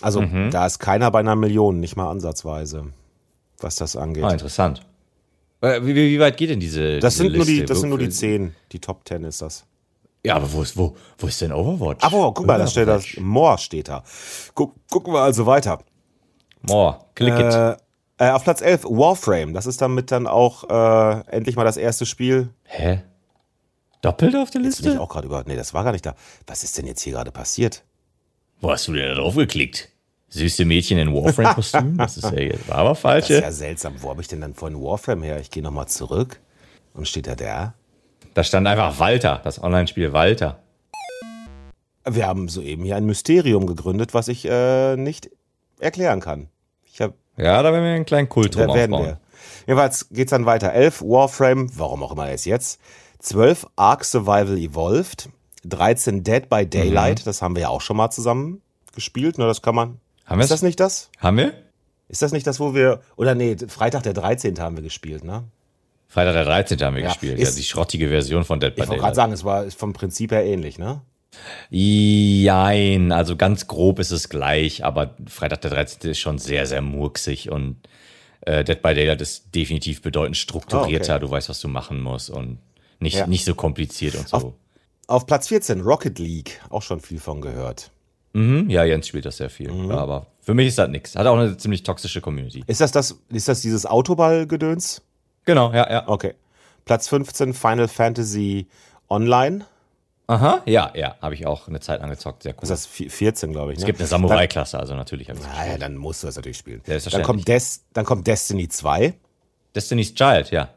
Also Mhm. da ist keiner bei einer Million, nicht mal ansatzweise, was das angeht. Ah, interessant. Äh, Wie, wie, weit geht denn diese das diese sind, nur die, Liste? das sind nur die 10, die Top 10 ist das. Ja, aber wo ist, wo, wo ist denn Overwatch? Aber guck mal, da steht das. More steht da. Guck, gucken wir also weiter. More, click it. Äh, äh, auf Platz 11, Warframe. Das ist damit dann auch äh, endlich mal das erste Spiel. Hä? Doppelt auf der Jetzt bin ich Liste? auch gerade über. Nee, das war gar nicht da. Was ist denn jetzt hier gerade passiert? Wo hast du denn da drauf geklickt? Süße Mädchen in Warframe-Kostüm? Das ist ja jetzt war aber falsch. Das ist ja. seltsam. Wo habe ich denn dann vorhin Warframe her? Ich gehe nochmal zurück. Und steht da der? Da stand einfach Walter, das Online-Spiel Walter. Wir haben soeben hier ein Mysterium gegründet, was ich äh, nicht erklären kann. Ich hab, Ja, da werden wir einen kleinen Kult drum da werden aufbauen. wir. Jedenfalls geht's dann weiter. 11 Warframe, warum auch immer erst jetzt. 12 Ark Survival Evolved. 13 Dead by Mhm. Daylight, das haben wir ja auch schon mal zusammen gespielt. Ne, das kann man. Haben Ist wir's? das nicht das? Haben wir? Ist das nicht das, wo wir. Oder nee, Freitag der 13. haben wir gespielt, ne? Freitag der 13. haben wir Ja, gespielt. Ja, ist- die schrottige Version von Dead by Ich wollte gerade Daylight. sagen, es war ist vom Prinzip her ähnlich, ne? Jein, also ganz grob ist es gleich, aber Freitag der 13. ist schon sehr, sehr murksig und äh, Dead by Daylight ist definitiv bedeutend strukturierter. Ah, okay. Du weißt, was du machen musst und nicht, Ja. nicht so kompliziert und so. Auf- Auf Platz 14, Rocket League. Auch schon viel von gehört. Mhm, ja, Jens spielt das sehr viel. Mhm. Ja, aber für mich ist das nichts. Hat auch eine ziemlich toxische Community. Ist das, das, ist das dieses Autoball-Gedöns? Genau, ja, ja. Okay. Platz 15, Final Fantasy Online. Aha, ja, ja, habe ich auch eine Zeit lang gezockt. Sehr cool. Ist das vi- 14, glaube ich. Ne? es gibt eine Samurai-Klasse, also natürlich habe ich Ah, ja, dann musst du das natürlich spielen. Dann kommt, Des, dann kommt Destiny 2. Destiny's Child, ja.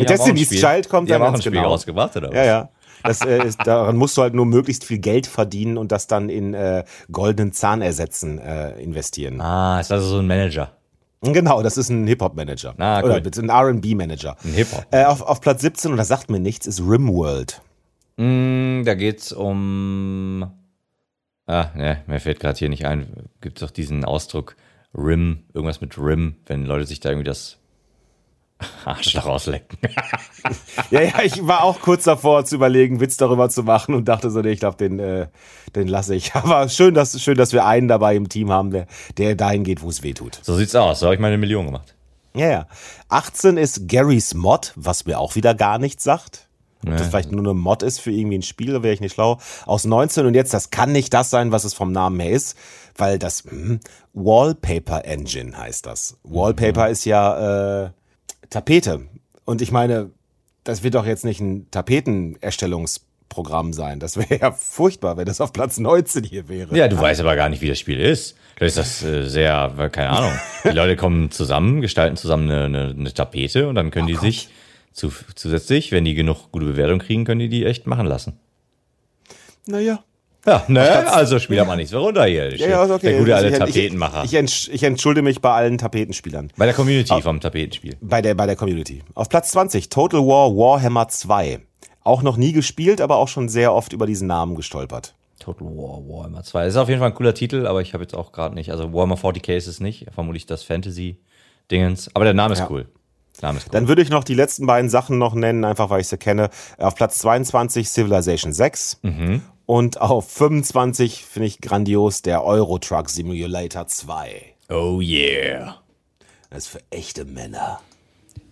Die Destiny's Child kommt die dann haben auch ein Spiel genau. rausgebracht, oder was? Ja, ja. Das, äh, ist, daran musst du halt nur möglichst viel Geld verdienen und das dann in äh, goldenen Zahnersätzen äh, investieren. Ah, ist also so ein Manager. Genau, das ist ein Hip-Hop-Manager. Ah, cool. Oder ein R&B-Manager. Ein Hip-Hop. Äh, auf, auf Platz 17, und das sagt mir nichts, ist Rimworld. Mm, da geht's um. Ah, ne, mir fällt gerade hier nicht ein. Gibt doch diesen Ausdruck Rim, irgendwas mit Rim, wenn Leute sich da irgendwie das Arschloch auslecken. Ja, ja, ich war auch kurz davor zu überlegen, Witz darüber zu machen und dachte so, nee, ich glaube, den, äh, den lasse ich. Aber schön dass, schön, dass wir einen dabei im Team haben, der, der dahin geht, wo es weh tut. So sieht's aus. So habe ich meine Million gemacht. Ja, ja. 18 ist Garys Mod, was mir auch wieder gar nichts sagt. Ob das vielleicht nur eine Mod ist für irgendwie ein Spiel, da wäre ich nicht schlau. Aus 19 und jetzt, das kann nicht das sein, was es vom Namen her ist, weil das hm, Wallpaper Engine heißt das. Wallpaper ist ja äh, Tapete. Und ich meine, das wird doch jetzt nicht ein Tapetenerstellungsprogramm sein. Das wäre ja furchtbar, wenn das auf Platz 19 hier wäre. Ja, du weißt aber gar nicht, wie das Spiel ist. Da ist das äh, sehr, äh, keine Ahnung. Die Leute kommen zusammen, gestalten zusammen eine, eine, eine Tapete und dann können die sich zu, zusätzlich, wenn die genug gute Bewertung kriegen, können die die echt machen lassen. Naja. Ja, ne? Also spielt ja. mal nichts mehr runter hier. Ja, ja, ist okay. Der gute alte ich, Tapetenmacher. Ich, ich, entsch- ich entschuldige mich bei allen Tapetenspielern. Bei der Community vom Tapetenspiel. Bei der, bei der Community. Auf Platz 20, Total War Warhammer 2. Auch noch nie gespielt, aber auch schon sehr oft über diesen Namen gestolpert. Total War Warhammer 2. Ist auf jeden Fall ein cooler Titel, aber ich habe jetzt auch gerade nicht. Also Warhammer 40k ist es nicht. Vermutlich das Fantasy-Dingens. Aber der Name ist Ja. cool. Der Name ist cool. Dann würde ich noch die letzten beiden Sachen noch nennen, einfach weil ich sie kenne. Auf Platz 22 Civilization 6. Mhm. Und auf 25 finde ich grandios der Euro Truck Simulator 2. oh yeah. Das ist für echte Männer.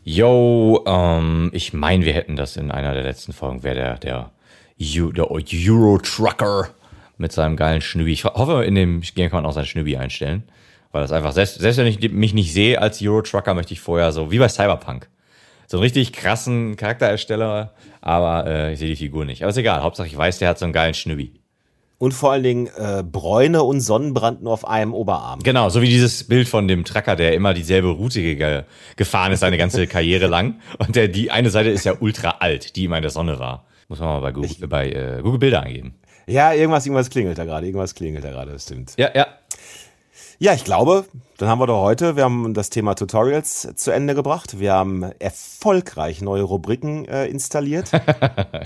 Yo, ähm, ich meine, wir hätten das in einer der letzten Folgen, wäre der, der, der Euro-Trucker mit seinem geilen Schnübi. Ich hoffe, in dem Game kann man auch sein Schnübi einstellen. Weil das einfach, selbst, selbst wenn ich mich nicht sehe als Euro-Trucker, möchte ich vorher so, wie bei Cyberpunk. So einen richtig krassen Charakterersteller, aber äh, ich sehe die Figur nicht. Aber ist egal, Hauptsache ich weiß, der hat so einen geilen Schnübi. Und vor allen Dingen äh, Bräune und Sonnenbrand nur auf einem Oberarm. Genau, so wie dieses Bild von dem Trucker, der immer dieselbe Route ge gefahren ist, seine ganze Karriere lang. Und der, die eine Seite ist ja ultra alt, die immer in der Sonne war. Muss man mal bei Google, bei, äh, Google Bilder eingeben. Ja, irgendwas, irgendwas klingelt da gerade. Irgendwas klingelt da gerade, das stimmt. Ja, ja. Ja, ich glaube, dann haben wir doch heute, wir haben das Thema Tutorials zu Ende gebracht. Wir haben erfolgreich neue Rubriken äh, installiert.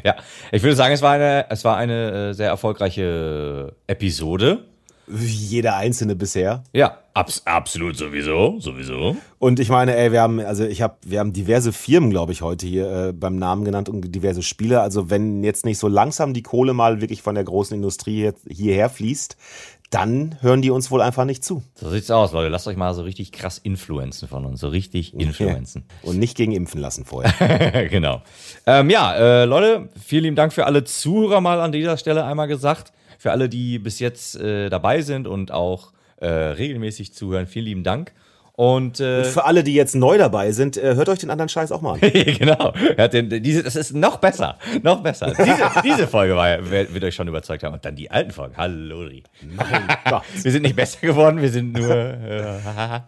Ja, ich würde sagen, es war eine, es war eine äh, sehr erfolgreiche Episode. Wie jeder einzelne bisher. Ja, abs absolut sowieso, sowieso. Und ich meine, ey, wir haben, also ich habe, wir haben diverse Firmen, glaube ich, heute hier äh, beim Namen genannt und diverse Spiele. Also wenn jetzt nicht so langsam die Kohle mal wirklich von der großen Industrie hier, hierher fließt, dann hören die uns wohl einfach nicht zu. So sieht's aus, Leute. Lasst euch mal so richtig krass influenzen von uns, so richtig influenzen. Und nicht gegen impfen lassen vorher. genau. Ähm, ja, äh, Leute, vielen lieben Dank für alle Zuhörer mal an dieser Stelle einmal gesagt. Für alle, die bis jetzt äh, dabei sind und auch äh, regelmäßig zuhören, vielen lieben Dank. Und, äh, Für alle, die jetzt neu dabei sind, äh, hört euch den anderen Scheiß auch mal an. genau. Hat den, diese, das ist noch besser. Noch besser. Diese, diese Folge war, wird, euch schon überzeugt haben. Und dann die alten Folgen. Hallo. Mein Gott. Wir sind nicht besser geworden, wir sind nur. Äh,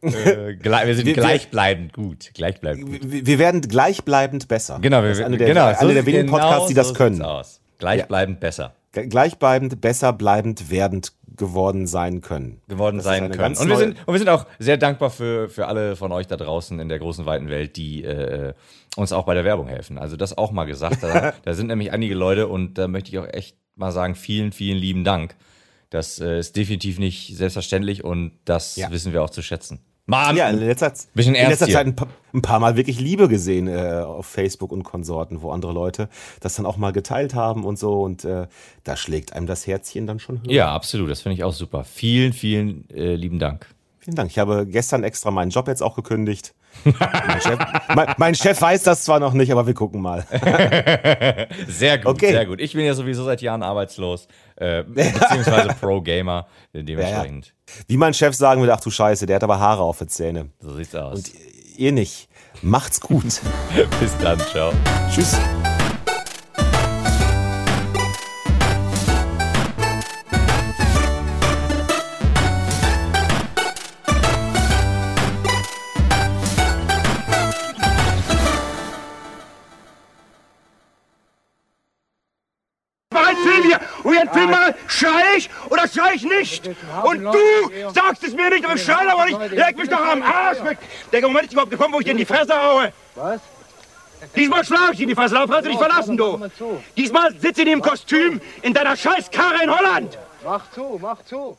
äh, wir sind Wir- wir- gleichbleibend gut. Gleichbleibend gut. Wir wir werden gleichbleibend besser. Genau, wir, das ist eine der, genau, eine so- der wenigen genau Podcasts, die das so können. Aus. Gleichbleibend besser G- Gleichbleibend, besser bleibend, werdend geworden sein können. geworden Das sein können. Und wir, sind, und wir sind auch sehr dankbar für, für alle von euch da draußen in der großen, weiten Welt, die äh, uns auch bei der Werbung helfen. Also das auch mal gesagt. Da, da sind nämlich einige Leute und da möchte ich auch echt mal sagen, vielen, vielen lieben Dank. Das äh, ist definitiv nicht selbstverständlich und das Ja. wissen wir auch zu schätzen. Mann! Ja, in letzter, Bisschen in letzter. Zeit ein paar, ein paar Mal wirklich Liebe gesehen äh, auf Facebook und Konsorten, wo andere Leute das dann auch mal geteilt haben und so. Und äh, da schlägt einem das Herzchen dann schon höher. Ja, absolut. Das finde ich auch super. Vielen, vielen äh, lieben Dank. Vielen Dank. Ich habe gestern extra meinen Job jetzt auch gekündigt. mein, Chef, mein, mein Chef weiß das zwar noch nicht, aber wir gucken mal. Sehr gut, Okay. sehr gut. Ich bin ja sowieso seit Jahren arbeitslos, äh, beziehungsweise Pro-Gamer. Dementsprechend. Wie mein Chef sagen würde, ach du Scheiße, der hat aber Haare auf den Zähne. So sieht's aus. Ihr nicht. Macht's gut. Bis dann, ciao. Tschüss. Schrei ich oder schrei ich nicht? Und du sagst es mir nicht, aber ich schrei aber nicht. Leg mich doch am Arsch weg. Der Moment ist überhaupt gekommen, wo ich dir in die Fresse haue. Was? Diesmal schlage ich dir in die Fresse, darauf kannst du dich verlassen, du. Diesmal sitze ich in dem Kostüm in deiner scheiß Karre in Holland. Mach zu, mach zu.